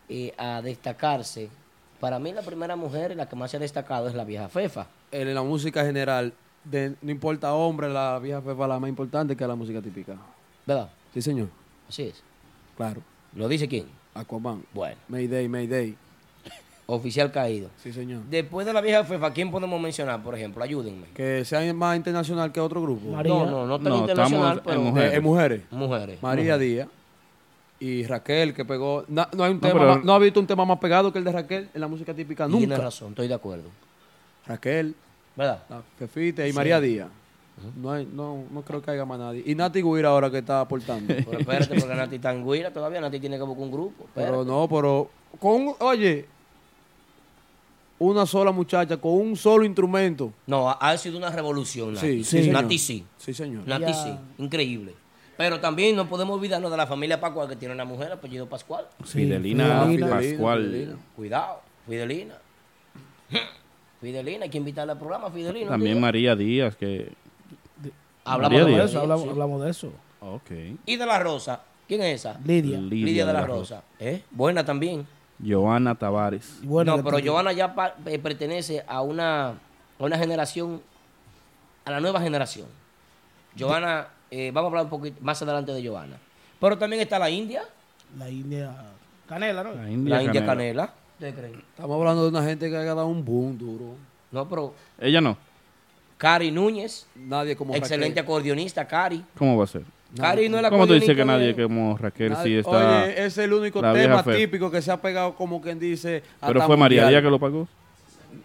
eh, a destacarse, para mí la primera mujer, la que más se ha destacado es la vieja Fefa. En la música general, de- no importa hombre, la vieja fefa es la más importante que la música típica. ¿Verdad? Sí, señor. Así es. Claro. ¿Lo dice quién? Aquaman. Bueno, Mayday, Mayday. oficial caído. Sí, señor. Después de la vieja Fefa, ¿quién podemos mencionar, por ejemplo? Ayúdenme. Que sea más internacional que otro grupo. María. No, no, no tan No, internacional, estamos pero en mujeres. eh, mujeres. mujeres. María mujeres. Díaz y Raquel que pegó. Na- No, hay un No, tema pero- más- no ha visto un tema más pegado que el de Raquel en la música típica Tienes nunca. razón, estoy de acuerdo. Raquel, ¿Verdad? la Fefita y Sí. María Díaz. No, hay, no, no creo que haya más nadie. Y Nati Guira ahora que está aportando. Pero espérate, porque Nati está en Guira todavía. Nati tiene que buscar un grupo. Pero no, pero con, oye, una sola muchacha con un solo instrumento. No, ha, ha sido una revolución. Nati. Sí, sí. Nati sí. Sí, señor. Nati Ya. sí. Increíble. Pero también no podemos olvidarnos de la familia Pascual, que tiene una mujer apellido Pascual. Fidelina, Fidelina. Pascual. Fidelina. Cuidado, Fidelina. Fidelina, hay que invitarla al programa, Fidelina. También. María Díaz, que... Hablamos María de Díaz. Eso, hablamos, hablamos de eso. Ok. Y de la Rosa. ¿Quién es esa? Lidia. Lidia, de la, Rosa. ¿Eh? Buena también. Joana Tavares. Y bueno, no, pero también- Giovanna ya pa- eh, pertenece a una, a una generación, a la nueva generación. Giovanna, eh, vamos a hablar un poquito más adelante de Giovanna. Pero también está la India, La India. Canela, ¿no? La India, la India Canela. Canela. ¿Ustedes creen? Estamos hablando de una gente que ha dado un boom duro. No, pero Ella no. Cari Núñez, Nadie como excelente Raquel. acordeonista, Cari. ¿Cómo va a ser? Cari no es la ¿Cómo tú dices que nadie como Raquel Nadie- sí está... Oye, es el único tema típico que se ha pegado como quien dice. Pero fue María. Díaz que lo pagó.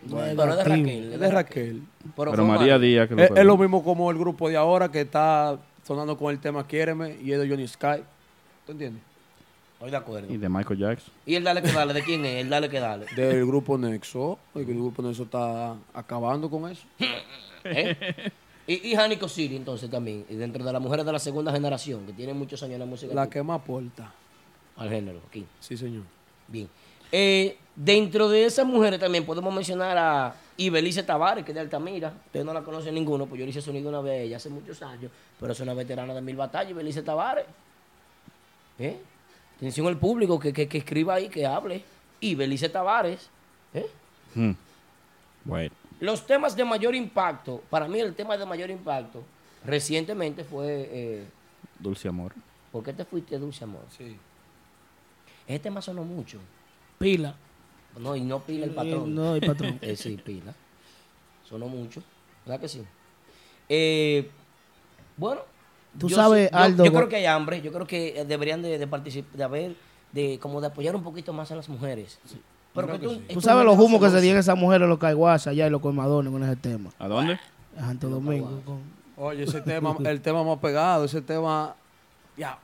Pero es de Raquel. Es de Raquel. Pero, Pero María. Díaz que lo Es, pagó. es lo mismo como el grupo de ahora que está sonando con el tema Quiéreme y es de Johnny Sky. ¿Tú entiendes? Estoy de acuerdo. Y de Michael Jackson. ¿Y el dale que dale? ¿De quién es? El dale que dale. Del grupo Nexo. El grupo Nexo está acabando con eso. ¿Eh? Y, y Janico City, entonces también, y dentro de las mujeres de la segunda generación, que tienen muchos años en la música. La que más aporta. Al género, aquí. Sí, señor. Bien. Eh, dentro de esas mujeres también podemos mencionar a Ibelice Tavares, que es de Altamira. Ustedes no la conocen ninguno, pues yo le hice sonido una vez ella hace muchos años, pero es una veterana de mil batallas, Ibelice Tavares. ¿Eh? Atención al público que, que, que escriba ahí, que hable. Ibelice Tavares. ¿Eh? Hmm. Bueno. Los temas de mayor impacto, para mí el tema de mayor impacto recientemente fue eh, Dulce Amor. ¿Por qué te fuiste, Dulce Amor? Sí. Este tema sonó mucho. Pila. No, y no pila el patrón. no, el patrón. Eh, sí, pila. Sonó mucho. ¿Verdad que sí? Eh, bueno. Tú yo sabes, sí- yo- Aldo, Yo, creo que hay hambre. Yo creo que eh, deberían de, de participar, de haber, de como de apoyar un poquito más a las mujeres. Pero que tú, sabes los humos que se dieron esas mujeres, los caiguas allá y los colmadones con ese tema. ¿A dónde? En Santo Domingo. Oye, ese tema, el tema más pegado, ese tema. Ya,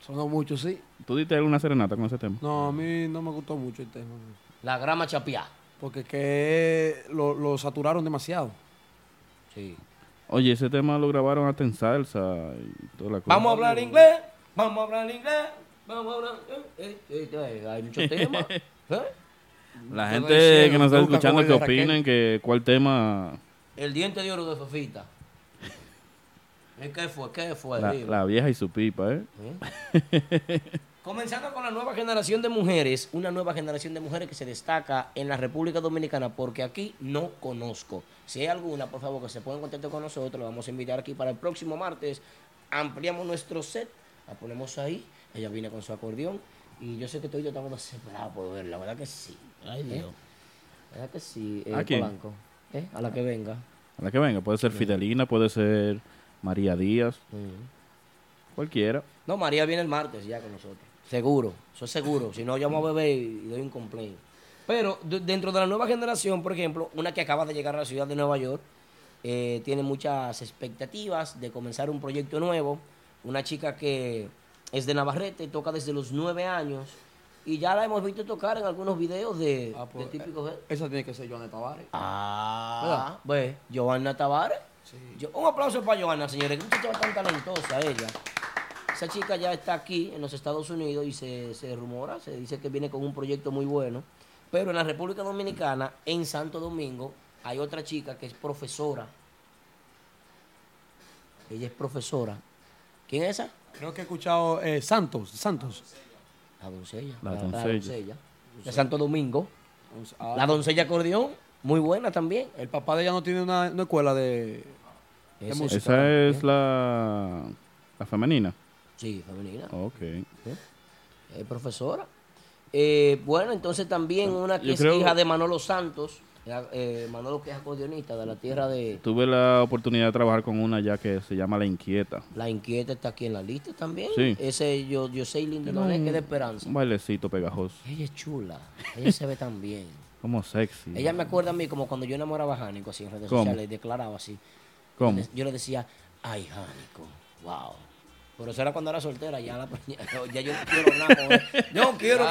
sonó mucho, sí. ¿Tú diste alguna serenata con ese tema? No, a mí no me gustó mucho el tema. La grama chapiá. Porque que lo, lo saturaron demasiado. Sí. Oye, ese tema lo grabaron hasta en salsa y toda la cosa. Vamos a hablar inglés. Vamos a hablar inglés. Vamos a hablar. eh, eh, eh, hay muchos temas. ¿eh? La Te gente que nos está escuchando que opinen que cuál tema El diente de oro de Fefita. ¿Eh, ¿Qué fue? ¿Qué fue? la, la vieja y su pipa, ¿eh? Comenzando con la nueva generación de mujeres, una nueva generación de mujeres que se destaca en la República Dominicana, porque aquí no conozco. Si hay alguna, por favor, que se ponga en contacto con nosotros, la vamos a invitar aquí para el próximo martes. Ampliamos nuestro set, la ponemos ahí. Ella viene con su acordeón y yo sé que todos estamos desesperados por verla, ¿verdad que sí? Ay, ¿Eh? Dios. ¿Verdad que sí, eh, ¿A quién? Polanco? ¿Eh? A la que venga. A la que venga, puede ser Fidelina, puede ser María Díaz, cualquiera. No, María viene el martes ya con nosotros. Seguro, eso es seguro. Si no, llamo a bebé y doy un complaint. Pero de- dentro de la nueva generación, por ejemplo, una que acaba de llegar a la ciudad de Nueva York, eh, tiene muchas expectativas de comenzar un proyecto nuevo. Una chica que es de Navarrete, toca desde los nueve años y ya la hemos visto tocar en algunos videos de, de típicos. Esa tiene que ser Joana Tavares. Ah, pues, Giovanna Tavares. Yo- un aplauso para Giovanna, señores. Que muchacha tan talentosa ella. Esa chica ya está aquí en los Estados Unidos y se, se rumora, se dice que viene con un proyecto muy bueno. Pero en la República Dominicana, en Santo Domingo, hay otra chica que es profesora. Ella es profesora. ¿Quién es esa? Creo que he escuchado eh, Santos, Santos. La doncella. La doncella. De Santo Domingo. Ah. La doncella acordeón, muy buena también. El papá de ella no tiene una, una escuela de, de Ese- música. Esa es la, la femenina. Sí, femenina. Ok. Es profesora. Eh, bueno, entonces también una que Yo es creo- hija de Manolo Santos. Eh, Manolo que es acordeonista de la tierra de... Tuve la oportunidad de trabajar con una ya que se llama La Inquieta. La Inquieta está aquí en la lista también. Sí. Ese yo, yo sé que un- es de Esperanza. Un bailecito pegajoso. Ella es chula. Ella se ve tan bien. Como sexy. Ella me acuerda a mí como cuando yo enamoraba a Jánico así en redes ¿Cómo? sociales, declaraba así. ¿Cómo? Yo le decía, ay, Jánico, wow. Pero eso era cuando era soltera, ya, la, ya, ya yo no quiero nada. con él. Yo no quiero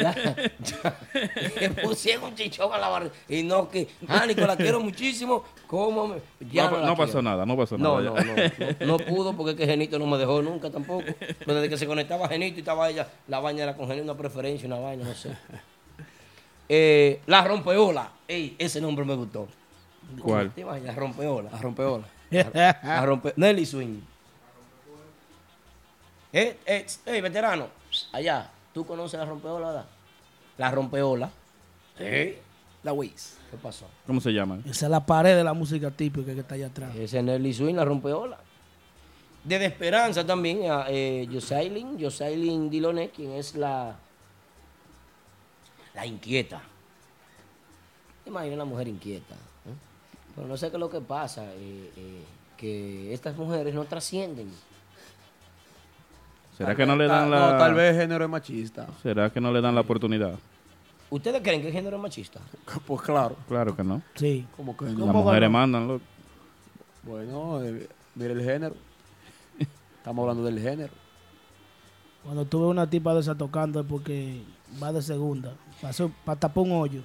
ya. Le pusieron un chichón a la barriga. Y no, que, Jánico, la quiero muchísimo. ¿Cómo me- ya No, pasó nada, no pasó No, nada. no, no, no, no pudo porque es que Genito no me dejó nunca tampoco. Pero desde que se conectaba Genito y estaba ella, la vaina era con Genito, una preferencia, una vaina, no sé. Eh, la rompeola. Ey, ese nombre me gustó. ¿Cuál? La rompeola. La rompeola. La La rompe... Nelly Swing. Eh, eh, ey, veterano, allá, ¿tú conoces la rompeola, verdad? La rompeola. Sí. La Wiz. ¿Qué pasó? ¿Cómo se llama? Esa es la pared de la música típica que está allá atrás. Ese es Nelly Swing, la rompeola. Desde Esperanza también, a eh, Josailin, Josailin Diloné, quien es la, la inquieta. Imagina una mujer inquieta. ¿eh? Pero no sé qué es lo que pasa, eh, eh, que estas mujeres no trascienden. ¿Será que no le dan tal- la... no, tal vez género es machista. ¿Será que no le dan la oportunidad? ¿Ustedes creen que el género es machista? Pues claro. Claro que no. Sí. Como que Las no. mujeres mandan, loco. Bueno, eh, mire el género. Estamos hablando del género. Cuando tuve una tipa de esa tocando es porque va de segunda. Pasó para tapar un hoyo.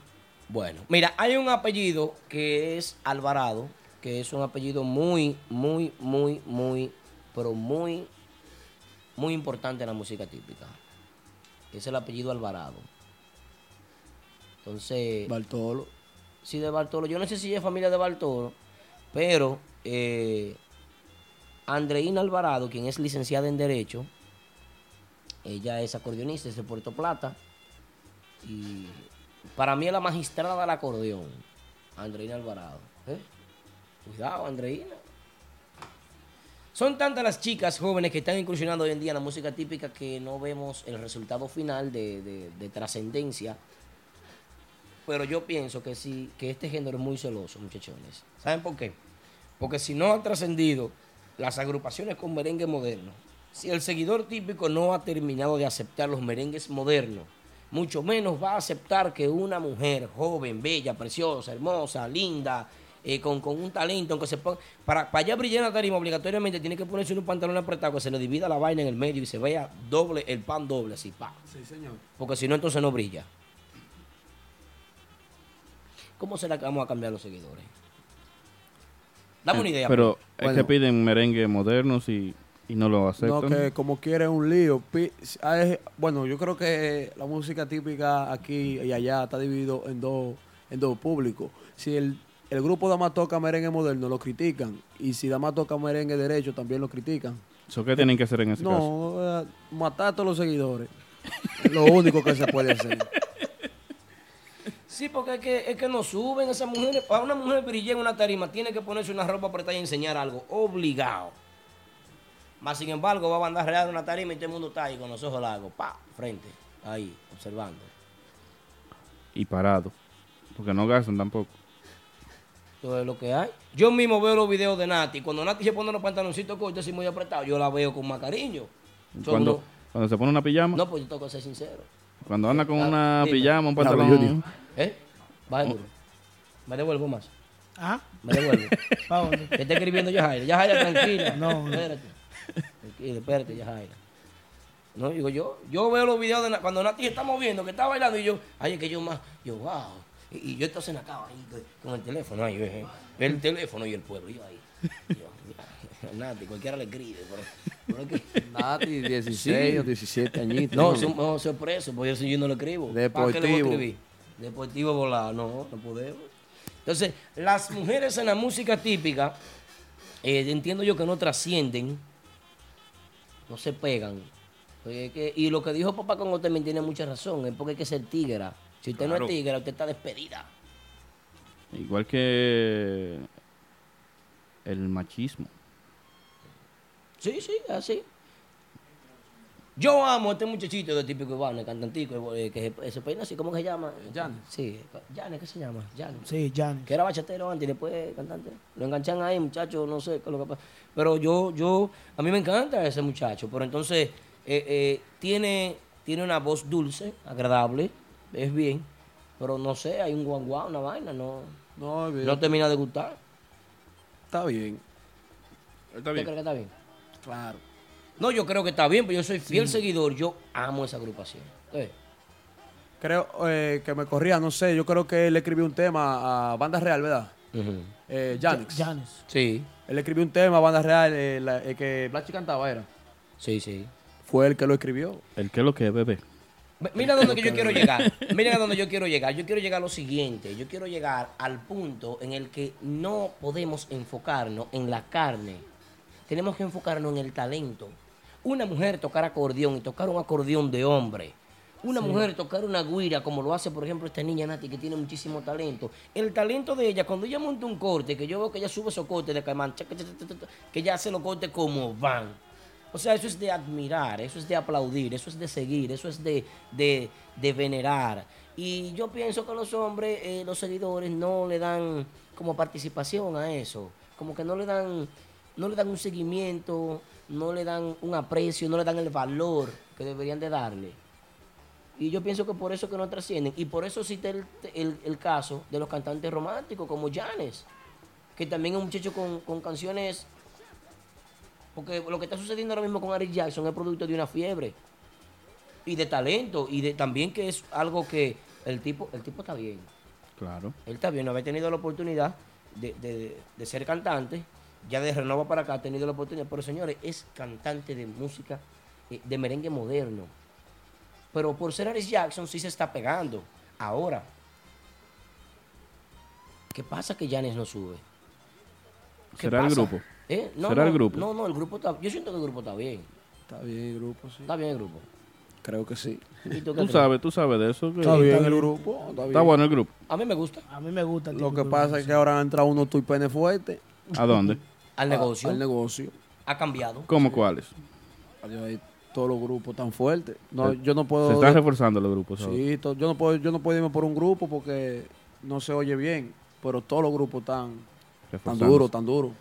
Bueno, mira, hay un apellido que es Alvarado, que es un apellido muy, muy, muy, muy, pero muy, muy importante en la música típica. Es el apellido Alvarado. Entonces. Bartolo. Sí, de Bartolo. Yo no sé si es familia de Bartolo, pero eh, Andreina Alvarado, quien es licenciada en Derecho, ella es acordeonista, es de Puerto Plata. Y para mí es la magistrada del acordeón, Andreina Alvarado. ¿eh? Cuidado, Andreina. Son tantas las chicas jóvenes que están incursionando hoy en día en la música típica que no vemos el resultado final de, de- de trascendencia. Pero yo pienso que sí, que este género es muy celoso, muchachones. ¿Saben por qué? Porque si no han trascendido las agrupaciones con merengue moderno, si el seguidor típico no ha terminado de aceptar los merengues modernos, mucho menos va a aceptar que una mujer joven, bella, preciosa, hermosa, linda, eh, con, con un talento, aunque se ponga, para, para allá brillar en la tarima, obligatoriamente tiene que ponerse un pantalón apretado que se le divida la vaina en el medio y se vea doble, el pan doble, así, pa. Sí, señor. Porque si no, entonces no brilla. ¿Cómo será que vamos a cambiar los seguidores? Dame una idea. Pero pues. es que piden merengue modernos y, y no lo No, aceptan. que como quiere un lío. Hay- Bueno, yo creo que la música típica aquí y allá está dividido en dos en dos públicos. Si el, el grupo Dama toca merengue moderno, lo critican. Y si Dama toca merengue derecho, también lo critican. ¿Eso qué tienen que hacer en ese caso? No, eh, matar a todos los seguidores. Es lo único que se puede hacer. Sí, porque es que, es que no suben esas mujeres. Para una mujer brillar en una tarima, tiene que ponerse una ropa apretada y enseñar algo. Obligado. Más sin embargo, va a andar real en una tarima y todo el mundo está ahí con los ojos largos. Pa, frente. Ahí, observando. Y parado. Porque no gastan tampoco. Todo es lo que hay. Yo mismo veo los videos de Nati. Cuando Nati se pone los pantaloncitos cortos así muy apretados, yo la veo con más cariño. Cuando, uno- cuando se pone una pijama, No, pues yo tengo que ser sincero. cuando anda con Ah, una dime. pijama, un pantalón. Junior. ¿Eh? Duro. Me devuelvo más. ¿Ah? Me devuelvo. ¿Pa' dónde? ¿Qué está escribiendo Yajaira? Yajaira, tranquila. No. Espérate. Tranquila, espérate, Yajaira. No, digo yo, yo veo los videos de Na- cuando Nati está moviendo, que está bailando, y yo, ay, es que yo más, yo, wow. Y, yo entonces cama ahí con- el teléfono, ahí, eh, el teléfono y el pueblo, yo ahí. Yo, Nati, cualquiera le escribe, pero, pero que- Nati, 16 Sí. o 17 añitos. No, son, no, soy preso, porque yo, yo no lo escribo. ¿Para qué le voy a Deportivo. Deportivo volar, no, no podemos. Entonces, las mujeres en la música típica, eh, entiendo yo que no trascienden, no se pegan. Porque es que- y lo que dijo papá con usted también tiene mucha razón, es porque hay que ser tigra. Si usted no Claro. es tigra, usted está despedida. Igual que el machismo. Sí, sí, así. Yo amo a este muchachito de típico urbano, el cantantico, eh, que se, se peina así, ¿cómo que se llama? Jan. Sí, Jan, ¿qué se llama? Jan. Sí, Jan. Que era bachatero antes y después cantante. Lo enganchan ahí, muchacho, no sé qué es lo que pasa. Pero yo, yo, a mí me encanta ese muchacho. Pero entonces, eh, eh, tiene, tiene una voz dulce, agradable, es bien. Pero no sé, hay un guanguá, una vaina, no, No, termina de gustar. Está bien. Está ¿Tú crees que está bien? Claro. No, yo creo que está bien, pero yo soy fiel seguidor. Yo amo esa agrupación. Eh, Creo eh, que me corría, no sé, yo creo que él escribió un tema a Banda Real, ¿verdad? Eh, Janix. Ja- Janis. Sí. Él escribió un tema a Banda Real, eh, la- el que Blachi cantaba era. Sí, sí. Fue él que lo escribió. ¿El qué es lo que es, bebé? Mi- Mira dónde que yo quiero llegar. Mira a dónde yo quiero llegar. Yo quiero llegar a lo siguiente. Yo quiero llegar al punto en el que no podemos enfocarnos en la carne. Tenemos que enfocarnos en el talento. Una mujer tocar acordeón y tocar un acordeón de hombre. Una Sí. mujer tocar una guira como lo hace, por ejemplo, esta niña Nati que tiene muchísimo talento. El talento de ella, cuando ella monta un corte, que yo veo que ella sube esos cortes de caimán, que ella hace los cortes como van. O sea, eso es de admirar, eso es de aplaudir, eso es de seguir, eso es de, de, de venerar. Y yo pienso que los hombres, eh, los seguidores, no le dan como participación a eso. Como que no le dan, no le dan un seguimiento, no le dan un aprecio, no le dan el valor que deberían de darle. Y yo pienso que por eso que no trascienden. Y por eso cité el, el- el caso de los cantantes románticos como Janes, que también es un muchacho con, con canciones porque lo que está sucediendo ahora mismo con Eric Jackson es producto de una fiebre y de talento y de también que es algo que el tipo el tipo está bien. Claro. Él está bien, no había tenido la oportunidad de, de- de ser cantante. Ya de Renova para acá ha tenido la oportunidad. Pero señores, es cantante de música, eh, de merengue moderno. Pero por ser Aris Jackson sí se está pegando. Ahora, ¿qué pasa que Janes no sube? ¿Qué ¿Será el grupo? ¿Eh? No, ¿Será no, el grupo? No, no, el grupo está. Yo siento que el grupo está bien. Está bien el grupo, sí. Está bien el grupo. Creo que sí. ¿Y tú sabes, tú sabes de eso. que- Está bien el grupo. Está, bien. Está bueno el grupo. A mí me gusta. A mí me gusta. el Lo que pasa es que ahora han entrado unos tuipenes fuertes. ¿A dónde? Al negocio. Al negocio. Ha cambiado. ¿Cómo cuáles? Todos los grupos tan fuertes. No, yo no puedo. Se están reforzando los grupos. Sí, to- yo no puedo, yo no puedo irme por un grupo porque no se oye bien. Pero todos los grupos están tan duros, tan duros.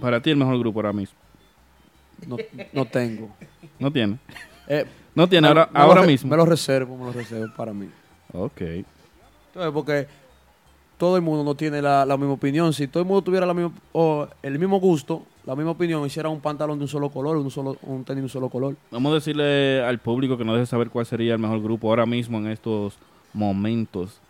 Para ti el mejor grupo ahora mismo. No, no tengo. ¿No tiene? Eh, no tiene me- ahora, me ahora mismo. Me lo reservo, me lo reservo para mí. Ok. Entonces, porque todo el mundo no tiene la, la misma opinión. Si todo el mundo tuviera la misma, o el mismo gusto, la misma opinión, hiciera un pantalón de un solo color, un solo, un tenis de un solo color. Vamos a decirle al público que nos deje saber cuál sería el mejor grupo ahora mismo en estos momentos.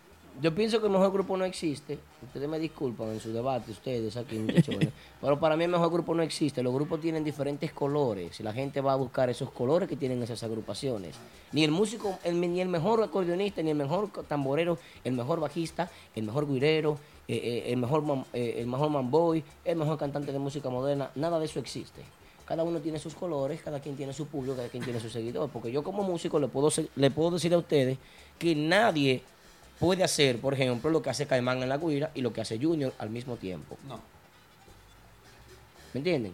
Yo pienso que el mejor grupo no existe. Ustedes me disculpan en su debate, ustedes aquí, muchachones. Pero para mí el mejor grupo no existe. Los grupos tienen diferentes colores. Y la gente va a buscar esos colores que tienen esas agrupaciones. Ni el músico, el- ni el mejor acordeonista, ni el mejor tamborero, el mejor bajista, el mejor guirero, eh, eh, el mejor man- eh, el mejor manboy, el mejor cantante de música moderna. Nada de eso existe. Cada uno tiene sus colores, cada quien tiene su público, cada quien tiene su seguidor. Porque yo como músico le puedo, le puedo decir a ustedes que nadie puede hacer, por ejemplo, lo que hace Caimán en la guira y lo que hace Junior al mismo tiempo. No. ¿Me entienden?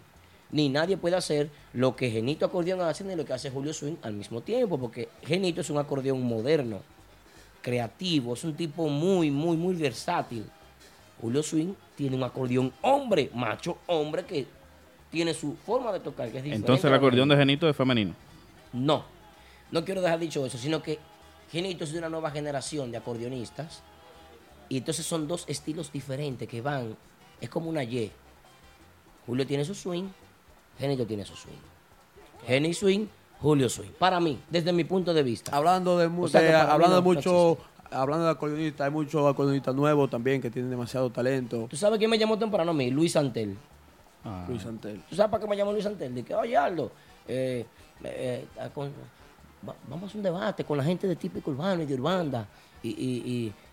Ni nadie puede hacer lo que Genito Acordeón hace ni lo que hace Julio Swing al mismo tiempo, porque Genito es un acordeón moderno, creativo, es un tipo muy, muy, muy versátil. Julio Swing tiene un acordeón hombre, macho hombre, que tiene su forma de tocar, que es diferente. Entonces el acordeón de Genito es femenino. no, no quiero dejar dicho eso, sino que Genito es de una nueva generación de acordeonistas. Y entonces son dos estilos diferentes que van, es como una Y. Julio tiene su swing, Genito tiene su swing. Geni swing, Julio swing. Para mí, desde mi punto de vista. Hablando de, O sea de- hablando no- de no mucho, hablando de acordeonistas, hay muchos acordeonistas nuevos también que tienen demasiado talento. ¿Tú sabes quién me llamó temprano a mí? Luis Santel. Luis Santel. ¿Tú sabes para qué me llamó Luis Santel? Dije, oye, Aldo, eh, eh, eh, con- va- vamos a hacer un debate con la gente de típico urbano y de Urbanda. Y, y,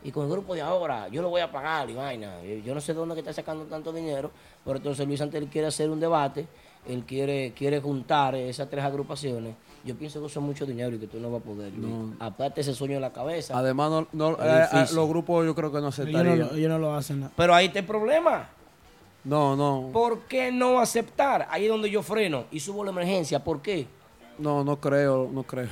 y, y con el grupo de ahora, yo lo voy a pagar y vaina. Yo yo no sé de dónde que está sacando tanto dinero, pero entonces Luis Santel quiere hacer un debate, él quiere, quiere juntar esas tres agrupaciones. Yo pienso que eso es mucho dinero y que tú no vas a poder. No. Aparte ese sueño en la cabeza. Además, no, no- eh, eh, los grupos yo creo que no Ellos no, aceptarían. lo- ellos no lo hacen. nada. Pero ahí está el problema. No, no, ¿Por qué no aceptar? Ahí es donde yo freno y subo la emergencia. ¿Por qué? No, no creo, no creo.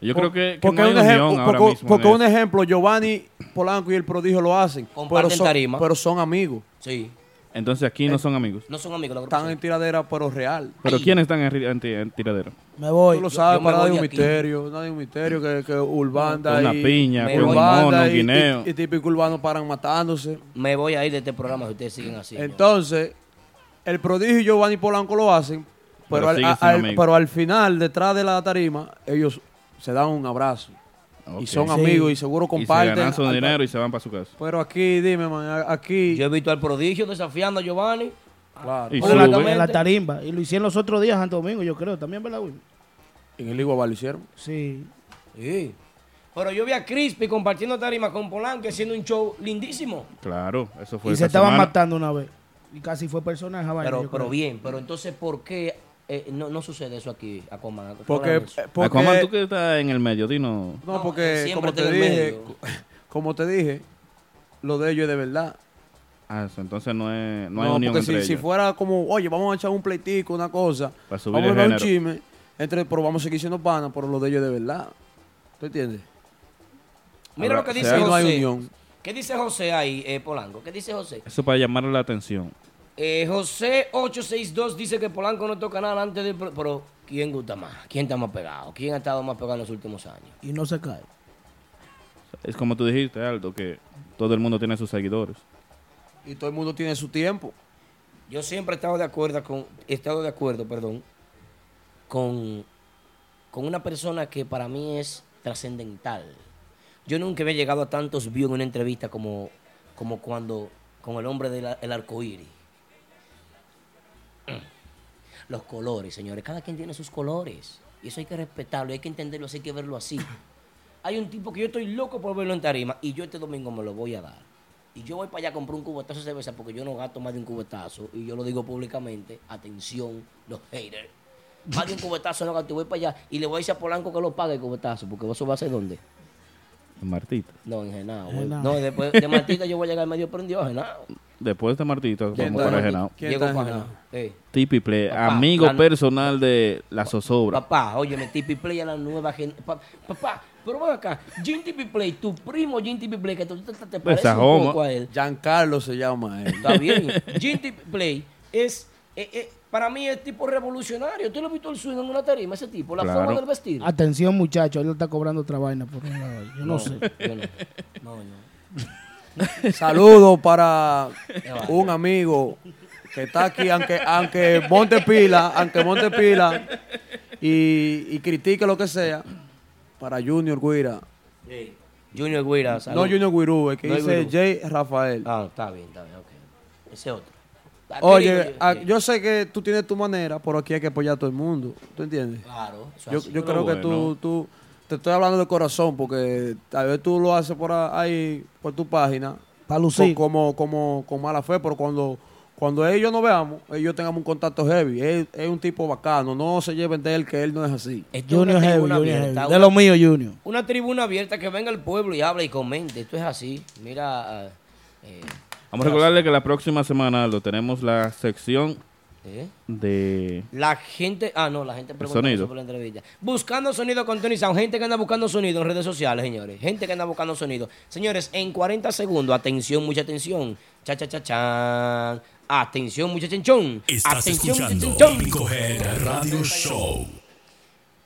Yo Por- creo que, que porque no hay un ejemplo, ahora porque, mismo. porque en un ejemplo, Giovanni Polanco y el prodigio lo hacen. Comparten pero son, tarima. pero son amigos. Sí. Entonces aquí no son amigos. No son amigos. la Están en tiradera, pero real. ¿Pero quiénes están en, en ti- en tiradero? Me voy. Tú lo sabes, yo para nadie un aquí. misterio. Nadie un misterio que, que Urbanda Una y... piña. Urbanda mono, y- guineo. Y, y típico urbano paran matándose. Me voy a ir de este programa si ustedes siguen así. Entonces, el prodigio y Giovanni Polanco lo hacen, pero, Pero al, pero al final, detrás de la tarima, ellos se dan un abrazo. Y son Sí. amigos y seguro Y se comparten. ganan su dinero y se van para su casa. Pero aquí, dime, man, aquí... Yo he visto al prodigio desafiando a Giovanni. claro, Y En la, sube. en la tarimba. Y lo hicieron los otros días, Santo Domingo, yo creo. También, ¿verdad, Will? en el Iguabal lo hicieron. Sí. Sí. Pero yo vi a Crispy compartiendo tarima con Polanco haciendo un show lindísimo. Claro, eso fue Y se esta estaban semana. matando una vez. Y casi fue personaje. Pero, pero bien, pero entonces, ¿por qué eh, no, no sucede eso aquí, Aquaman? Porque, eh, porque Aquaman, tú que estás en el medio, dinos. no, porque como te dije, como te dije, lo de ellos es de verdad. Ah, eso, entonces no, es, no hay No, unión porque entre si, si ellos. fuera como, oye, vamos a echar un pleitico, una cosa, Para subir vamos a ver un chisme, entre, pero vamos a seguir siendo panas, pero lo de ellos es de verdad. ¿Tú entiendes? Mira Ahora, lo que dice Ahí no hay José. unión. ¿Qué dice José ahí, eh, Polanco? ¿Qué dice José? Eso para llamarle la atención. Eh, José 862 dice que Polanco no toca nada antes de... Pero, ¿quién gusta más? ¿Quién está más pegado? ¿Quién ha estado más pegado en los últimos años? Y no se cae. Es como tú dijiste, Aldo, que todo el mundo tiene sus seguidores. Y todo el mundo tiene su tiempo. Yo siempre he estado de acuerdo con... He estado de acuerdo, perdón, con, con una persona que para mí es trascendental. Yo nunca había llegado a tantos views en una entrevista como, como cuando con el hombre del el arcoíris. Los colores, señores. Cada quien tiene sus colores. Y eso hay que respetarlo, hay que entenderlo, así hay que verlo así. Hay un tipo que yo estoy loco por verlo en tarima y yo este domingo me lo voy a dar. Y yo voy para allá a comprar un cubetazo de cerveza porque yo no gasto más de un cubetazo. Y yo lo digo públicamente. Atención, los haters. Más de un cubetazo no gasto. Y voy para allá y le voy a decir a Polanco que lo pague el cubetazo. Porque eso va a ser dónde. Martita. No, en. Genao. No, después de Martita yo voy a llegar medio prendido a Genao. Después de Martita, ¿Quién vamos para en- Genao. Genao. Eh. Tipi Play, Papá, amigo la- personal de la zozobra. Papá, oye, me Tipi Play a la nueva gente. Papá, pero ven acá. Jim Tipi Play, tu primo Jim Tipi Play, que tú te, te, te parece Esa un poco a él. Giancarlo se llama él. Está bien. Jim Tipi Play es, eh, eh, para mí, es tipo revolucionario. ¿Tú lo has visto el swing en una tarima, ese tipo? La Claro. forma del vestir. Atención, muchachos. Él está cobrando otra vaina por un lado. Yo no, sé. Yo no. No, no. Saludos para un amigo que está aquí, aunque, aunque monte pila, aunque monte pila y, y critique lo que sea, para Junior Guira. Sí. Junior Guira, salud. No Junior Guirú, es que No dice. Jay Rafael. Ah, está bien, está bien, ok. Ese otro. Oye, a- yo sé que tú tienes tu manera, pero aquí hay que apoyar a todo el mundo. ¿Tú entiendes? Claro. eso Yo, así. yo Pero creo que tú, tú, te estoy hablando de corazón, porque tal vez tú lo haces por ahí, por tu página, Para lucir. co- como, como, con mala fe, pero cuando, cuando ellos nos veamos, ellos tengamos un contacto heavy. Él es un tipo bacano, no se lleven de él que él no es así. Es Junior Heavy, tribuna Junior abierta, Heavy. una- De lo mío, Junior. Una tribuna abierta que venga el pueblo y hable y comente. Esto es así. Mira. eh, Vamos a recordarle que la próxima semana, Aldo, tenemos la sección ¿eh? de... La gente. Ah, no, la gente pregunta sonido. sobre la entrevista. Buscando sonido con Tony Sound. Gente que anda buscando sonido en redes sociales, señores. Gente que anda buscando sonido. Señores, en 40 segundos, atención, mucha atención. Cha, cha, cha, chan. Atención, mucha chenchón. Estás Atención, mucha escuchando chenchón. Radio Show.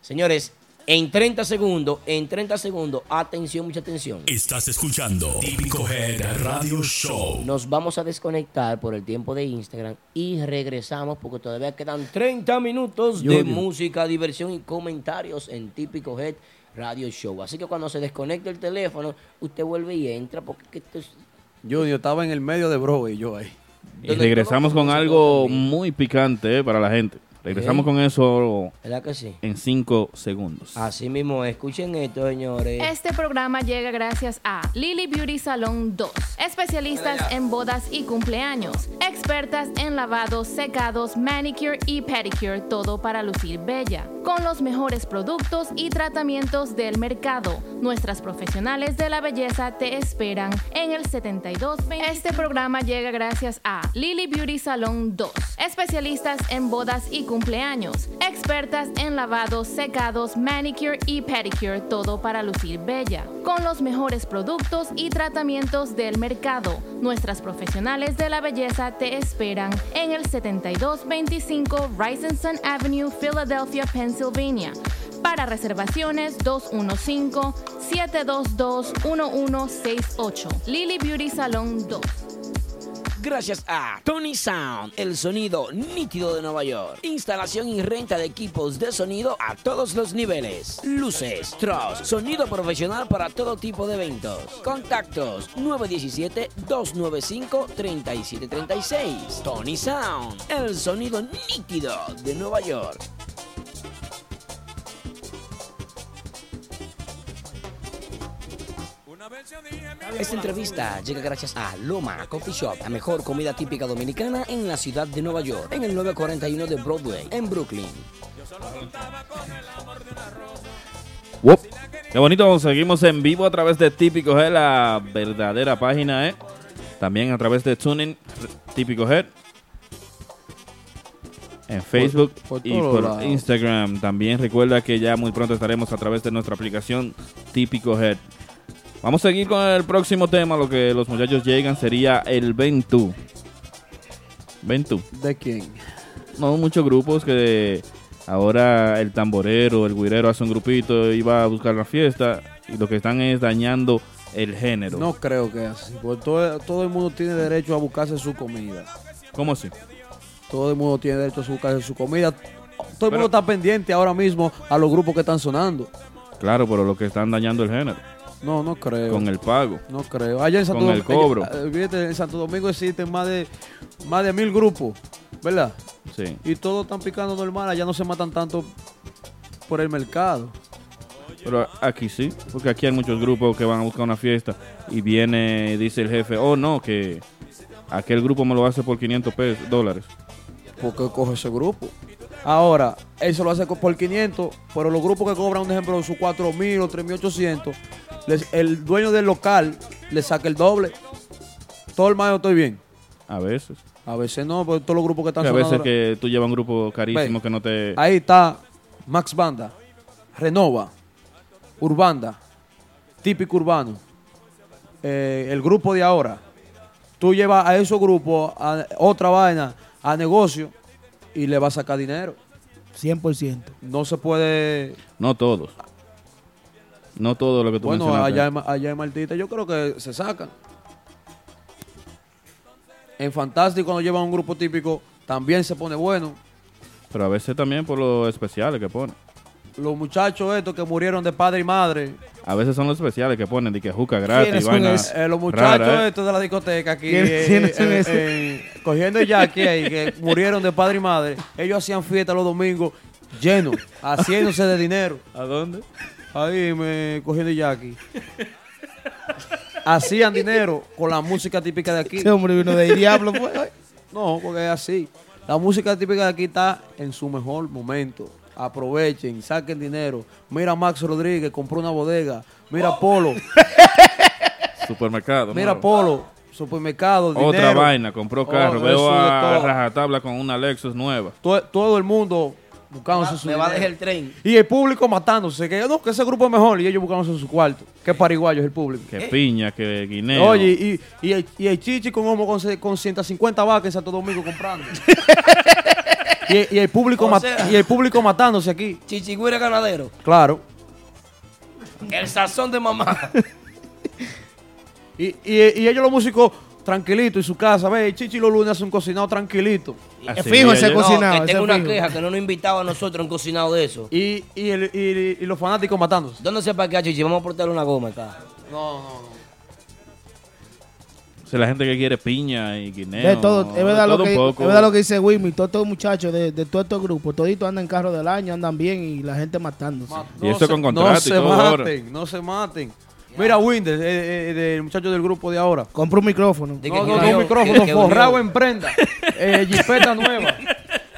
Señores, en 30 segundos, en 30 segundos, atención, mucha atención. Estás escuchando Típico Head Radio Show. Nos vamos a desconectar por el tiempo de Instagram y regresamos porque todavía quedan 30 minutos de música, diversión y comentarios en Típico Head Radio Show. Así que cuando se desconecte el teléfono, usted vuelve y entra porque que esto es- Junior estaba en el medio de Broadway, yo ahí. Y regresamos con algo muy picante eh, para la gente. Regresamos con eso ¿Verdad que sí? en cinco segundos. Así mismo, escuchen esto, señores. Este programa llega gracias a Lily Beauty Salon 2, especialistas en bodas y cumpleaños, expertas en lavados, secados, manicure y pedicure, todo para lucir bella. con los mejores productos y tratamientos del mercado. Nuestras profesionales de la belleza te esperan en el 7220. Este programa llega gracias a Lily Beauty Salon 2, especialistas en bodas y cumpleaños, expertas en lavados, secados, manicure y pedicure, todo para lucir bella, con los mejores productos y tratamientos del mercado. Nuestras profesionales de la belleza te esperan en el 7225 Rising Avenue, Philadelphia, Pennsylvania. Para reservaciones 215-722-1168. Lily Beauty Salon 2. Gracias a Tony Sound, el sonido nítido de Nueva York. Instalación y renta de equipos de sonido a todos los niveles. Luces, truss, sonido profesional para todo tipo de eventos. Contactos 917-295-3736. Tony Sound, el sonido nítido de Nueva York. Esta entrevista llega gracias a Loma Coffee Shop, la mejor comida típica dominicana en la ciudad de Nueva York, en el 941 de Broadway, en Brooklyn. Wop. Qué bonito, seguimos en vivo a través de Típico Head, la verdadera página, ¿eh? También a través de Tuning, Típico Head. En Facebook por y por lados. Instagram. También recuerda que ya muy pronto estaremos a través de nuestra aplicación Típico Head. Vamos a seguir con el próximo tema. Lo que los muchachos llegan sería el Ventú. Ventú. ¿De quién? No, muchos grupos que ahora el tamborero, el guirero hace un grupito y va a buscar la fiesta y lo que están es dañando el género. No creo que así. Porque todo, todo el mundo tiene derecho a buscarse su comida. ¿Cómo así? Todo el mundo tiene derecho a buscarse su comida. Todo el Pero- mundo está pendiente ahora mismo a los grupos que están sonando. Claro, pero lo que están dañando el género. No, no creo. Con el pago. No creo. Allá en Santo Con el Domingo- cobro. eh, fíjate, en Santo Domingo existen más de más de mil grupos, ¿verdad? Sí. Y todos están picando normal. Allá no se matan tanto por el mercado. Pero aquí sí, porque aquí hay muchos grupos que van a buscar una fiesta y viene, dice el jefe, oh no, que aquel grupo me lo hace por 500 pesos, dólares. Porque coge ese grupo. Ahora, se lo hace por 500, pero los grupos que cobran, un ejemplo, sus 4 mil o 3.800, les- el dueño del local le saca el doble. Todo el mayo estoy bien. A veces. A veces no, porque todos los grupos que están Que a veces ahora- que tú llevas un grupo carísimo Ve, que no te... Ahí está Max Banda, Renova, Urbanda, Típico Urbano, eh, el grupo de ahora. Tú llevas a esos grupos a otra vaina, a negocio, y le vas a sacar dinero. 100%. No se puede... No todos. No todo lo que tú Bueno, mencionaste. allá en, Ma- allá en Martita yo creo que se sacan. En Fantástico cuando llevan un grupo típico también se pone bueno. Pero a veces también por los especiales que ponen. Los muchachos estos que murieron de padre y madre, A veces son los especiales que ponen de que juca gratis. Eh, los muchachos rara, ¿eh? estos de la discoteca aquí, ¿Quiénes- eh, eh, eh, cogiendo el Jackie ahí, que murieron de padre y madre, ellos hacían fiesta los domingos llenos, haciéndose de dinero. ¿A dónde? Ahí me cogiendo el Jackie. Hacían dinero con la música típica de aquí. Ese hombre vino de diablo, pues. No, porque es así. La música típica de aquí está en su mejor momento. Aprovechen, saquen dinero. Mira Max Rodríguez, compró una bodega. Mira Polo, Supermercado. mira. Polo, supermercado, Otra vaina, compró carro. Oh, Veo de a. Rajatabla con una Lexus nueva. todo, todo el mundo buscándose su Me va a dejar el tren. Y el público matándose, que no, que ese grupo es mejor y ellos buscándose su cuarto. Qué pariguayo es el público. Que piña, que guineo. Oye, y, y, el, y el chichi con homo con, con 150 vacas en Santo Domingo comprando. y, y el público O mat- sea- y el público matándose aquí. Chichigüira ganadero. Claro. El sazón de mamá. Y, y, y ellos los músicos tranquilitos en su casa, ve, el chichi los lunes hace un cocinado tranquilito. Así Es fijo ese cocinado. No, que tengo una fijo. queja que no nos invitaba a nosotros en cocinado de eso. Y, y, el- y- y los fanáticos matándose. ¿Dónde se parquea Chichi? Vamos a portarle una goma acá. No, no, no. O sea, la gente que quiere piña y guineo. De todo, es verdad, lo todo que, un es verdad lo que dice Wimmy, todos estos muchachos de, de todos estos grupos, toditos andan en carro del año, andan bien y la gente matándose. Y eso con no contrato y se ahora. maten, no se maten. Mira Winder, eh, eh, del muchacho del grupo de ahora. Compra un micrófono. No, un micrófono forrado en prenda. Eh, jipeta nueva.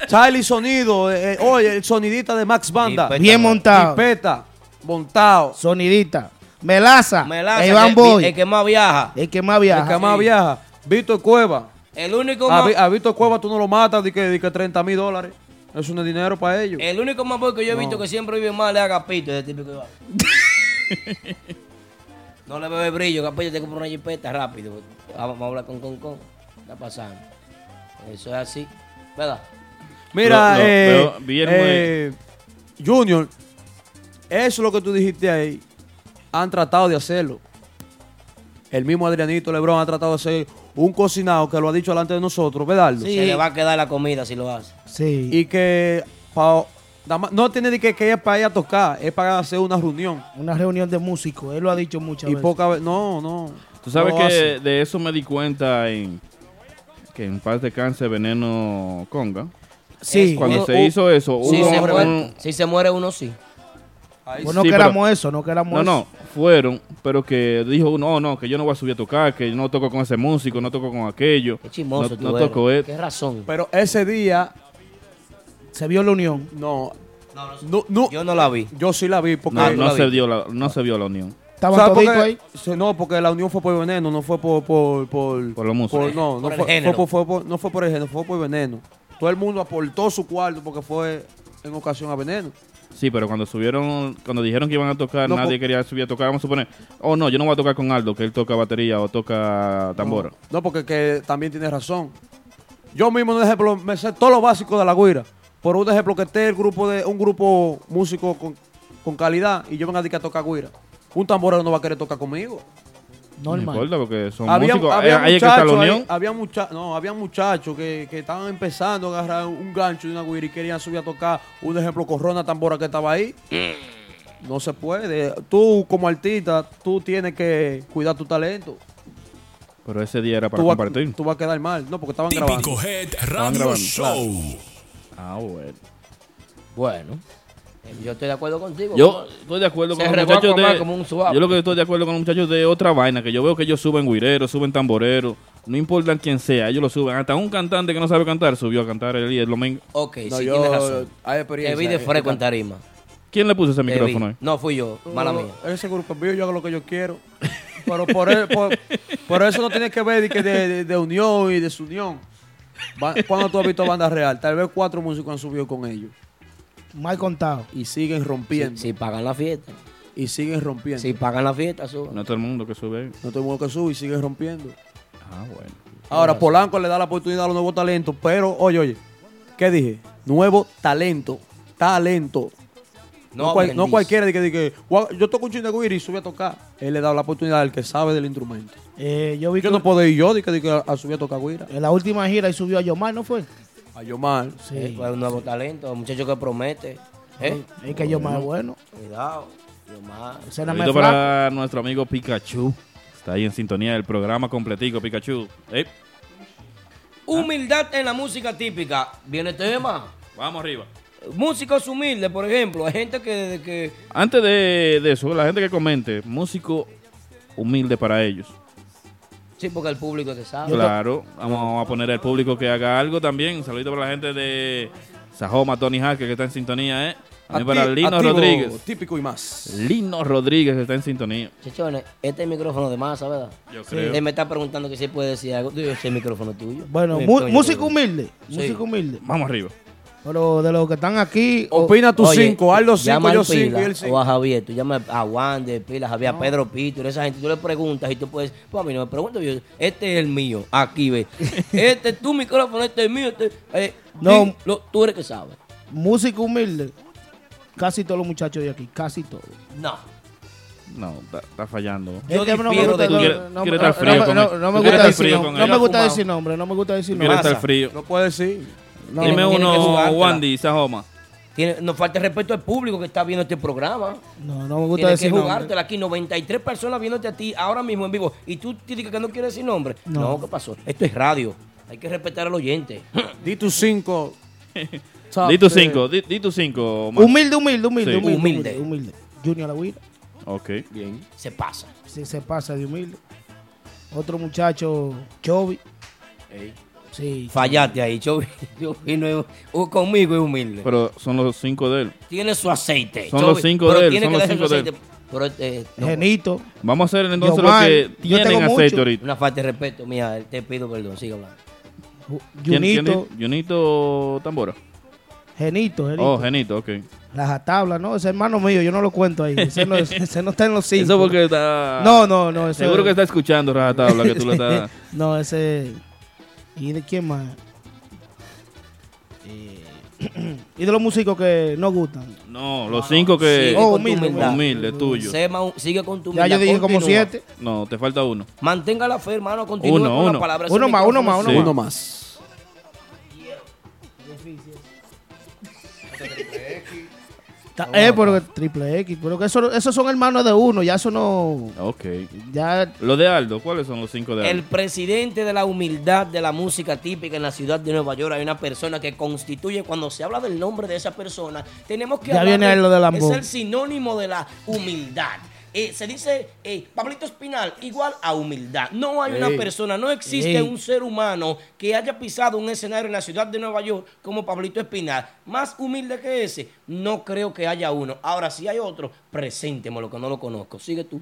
Charlie Sonido, eh, eh, oye, el sonidita de Max Banda. Jipeta. Bien montado. Jipeta, montado. Sonidita. Melaza. Melaza, Iván Boy. el que más viaja. El que más viaja. El que más viaja. Víctor Cueva. El único A, más, a Víctor Cueva tú no lo matas de que, de que 30 mil dólares. Eso no es dinero para ellos. el único más boy que yo he No. visto que siempre vive mal es Agapito, ese típico. No le veo el brillo, Agapito te compra una jipeta rápido. Vamos, vamos a hablar con con con. ¿Qué está pasando? Eso es así. ¿Verdad? Mira, lo- eh, eh, Junior, eso es lo que tú dijiste ahí. Han tratado de hacerlo. El mismo Adrianito Lebrón ha tratado de hacer un cocinado que lo ha dicho delante de nosotros, ¿verdad? Se le va a quedar la comida si lo hace. Sí. Y que pa- nada más- no tiene de que, que es para ir a tocar, es para hacer una reunión. Una reunión de músicos. Él lo ha dicho muchas Y veces. poca vez, no, no. Tú sabes no que hace. de eso me di cuenta en que en paz descanse Veneno Conga. Sí. Cuando Uno- se u- hizo eso, Si hubo se, un- muere, si se muere uno, sí. Pues no Sí, queramos pero- eso, no queramos No, eso. no, fueron, pero que dijo, no, no, que yo no voy a subir a tocar, que yo no toco con ese músico, no toco con aquello. Qué chismoso no, tú no eres. toco. Qué razón. Pero ese día, Se vio la unión. no. No, no, Yo no la vi. yo sí la vi porque No, no la se, dio la, no se vio la unión. Estaban ¿Sabes por toditos ahí. No, porque la unión fue por veneno, no fue por por por, Por los músicos. por- no, no Por el fue, fue por, fue por- no fue por el género, fue por veneno. Todo el mundo aportó su cuarto porque fue en ocasión a veneno. Sí, pero cuando subieron, cuando dijeron que iban a tocar, No, nadie quería subir a tocar. Vamos a suponer, oh no, yo no voy a tocar con Aldo, que él toca batería o toca tambora. No, no, porque que también tiene razón. Yo mismo, un ejemplo, me sé todo lo básico de la guira. Por un ejemplo, que esté el grupo de un grupo músico con, con calidad y yo venga a decir que a tocar guira. Un tamborero no va a querer tocar conmigo. No Normal. importa, porque son Había, músicos. había que muchachos ahí, unión. había mucha- no, había muchachos que, que estaban empezando a agarrar un gancho de una guira y querían subir a tocar, un ejemplo, Corrona Tambora que estaba ahí. No se puede. Tú, como artista, tú tienes que cuidar tu talento. Pero ese día era para Tú, compartir. tú vas a quedar mal. No, porque estaban grabando. Típico Estaban Radio grabando, Show. Ah, bueno. Bueno, yo estoy de acuerdo contigo. Yo estoy de acuerdo Se con los muchachos de. como un suave. Yo lo que estoy de acuerdo con los muchachos de otra vaina, que yo veo que ellos suben guireros, suben tamboreros, no importa quién sea, ellos lo suben. Hasta un cantante que no sabe cantar subió a cantar el el domingo. Ok, No, sí, yo- tienes razón. hay experiencia, Te vi de eh, fresco en tarima. ¿Quién le puso ese micrófono ahí? No, fui yo, mala mía. Ese grupo mío, yo hago lo que yo quiero. Pero por, el- por, por eso no tiene que ver de, de- de unión y desunión. ¿Cuándo tú has visto banda real? Tal vez cuatro músicos han subido con ellos. Mal contado. Y siguen rompiendo. Si pagan la fiesta. Y siguen rompiendo. Si pagan la fiesta, suban. No todo el mundo que sube ahí. No todo el mundo que sube y siguen rompiendo. Ah, bueno. Ahora, Polanco le da la oportunidad a los nuevos talentos, pero, oye, oye, ¿qué dije? Nuevo talento. Talento. No, No cual- no cualquiera de que, de que "Gua- yo toco un chin de guira y sube a tocar. Él le da la oportunidad al que sabe del instrumento. Eh, yo vi Yo que no puedo ir yo de que, de que a, a subir a tocar guira. en la última gira y subió a Yomar, ¿no fue? A Yomar. Eh, Sí. pues, un nuevo talento, un muchacho que promete. ¿Eh? Es que Yomar es bueno. Cuidado. Yomar. Ese era más Saludito flaco. para nuestro amigo Pikachu. Está ahí en sintonía del programa completico, Pikachu. Humildad en la música típica. Viene tema. vamos arriba. Músicos humildes, por ejemplo. Hay gente que desde que. Antes de, de eso, la gente que comente, músico humilde para ellos. Sí, porque el público te sabe. Claro, vamos a poner al público que haga algo también. Saludito para la gente de Sajoma, Tony Hacker, que está en sintonía, ¿eh? También para Lino activo, Rodríguez. Típico y más. Lino Rodríguez está en sintonía. Chechones, este es el micrófono de masa, ¿verdad? Yo creo. Él me está preguntando que si puede decir algo. Digo, ese micrófono tuyo. Bueno, Sí, músico humilde. Sí. Músico humilde. Vamos arriba. Pero de los que están aquí. Opina Oye, cinco, Aldo cinco, llama yo al cinco y Pila él cinco. O a Javier, tú llamas a Wander, Pila, Javier, a Pedro Pito, esa gente, tú le preguntas y tú puedes, pues a mí no me preguntas, yo, este es el mío, aquí ve. Este es tu micrófono, este es el mío, este, eh, No. lo- tú eres que sabes. músico humilde. Casi todos los muchachos de aquí, casi todos. No. No, está, fallando. Yo no me gusta, no- no- no- no- no- no decir frío nom- con no me gusta decir nombre, no me gusta decir nombre. estar frío. No puede decir. No, Dime que uno. Wandy, Sajoma. Tiene, nos falta el respeto al público que está viendo este programa. no, no me gusta Tienes que decir nombre. jugártela aquí, 93 personas viéndote a ti ahora mismo en vivo. Y tú te dices que no quieres decir nombre. No. No. ¿qué pasó? Esto es radio. Hay que respetar al oyente. Di tus cinco. Di tus cinco, di, di tus cinco. Omar. Humilde, humilde, humilde, Sí. humilde, Humilde. humilde, humilde. Junior La Guira, Ok. Bien. Se pasa. si se pasa de humilde. Otro muchacho, Chovy. Sí. Fallaste ahí. Yo, yo vino uh, conmigo es humilde. Pero son los cinco de él. tiene su aceite. Son los cinco pero de él, son los cinco de él. aceite. Pero, eh, no. Genito. Vamos a hacer entonces Yomar, lo que tienen aceite mucho. ahorita. Una falta de respeto, mía. Te pido perdón. Siga hablando. ¿Quién- quién Junito. Junito Tambora. Genito, Genito. Oh, Genito, ok. Las tablas, no, ese hermano mío, yo no lo cuento ahí. Ese no, es- ese no está en los cinco. Eso porque está. No, no, no. Seguro es- que está escuchando Rajatabla, que tú lo estás. no, ese. ¿Y de quién más? Eh, y de los músicos que no gustan. No, los cinco que. Sigue Oh, humilde, humildad. Humilde, tuyo. Sé ma- sigue con tu Ya yo dije como Continúa. siete. No, te falta uno. Mantenga la fe, hermano. Continúe Uno, con la uno. palabra. Uno más, uno más, uno más. Uno más. Ta- eh, pero triple X, pero que eso, esos son hermanos de uno, ya eso no. Ok. Ya. Lo de Aldo, ¿cuáles son los cinco de El Aldo? presidente de la humildad de la música típica en la ciudad de Nueva York hay una persona que constituye, cuando se habla del nombre de esa persona, tenemos que Ya hablar viene de- lo de Lambón. Es el sinónimo de la humildad. Eh, se dice eh, Pablito Espinal igual a humildad. No hay una persona, no existe Ey. un ser humano que haya pisado un escenario en la ciudad de Nueva York como Pablito Espinal. Más humilde que ese, no creo que haya uno. Ahora, si hay otro, preséntemelo, que no lo conozco. Sigue tú.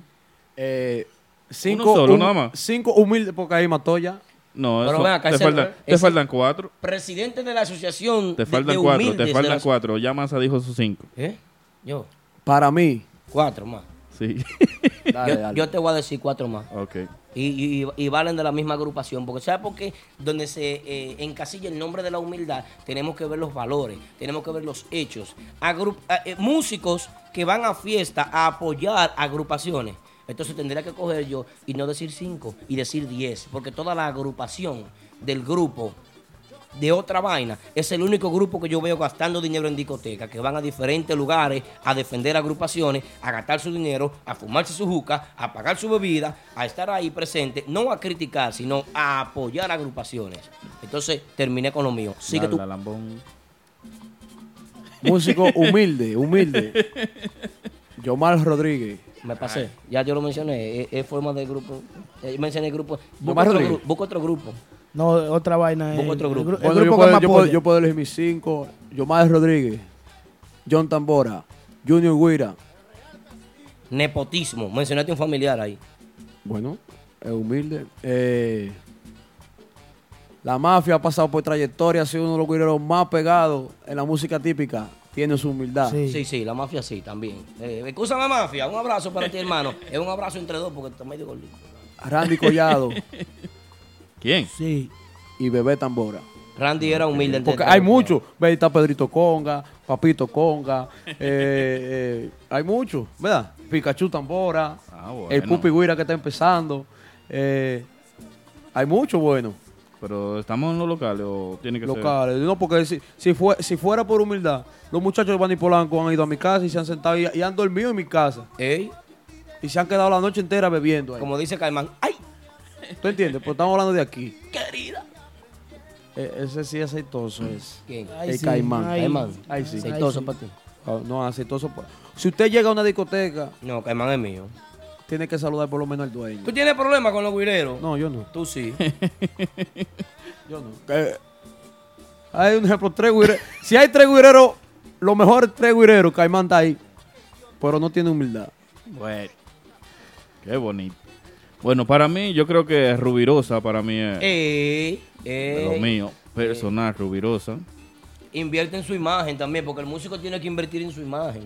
Eh, cinco, Uno solo, nada más. Cinco humildes, porque ahí mató ya. No, Pero eso, ven acá, te, faltan, te faltan cuatro. Presidente de la asociación Te de- faltan de cuatro, humildes te de faltan la- cuatro. Ya Massa dijo sus cinco. ¿Eh? Yo. Para mí. Cuatro más. Sí. Dale, Yo, dale. yo te voy a decir cuatro más. ok. Y, y- y valen de la misma agrupación. Porque ¿sabes por qué? Donde se eh, encasilla el nombre de la humildad, tenemos que ver los valores, tenemos que ver los hechos. Agru- eh, eh, músicos que van a fiesta a apoyar agrupaciones. Entonces tendría que coger yo y no decir cinco y decir diez. Porque toda la agrupación del grupo de otra vaina. Es el único grupo que yo veo gastando dinero en discoteca, que van a diferentes lugares a defender agrupaciones, a gastar su dinero, a fumarse su juca, a pagar su bebida, a estar ahí presente, no a criticar, sino a apoyar agrupaciones. Entonces, terminé con lo mío. Sigue tú. Lambón. Músico humilde, humilde. Yomar Rodríguez. Me pasé. Ya yo lo mencioné. Es, es forma de grupo. Eh, mencioné el grupo. Busco Omar otro, gru- busco otro grupo. No, otra vaina. Eh, otro grupo. El, gru- el Bueno, yo puedo, más yo, puedo, yo puedo elegir mis cinco. Yomar Rodríguez. John Tambora. Junior Guira. Nepotismo. Mencionaste un familiar ahí. Bueno, es humilde. Eh, la mafia ha pasado por trayectoria, ha sido uno de los guireros más pegados en la música típica. Tiene su humildad. Sí. Sí, sí, la mafia sí, también. Eh, la mafia. Un abrazo para ti, hermano. Es un abrazo entre dos porque está medio gordito. Randy Collado ¿Quién? Sí. y Bebé Tambora. Randy era humilde. Porque hay muchos. Ve, ahí está Pedrito Conga, Papito Conga. eh, eh, hay muchos, ¿verdad? Pikachu Tambora. Ah, bueno. El Pupi Guira que está empezando. eh, hay muchos buenos. Pero estamos en los locales o tiene que ser. locales. No, porque si, si, fue, si fuera por humildad, los muchachos de Bani Polanco han ido a mi casa y se han sentado y, y han dormido en mi casa. Ey, Y se han quedado la noche entera bebiendo. ahí. como dice Caimán. ¡Ay, ¿Tú entiendes? Pues estamos hablando de aquí. querida! Eh, ese sí aceitoso es. ¿Quién? Ay, el sí, caimán. ay. Caimán. Ay, sí. Aceitoso sí. para ti. Ah, No, aceitoso. pa- Si usted llega a una discoteca, No, Caimán es mío. tiene que saludar por lo menos al dueño. ¿Tú tienes problemas con los guireros? No, yo no. Tú sí. Yo no. Hay un ejemplo, tres guireros. si hay tres guireros, los mejores tres guireros, Caimán está ahí. Pero no tiene humildad. Bueno. Qué bonito. Bueno, para mí, yo creo que Rubirosa para mí es Ey, es lo mío. Personal, Rubirosa. Invierte en su imagen también, porque el músico tiene que invertir en su imagen.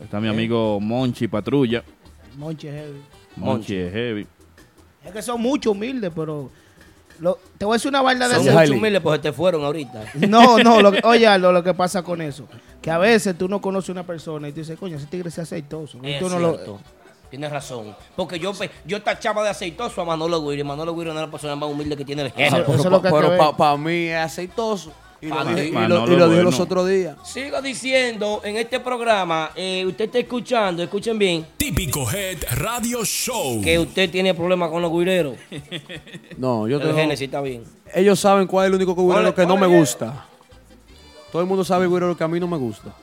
Está mi amigo Monchi Patrulla. Monche heavy. Monchi es heavy. Es que son mucho humildes, pero. lo- te voy a decir una vaina de Son humildes, pues te fueron ahorita. No, no, lo que- oye, Aldo, lo que pasa con eso, que a veces tú no conoces a una persona y tú dices, coño, ese tigre es aceitoso. Y Es tú no lo-. Tienes razón. Porque yo, pe- yo tachaba de aceitoso a Manolo Guiri. Manolo Guiri no es la persona más humilde que tiene el género. eso pero para mí es aceitoso. Y lo Pa' dije, ti. y lo- Manolo y lo dije los otros días. Sigo diciendo en este programa, eh, usted está escuchando, escuchen bien, Típico Head Radio Show. que usted tiene problemas con los guireros. No, yo El tengo... Génesis está bien. Ellos saben cuál es el único guirero que no me gusta. Todo el mundo sabe el guirero que a mí no me gusta.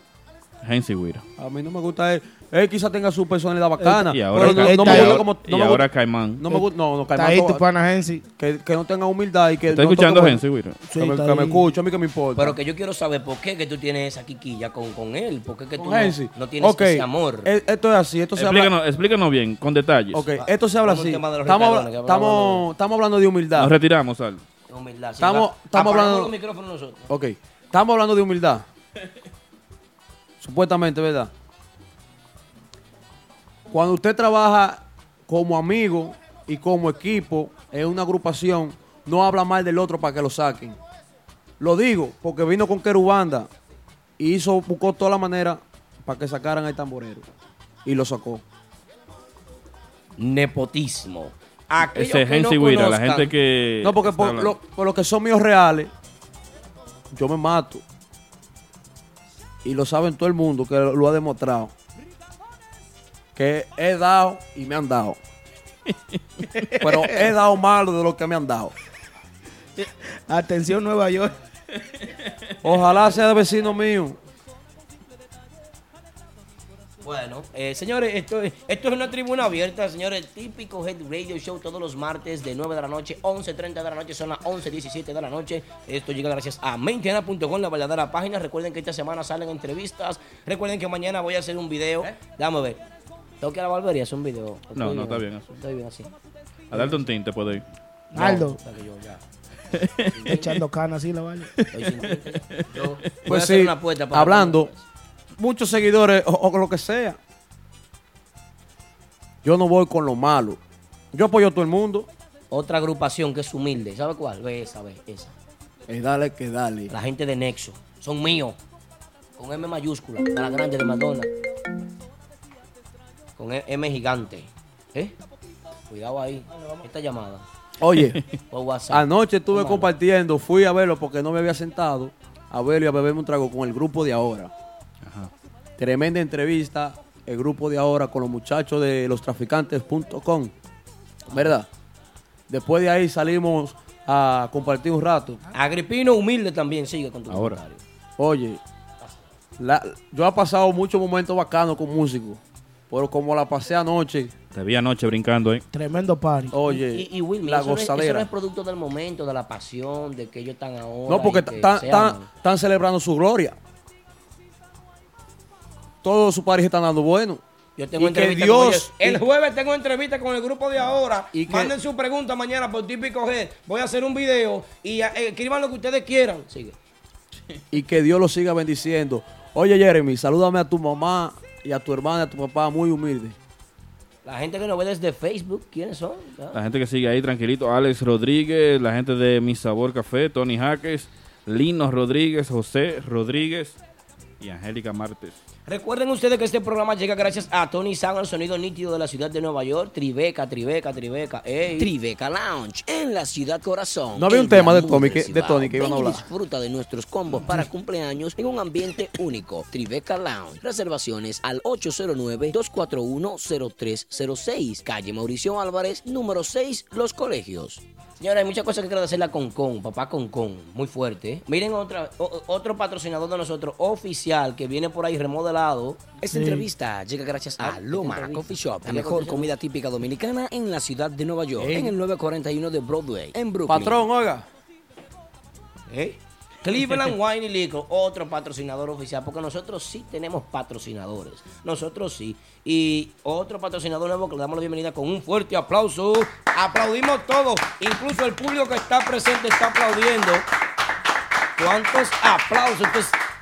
Hensi Guira. A mí no me gusta el, Él quizá tenga su personalidad bacana. Y ahora, pero no, Ca- no y me gusta ahora- como. y No me ahora gusta- Caimán. No me gusta. No, no, Está Caimán. ahí tu pana Hensi. que, que no tenga humildad y que. ¿Está no toque escuchando. Hensi, Guiro? Que, me, que me ahí. escuche, a mí que me importa. Pero que yo quiero saber por qué que tú tienes esa quiquilla con, con él. ¿Por qué que tú no, tienes ese amor? e- Esto es así, esto se habla. Explícanos, explícanos bien, con detalles. Ok, esto se habla así. Estamos, estamos, estamos hablando de humildad. Nos retiramos, Al. Humildad. sí, Estamos, va- estamos hablando. los micrófonos nosotros. Ok, estamos hablando de humildad. Supuestamente, ¿verdad? Cuando usted trabaja como amigo y como equipo en una agrupación, no habla mal del otro para que lo saquen. Lo digo porque vino con Querubanda y hizo, buscó toda la manera para que sacaran al tamborero. Y lo sacó. Nepotismo. Aquellos Ese que no Hensi Guira, la conozcan- gente que. No, porque por lo, por lo que son míos reales, yo me mato. Y lo saben todo el mundo que lo, lo ha demostrado. Que he dado y me han dado. Pero he dado malo de lo que me han dado. Atención, Nueva York. Ojalá sea de vecino mío. Bueno, eh, señores, esto, es- esto es una tribuna abierta, señores. Típico Head Radio Show todos los martes de 9 de la noche, 11.30 de la noche, son las 11.17 de la noche. Esto llega gracias a maintiana.com, la verdadera página. Recuerden que esta semana salen entrevistas. Recuerden que mañana voy a hacer un video. Dame ver. Tengo que ir a la barbería, hacer un video. No, no, está bien así. Estoy bien así. A darte un tinte puede ir. No, Aldo. o sea que yo ya. Echando canas así la vaina. Estoy sin tinte. Yo voy a Pues hacer sí, una apuesta para- hablando, muchos seguidores o, o lo que sea. Yo no voy con lo malo. Yo apoyo a todo el mundo. Otra agrupación que es humilde. ¿Sabe cuál? Ve esa, ve esa. Es dale que dale. La gente de Nexo. Son míos. Con M mayúscula. De la grande de Madonna. Con E- M gigante. ¿Eh? Cuidado ahí. Esta llamada. Oye, Por WhatsApp. anoche estuve compartiendo, fui a verlo porque no me había sentado a verlo y a beberme un trago con el grupo de ahora. Tremenda entrevista, el grupo de ahora con los muchachos de lostraficantes.com. ¿Verdad? Después de ahí salimos a compartir un rato. Agripino humilde también sigue con tu Ahora. comentario. Oye, la- yo he pasado muchos momentos bacanos con músicos, pero como la pasé anoche, Te vi anoche brincando, ¿eh? Tremendo party. oye, Y, y Wilmy, la eso, no es, eso no gozadera. es producto del momento, de la pasión, de que ellos están ahora. No, porque que están celebrando su gloria. Todos sus pares están dando bueno. Yo tengo y que entrevista con Dios, ellos. El jueves tengo entrevista con el grupo de ahora. Y que- Manden su pregunta mañana por típico G. Voy a hacer un video y eh, escriban lo que ustedes quieran. Sigue. y que Dios los siga bendiciendo. Oye, Jeremy, salúdame a tu mamá y a tu hermana y a tu papá, muy humilde. La gente que nos ve desde Facebook, ¿quiénes son? Ah. La gente que sigue ahí tranquilito, Alex Rodríguez, la gente de Mi Sabor Café, Tony Jaques, Lino Rodríguez, José Rodríguez y Angélica Martes. Recuerden ustedes que este programa llega gracias a Tony Sound, el sonido nítido de la ciudad de Nueva York. Tribeca, Tribeca, Tribeca. Ey. Tribeca Lounge, en la ciudad corazón. No había un tema de Tommy que- de. Tony que iban a hablar. disfruta de nuestros combos para cumpleaños en un ambiente único. Tribeca Lounge. Reservaciones al 809-241-0306. Calle Mauricio Álvarez, número 6, Los Colegios. Señora, hay muchas cosas que quiero decirle a Concon, papá Concon, muy fuerte. ¿eh? Miren otra, o- otro patrocinador de nosotros, oficial, que viene por ahí remodelado. Esta entrevista llega gracias a Loma. Coffee Shop, la mejor comida típica dominicana en la ciudad de Nueva York, en el 941 de Broadway, en Brooklyn. Patrón, oiga. ¿eh? Cleveland Wine y Liquor, otro patrocinador oficial, porque nosotros sí tenemos patrocinadores. Nosotros sí. Y otro patrocinador nuevo que le damos la bienvenida con un fuerte aplauso. Aplaudimos todos, incluso el público que está presente está aplaudiendo. ¿Cuántos aplausos?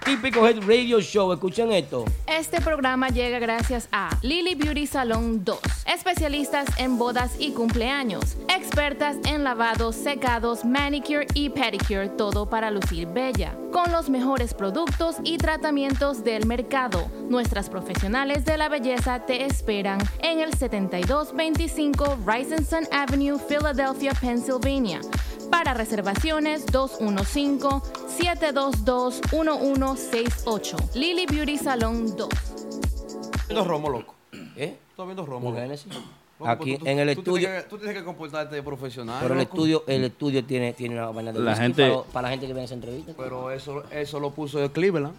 Típico Head Radio Show. Escuchen esto. Este programa llega gracias a Lily Beauty Salon 2, especialistas en bodas y cumpleaños, expertas en lavados, secados, manicure y pedicure, todo para lucir bella, con los mejores productos y tratamientos del mercado. Nuestras profesionales de la belleza te esperan en el 7225 Rising Avenue, Philadelphia, Pennsylvania. Para reservaciones 215-722-1168. Lily Beauty Salon 2. viendo Romo, loco. ¿Eh? Estoy viendo Romo. Loco. Loco, Aquí tú- en el tú estudio. tienes que- Tú tienes que comportarte de profesional. Pero el loco. estudio, el estudio tiene, tiene una vaina de La whisky gente- para, para la gente que ve esa entrevista. Pero eso, eso lo puso Cleveland.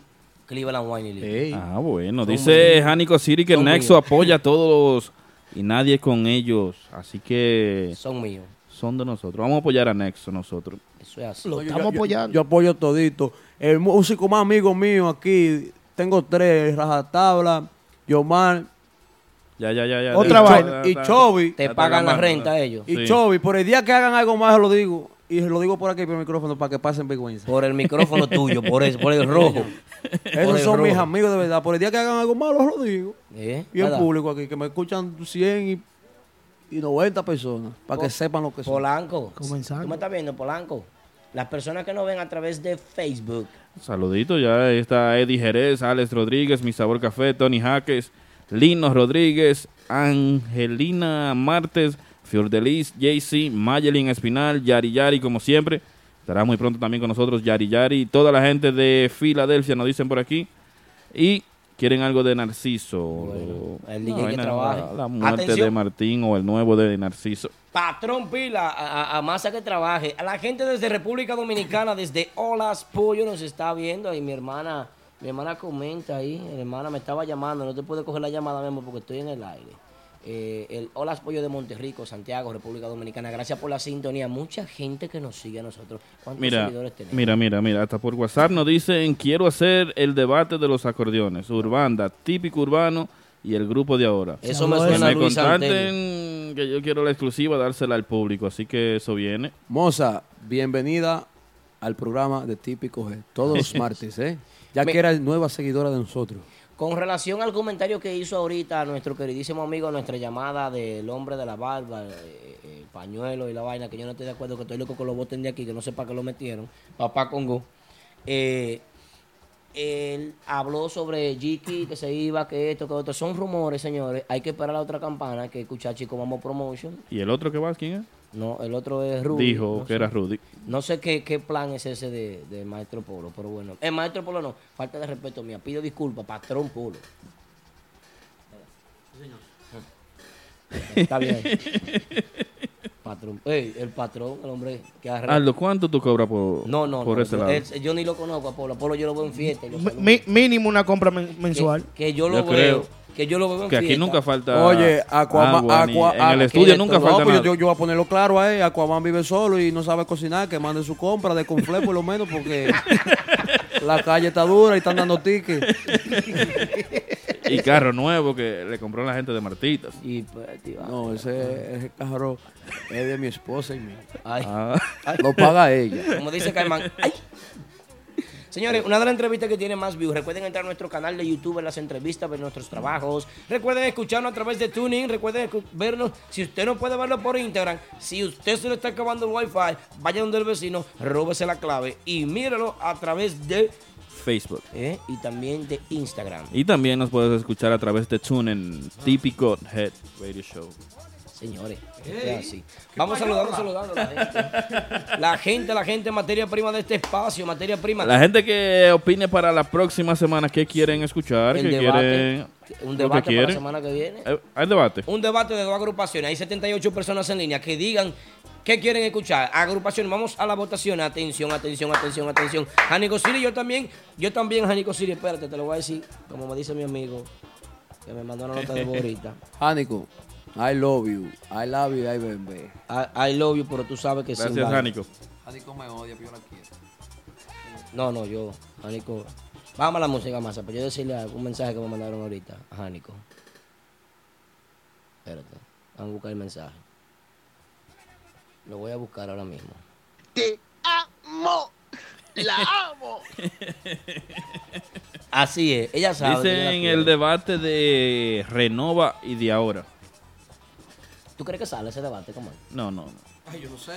Cleveland Wine League. Ah, bueno. Son Dice míos. Jánico City que el Son Nexo míos. apoya a todos y nadie con ellos. Así que Son míos. Son de nosotros. Vamos a apoyar a Nexo nosotros. Eso es así. Yo- yo- yo- Yo, apoyo todito. El músico más amigo mío aquí, tengo tres, Rajatabla, Yomar. Ya, ya, ya, ya. y ya, Cho- ya, Y Chovy. ya, ya, ya, ya. Y Sí. Chovy, por el día que hagan algo más, lo digo. Y lo digo por aquí por el micrófono para que pasen vergüenza. Por el micrófono tuyo, por eso, por el rojo. Esos el son mis amigos de verdad. Por el día que hagan algo malo, lo digo. ¿Eh? Y el público aquí, que me escuchan 100 y, y 90 personas, para que sepan lo que son. Polanco. ¿Tú me estás viendo, Polanco? Las personas que nos ven a través de Facebook. Saludito, ya está Eddie Jerez, Alex Rodríguez, Mi Sabor Café, Tony Jaques, Lino Rodríguez, Angelina Martes, Fiordelis, JC, Mayelin Espinal, Yari Yari, como siempre. Estará muy pronto también con nosotros Yari Yari. Toda la gente de Filadelfia nos dicen por aquí. Y quieren algo de Narciso. el DJ No, que. La, la muerte Atención. de Martín o el nuevo de Narciso. Patrón Pila, a, a- a masa que trabaje. A la gente desde República Dominicana, desde Olas Pollo nos está viendo. Y mi hermana, mi hermana comenta ahí. Mi hermana me estaba llamando. No te puedo coger la llamada mismo porque estoy en el aire. Eh, el Olas Pollo de Monterrico, Santiago, República Dominicana. Gracias por la sintonía. Mucha gente que nos sigue a nosotros. ¿Cuántos Mira, seguidores tenemos? mira, mira, mira, hasta por WhatsApp nos dicen, quiero hacer el debate de los acordeones, urbanda, típico urbano y el grupo de ahora. Eso me Que suena a me Luis contacten, que yo quiero la exclusiva, dársela al público, así que eso viene. Moza, bienvenida al programa de Típico G. Todos los martes, ¿eh? Ya Me- que eres nueva seguidora de nosotros. Con relación al comentario que hizo ahorita nuestro queridísimo amigo, nuestra llamada del hombre de la barba, eh, eh, pañuelo y la vaina, que yo no estoy de acuerdo, que estoy loco que lo voten de aquí, que no sé para qué lo metieron, papá Congo. Eh, él habló sobre Jiki, que se iba, que esto, que otro. Son rumores, señores. Hay que esperar la otra campana, que escuchar Chico Vamos Promotion. ¿Y el otro que va, quién es? No, el otro es Rudy. Dijo no que sé. era Rudy. No sé qué, qué plan es ese de, de Maestro Polo, pero bueno. El Maestro Polo no, falta de respeto mía. Pido disculpas, Patrón Polo. Está bien. Patrón. Ey, el patrón, el hombre que arregla. Aldo, ¿cuánto tú cobras por, No, no, por no. ese yo, lado? yo ni lo conozco a Polo. A Polo yo lo veo en fiesta. mínimo una compra men- mensual. Que, que yo lo Yo veo. creo Que yo lo veo en que aquí fiesta. nunca falta Oye, Aquaman, agua, ni- Aqua- en el estudio nunca no, falta pues nada. yo, yo voy a ponerlo claro ahí. Aquaman vive solo y no sabe cocinar, que mande su compra de conflé por lo menos porque la calle está dura y están dando tickets. Y carro nuevo que le compró la gente de Martitas. Y pues, tío, No, ese, ese carro es de mi esposa y mío. Ay. Ah. Lo paga ella. Como dice Caimán. ¡Ay! Señores, una de las entrevistas que tiene más views. Recuerden entrar a nuestro canal de YouTube, ver las entrevistas, ver nuestros trabajos. Recuerden escucharnos a través de Tuning. Recuerden vernos. Si usted no puede verlo por Instagram, si usted se le está acabando el Wi-Fi, vaya donde el vecino, róbese la clave y míralo a través de. Facebook. ¿eh? Y también de Instagram. Y también nos puedes escuchar a través de TuneIn, típico Head Radio Show. Señores, es así. Vamos saludando, saludando a la gente. La gente, la gente, materia prima de este espacio, materia prima. La gente que opine para la próxima semana, ¿qué quieren escuchar? El ¿Qué debate, quieren? un lo que debate para la quieren? semana que viene. Eh, ¿Hay debate? Un debate de dos agrupaciones. Hay 78 personas en línea que digan qué quieren escuchar. Agrupación, vamos a la votación. Atención, atención, atención, atención. Janico Siri, yo también, yo también, Janico Siri, espérate, te lo voy a decir, como me dice mi amigo, que me mandó una nota de voz ahorita. Jánico, I love you. I love you, I bebé. I, I love you, pero tú sabes que sí. Gracias, Jánico. Jánico me odia, pero yo la quiero. No, no, yo, Janico. Vamos a la música más, pero yo decirle un mensaje que me mandaron ahorita a Janico. Espérate, vamos a buscar el mensaje. Lo voy a buscar ahora mismo. Te amo. La amo. Así es, ella sabe. Dicen el debate de Renova y de ahora. ¿Tú crees que sale ese debate, cómo? No, no, no. Ay, yo no sé.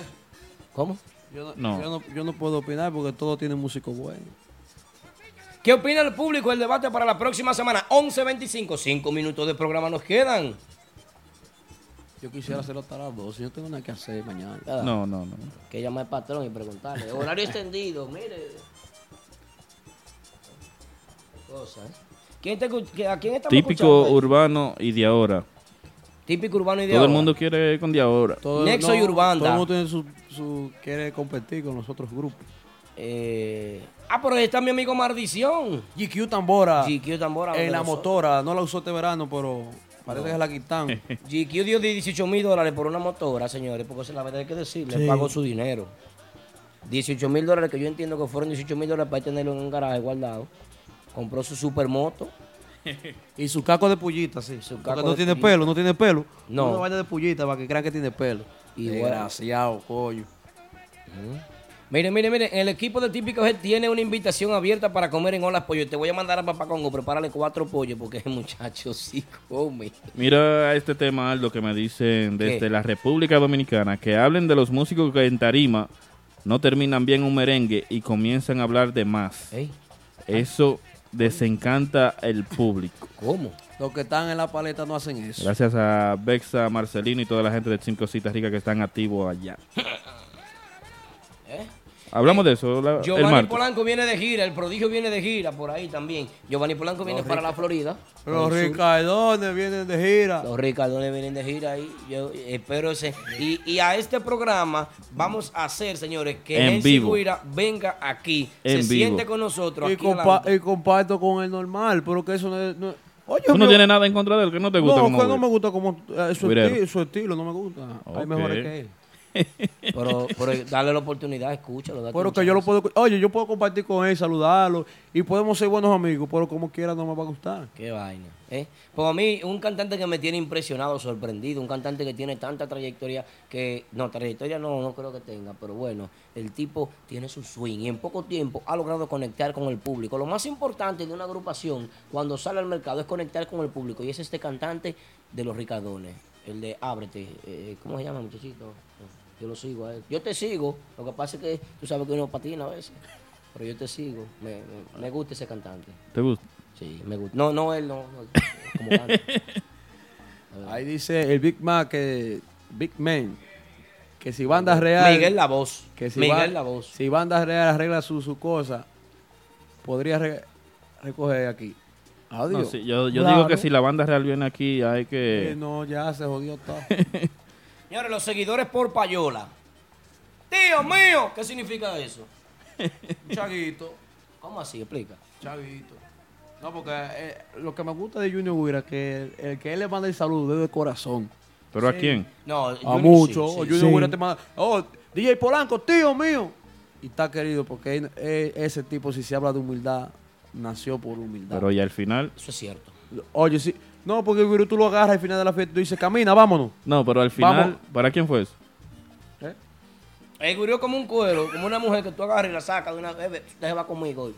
¿Cómo? Yo no, No. Yo, no, yo no puedo opinar porque todo tiene músico bueno. ¿Qué opina el público del debate para la próxima semana? 11.25, cinco minutos de programa nos quedan. Yo quisiera hacerlo hasta las 12. Yo no tengo nada que hacer mañana. ¿Verdad? No, no, no. Que llame al patrón y preguntarle. Horario extendido, mire. Cosa, ¿eh? ¿Quién te ¿A quién estamos Típico escuchando? urbano y de ahora. Típico urbano y de Todo el mundo quiere con de ahora. Todo, Nexo y Urbanda. Todo el mundo tiene su, su- quiere competir con los otros grupos. Eh, ah, pero ahí está mi amigo Maldición. GQ Tambora. GQ Tambora. En de la nosotros. motora, no la usó este verano, pero parece que se la quitan. GQ dio 18 mil dólares por una motora, señores, porque la verdad hay que decirle, Sí. pagó su dinero. 18 mil dólares, que yo entiendo que fueron 18 mil dólares para tenerlo en un garaje guardado. Compró su supermoto. y su caco de pullita, sí. Su Porque caco no tiene pullita. pelo, no tiene pelo. No. Una vaina de pullita para que crean que tiene pelo. Y Desgraciado, coño. Mire, mire, mire, el equipo de Típico Head tiene una invitación abierta para comer en Olas Pollo. Te voy a mandar a Papá Congo, prepárale cuatro pollos porque ese muchacho sí come. Mira este tema, Aldo, que me dicen desde ¿Qué? la República Dominicana, que hablen de los músicos que en tarima no terminan bien un merengue y comienzan a hablar de más. Eso desencanta el público. ¿Cómo? Los que están en la paleta no hacen eso. Gracias a Bexa, Marcelino y toda la gente de Cinco Cositas Ricas que están activos allá. ¿Eh? Hablamos de eso la- el Giovanni martes. Polanco viene de gira, el prodigio viene de gira por ahí también. Giovanni Polanco viene Los para rica- la Florida. Los ricardones vienen de gira. Los ricardones vienen de gira ahí. Yo espero ese. Y, y a este programa vamos a hacer, señores, que En vivo. Guira venga aquí, En se vivo. siente con nosotros. Y, aquí compa- y comparto con el normal, pero que eso no es... no- Oye, Tú no tienes nada en contra de él, que no te gusta no, como que no güey. me gusta como eh, su, Guirero. esti- su estilo, no me gusta. Hay Ok. mejores que él. Pero, pero darle la oportunidad, escúchalo. date Pero que yo lo puedo, oye, yo puedo compartir con él, saludarlo y podemos ser buenos amigos, pero como quiera no me va a gustar. Qué vaina. ¿eh? Pues a mí, un cantante que me tiene impresionado, sorprendido, un cantante que tiene tanta trayectoria que. No, trayectoria no, no creo que tenga, pero bueno, el tipo tiene su swing y en poco tiempo ha logrado conectar con el público. Lo más importante de una agrupación cuando sale al mercado es conectar con el público y es este cantante de los Ricardones, el de Ábrete. eh, ¿Cómo se llama, muchachito? Yo lo sigo a él. Yo te sigo, lo que pasa es que tú sabes que uno patina a veces, pero yo te sigo. Me, me- me gusta ese cantante. ¿Te gusta? Sí, me gusta. No, no, él no. no, como. Ahí dice el Big Mac, que, Big Man, que si banda real... Miguel La Voz. Que si Miguel ba- La Voz. Si banda real arregla su, su cosa, podría re- recoger aquí. Adiós. No, sí, yo yo digo que si la banda real viene aquí, hay que... Eh, no, ya se jodió todo. Señores, los seguidores por payola. Tío mío, ¿qué significa eso? Chaguito. ¿Cómo así? Explica. Chaguito. No, porque eh, lo que me gusta de Junior Guira es que el, el que él le manda el saludo desde el corazón. ¿Pero a quién? No, A Junior muchos. sí, sí, Junior sí. Guira te manda, oh, DJ Polanco, tío mío. Y está querido porque él- él- ese tipo, si se habla de humildad, nació por humildad. Pero ya al final... Eso es cierto. Oye, sí. No, porque el Guiro tú lo agarras al final de la fiesta y tú dices, camina, vámonos. No, pero al final, Vamos. ¿para quién fue eso? El gurio como un cuero, como una mujer que tú agarras y la sacas de una vez. Usted va conmigo hoy.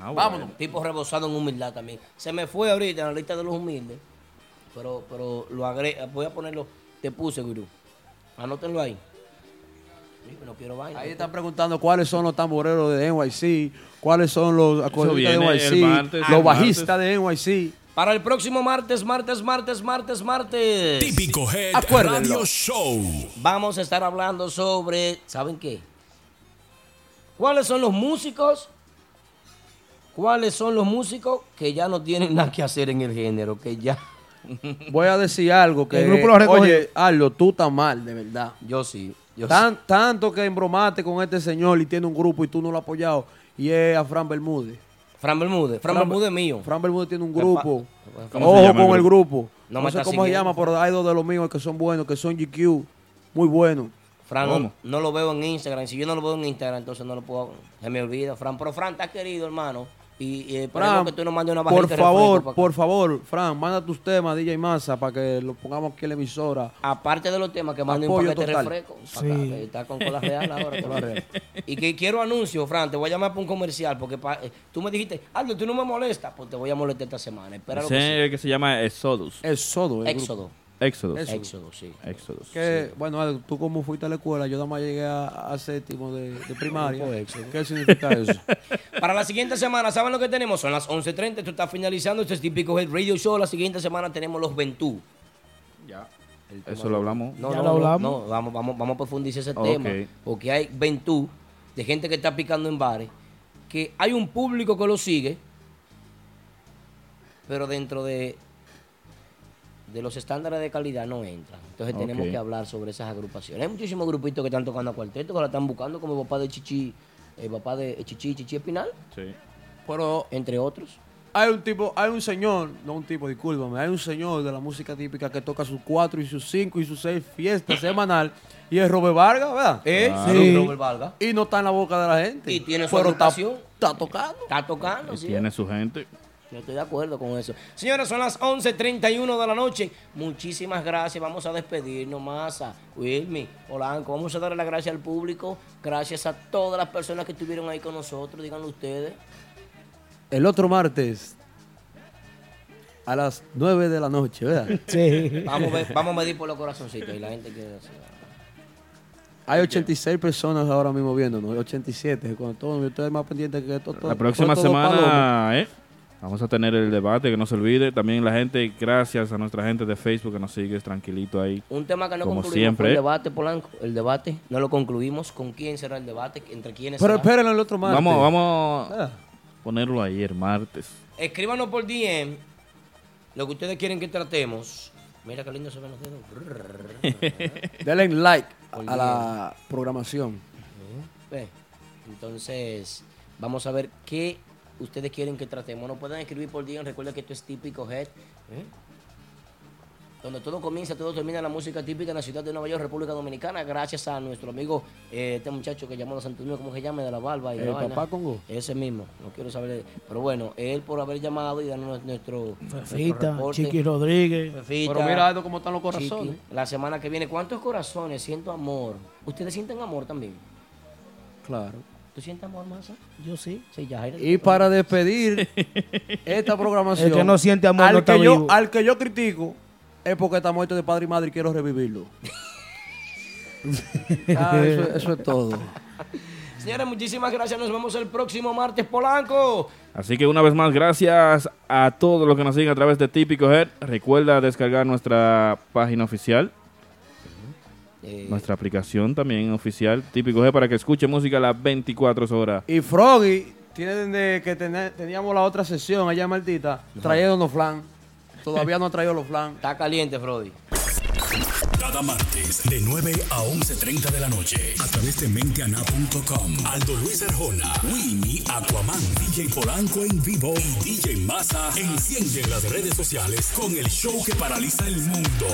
Ah, Vámonos. Tipo rebosado en humildad también. Se me fue ahorita en la lista de los humildes. Pero, pero lo agre voy a ponerlo. Te puse, gurú. Anótenlo ahí. No quiero vaina. Ahí están preguntando cuáles son los tamboreros de NYC, cuáles son los acordeonistas de NYC, martes, los bajistas de NYC. Para el próximo martes, martes, martes, martes, martes. Típico Head Acuérdenlo. Radio Show. Vamos a estar hablando sobre, ¿saben qué? ¿Cuáles son los músicos? ¿Cuáles son los músicos que ya no tienen nada que hacer en el género? Que ya... Voy a decir algo que, El grupo lo recogió. oye, Arlo, tú estás mal, de verdad. Yo sí. Yo Tan- Tanto que embromaste con este señor y tiene un grupo y tú no lo has apoyado. Y es a Fran Bermúdez. Fran Bermúdez. Fran Fran- Bermúdez es mío. Fran Bermúdez tiene un ¿Qué grupo. pa- ¿Cómo se Ojo el con el grupo? grupo. No No, me sé cómo se llama, pero hay dos de los míos que son buenos, que son GQ. Muy buenos. Fran, no lo veo en Instagram. Si yo no lo veo en Instagram, entonces no lo puedo... Se me olvida, Fran. Pero Fran está querido, hermano. Y, y Fran, que tú nos mandes una por favor, por favor, Fran, manda tus temas DJ Massa para que lo pongamos aquí en la emisora. Aparte de los temas que manden un paquete de total. refresco. Sí. acá, que está con cola real ahora. cola real. Y que quiero anuncio, Fran, te voy a llamar para un comercial porque pa- eh, tú me dijiste, Aldo, tú no me molestas, pues te voy a molestar esta semana. Espera lo que se llama Exodus. Éxodo. el Éxodo. Éxodo. Éxodo, sí. Éxodos. Que, Bueno, Ale, tú como fuiste a la escuela, yo nada más llegué a, a séptimo de, de primaria. Éxodo. ¿Qué significa eso? Para la siguiente semana, ¿saben lo que tenemos? Son las 11.30, esto está finalizando, este es típico Head Radio Show. La siguiente semana tenemos los Ventú. Ya. Eso lo hablamos. No, Ya no, lo no, hablamos. no, vamos, vamos, vamos a profundizar ese tema. Porque hay Ventú de gente que está picando en bares, que hay un público que lo sigue, pero dentro de de los estándares de calidad no entran. Entonces tenemos que hablar sobre esas agrupaciones. Hay muchísimos grupitos que están tocando a cuarteto, que la están buscando, como el papá de Chichi, el papá de Chichi, Chichi Espinal, Sí. Pero entre otros. hay un tipo, hay un señor, no un tipo, discúlpame, hay un señor de la música típica que toca sus cuatro y sus cinco y sus seis fiestas semanal y es Robert Vargas, ¿verdad? ¿Eh? Claro. Sí. Robert Vargas. Y no está en la boca de la gente. Y tiene su Pero está tocando. Está tocando, Y sí. tiene su gente. Yo estoy de acuerdo con eso. Señores, son las 11.31 de la noche. Muchísimas gracias. Vamos a despedirnos más a Wilmy, Polanco. Vamos a darle las gracias al público. Gracias a todas las personas que estuvieron ahí con nosotros. Díganlo ustedes. El otro martes a las 9 de la noche, ¿verdad? Sí. Vamos a, ver- vamos a medir por los corazoncitos y la gente que... Hay 86 personas ahora mismo viéndonos, 87. Con todo, yo estoy más pendiente que todo. La próxima todo palomo. semana, ¿eh? Vamos a tener el debate, que no se olvide. También la gente, gracias a nuestra gente de Facebook que nos sigue tranquilito ahí. Un tema que no Como concluimos siempre. fue el debate, Polanco. El debate, no lo concluimos. ¿Con quién será el debate? ¿Entre quiénes Pero será? espérenlo el otro martes. Vamos, vamos Ah. a ponerlo ahí el martes. Escríbanos por DM lo que ustedes quieren que tratemos. Mira qué lindo se ven los dedos. Denle like Por a la programación. Entonces, vamos a ver qué ustedes quieren que tratemos. Nos pueden escribir por día. Recuerda que esto es típico Head. ¿eh? Donde todo comienza, todo termina la música típica en la ciudad de Nueva York, República Dominicana. Gracias a nuestro amigo, eh, este muchacho que llamó a Santo Domingo, ¿cómo se llama? De la barba y la El vaina. papá Congo. Ese mismo, no quiero saber. de- Pero bueno, él por haber llamado y darnos nuestro, nuestro Fefita, reporte. Chiqui Rodríguez. Fefita, Pero mira esto cómo están los corazones. Chiqui. La semana que viene, ¿cuántos corazones? Siento amor. ¿Ustedes sienten amor también? Claro. ¿Tú sientes amor, Masa? Yo sí. Sí, ya. Jairo. Y para despedir esta programación. El que no siente amor al no que yo. Al que yo critico es porque está muerto de padre y madre y quiero revivirlo. Ah, eso, eso es todo. Señores, muchísimas gracias. Nos vemos el próximo martes, Polanco. Así que una vez más, gracias a todos los que nos siguen a través de Típico Head. Recuerda descargar nuestra página oficial, Eh, nuestra aplicación también oficial, Típico Head, para que escuche música las 24 horas. Y Froggy tiene que tener- teníamos la otra sesión allá en Martita, trayéndonos flan. Todavía no ha traído los flan. Está caliente, Frody. Cada martes de 9 a 11.30 de la noche a través de menteana.com. Aldo Luis Arjona, Winnie, Aquaman, DJ Polanco en vivo y DJ Massa encienden las redes sociales con el show que paraliza el mundo.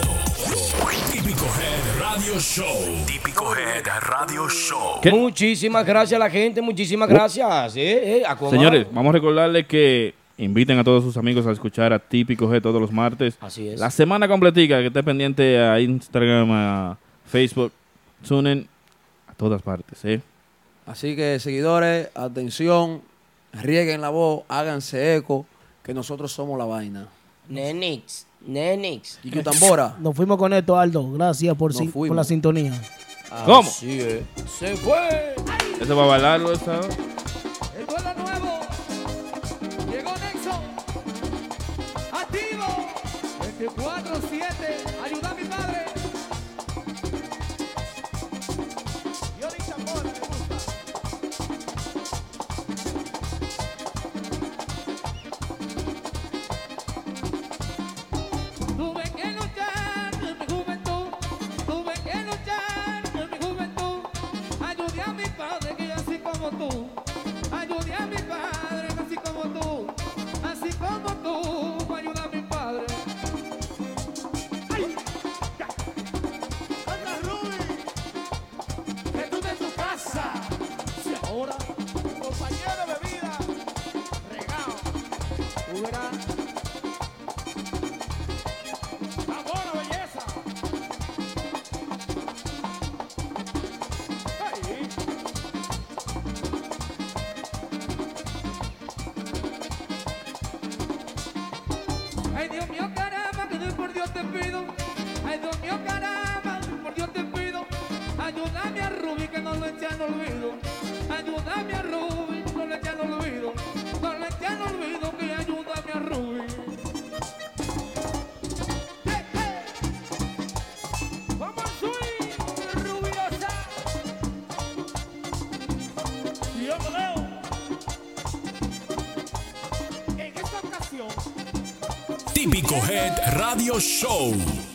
Típico Head Radio Show. Típico Head Radio Show. Muchísimas gracias a la gente, muchísimas gracias. Eh, eh. Señores, vamos a recordarles que inviten a todos sus amigos a escuchar a Típico G todos los martes. Así es. La semana completica, que esté pendiente a Instagram, a Facebook, TuneIn, a todas partes, ¿eh? Así que, seguidores, atención, rieguen la voz, háganse eco, que nosotros somos la vaina. Nenix, Nenix. Y que tambora. Nos fuimos con esto, Aldo. Gracias por, si- la sintonía. ¿Cómo? Así es. Se fue. ¿Ese va a bailarlo esta te pido. Típico Head Radio Show.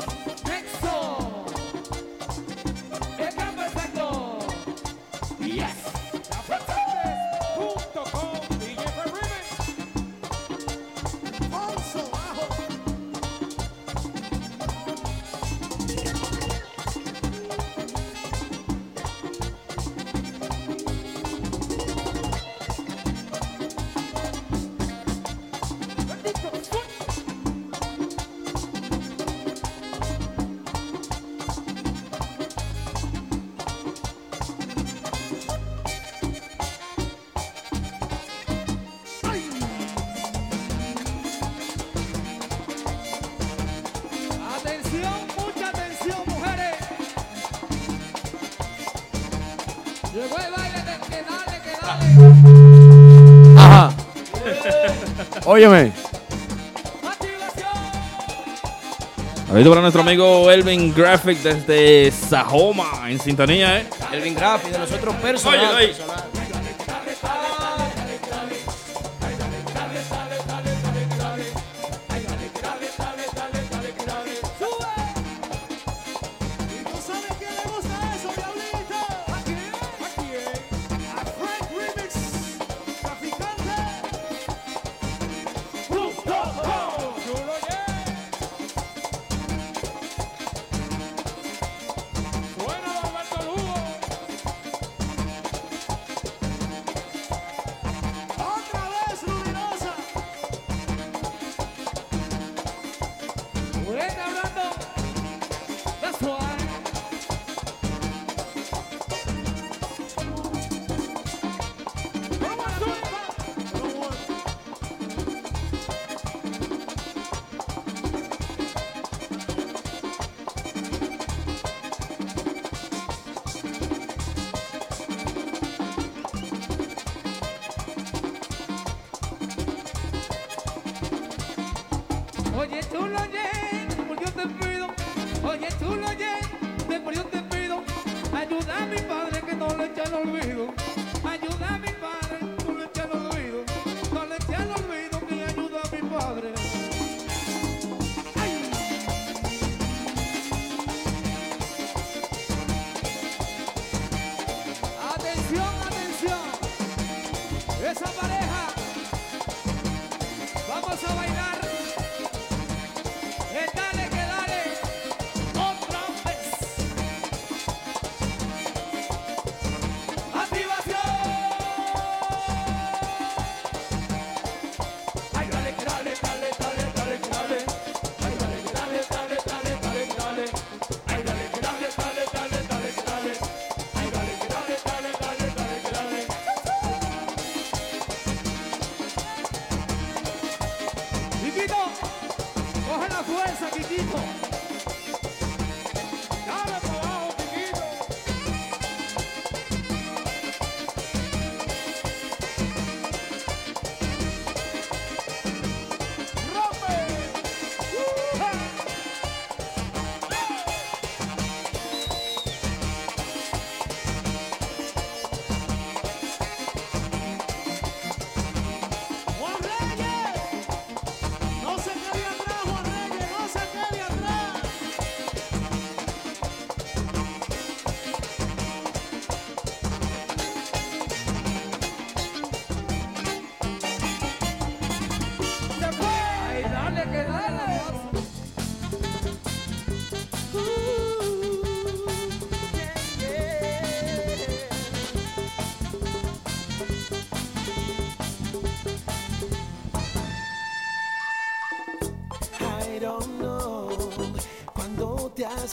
Óyeme. Saludito para nuestro amigo Elvin Graphic desde Sahoma, en sintonía, ¿eh? Elvin Graphic, de nosotros personal. Oye, oye. personal.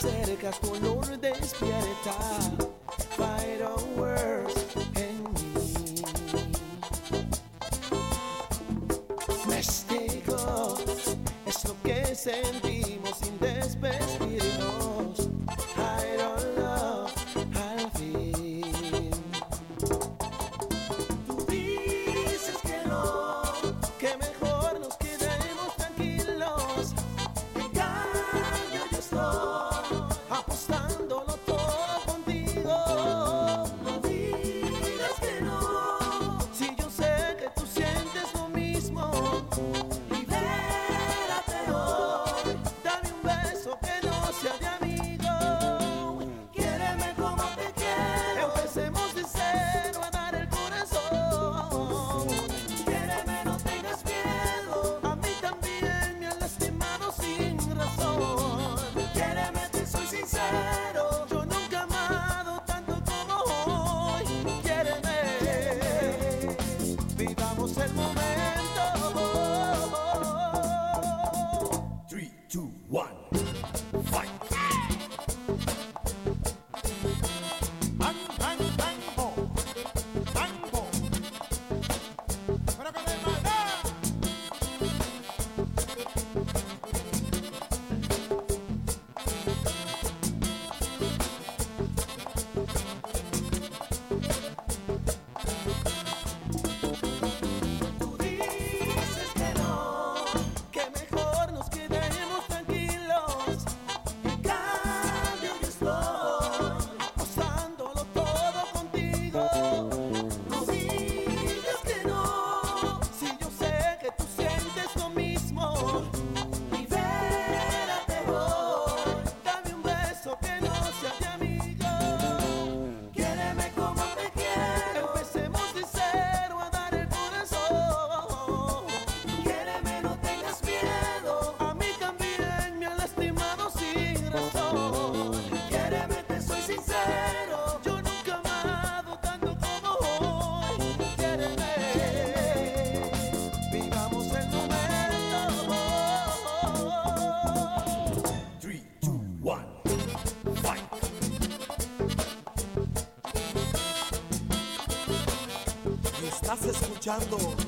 acercas, color despierta. Escuchando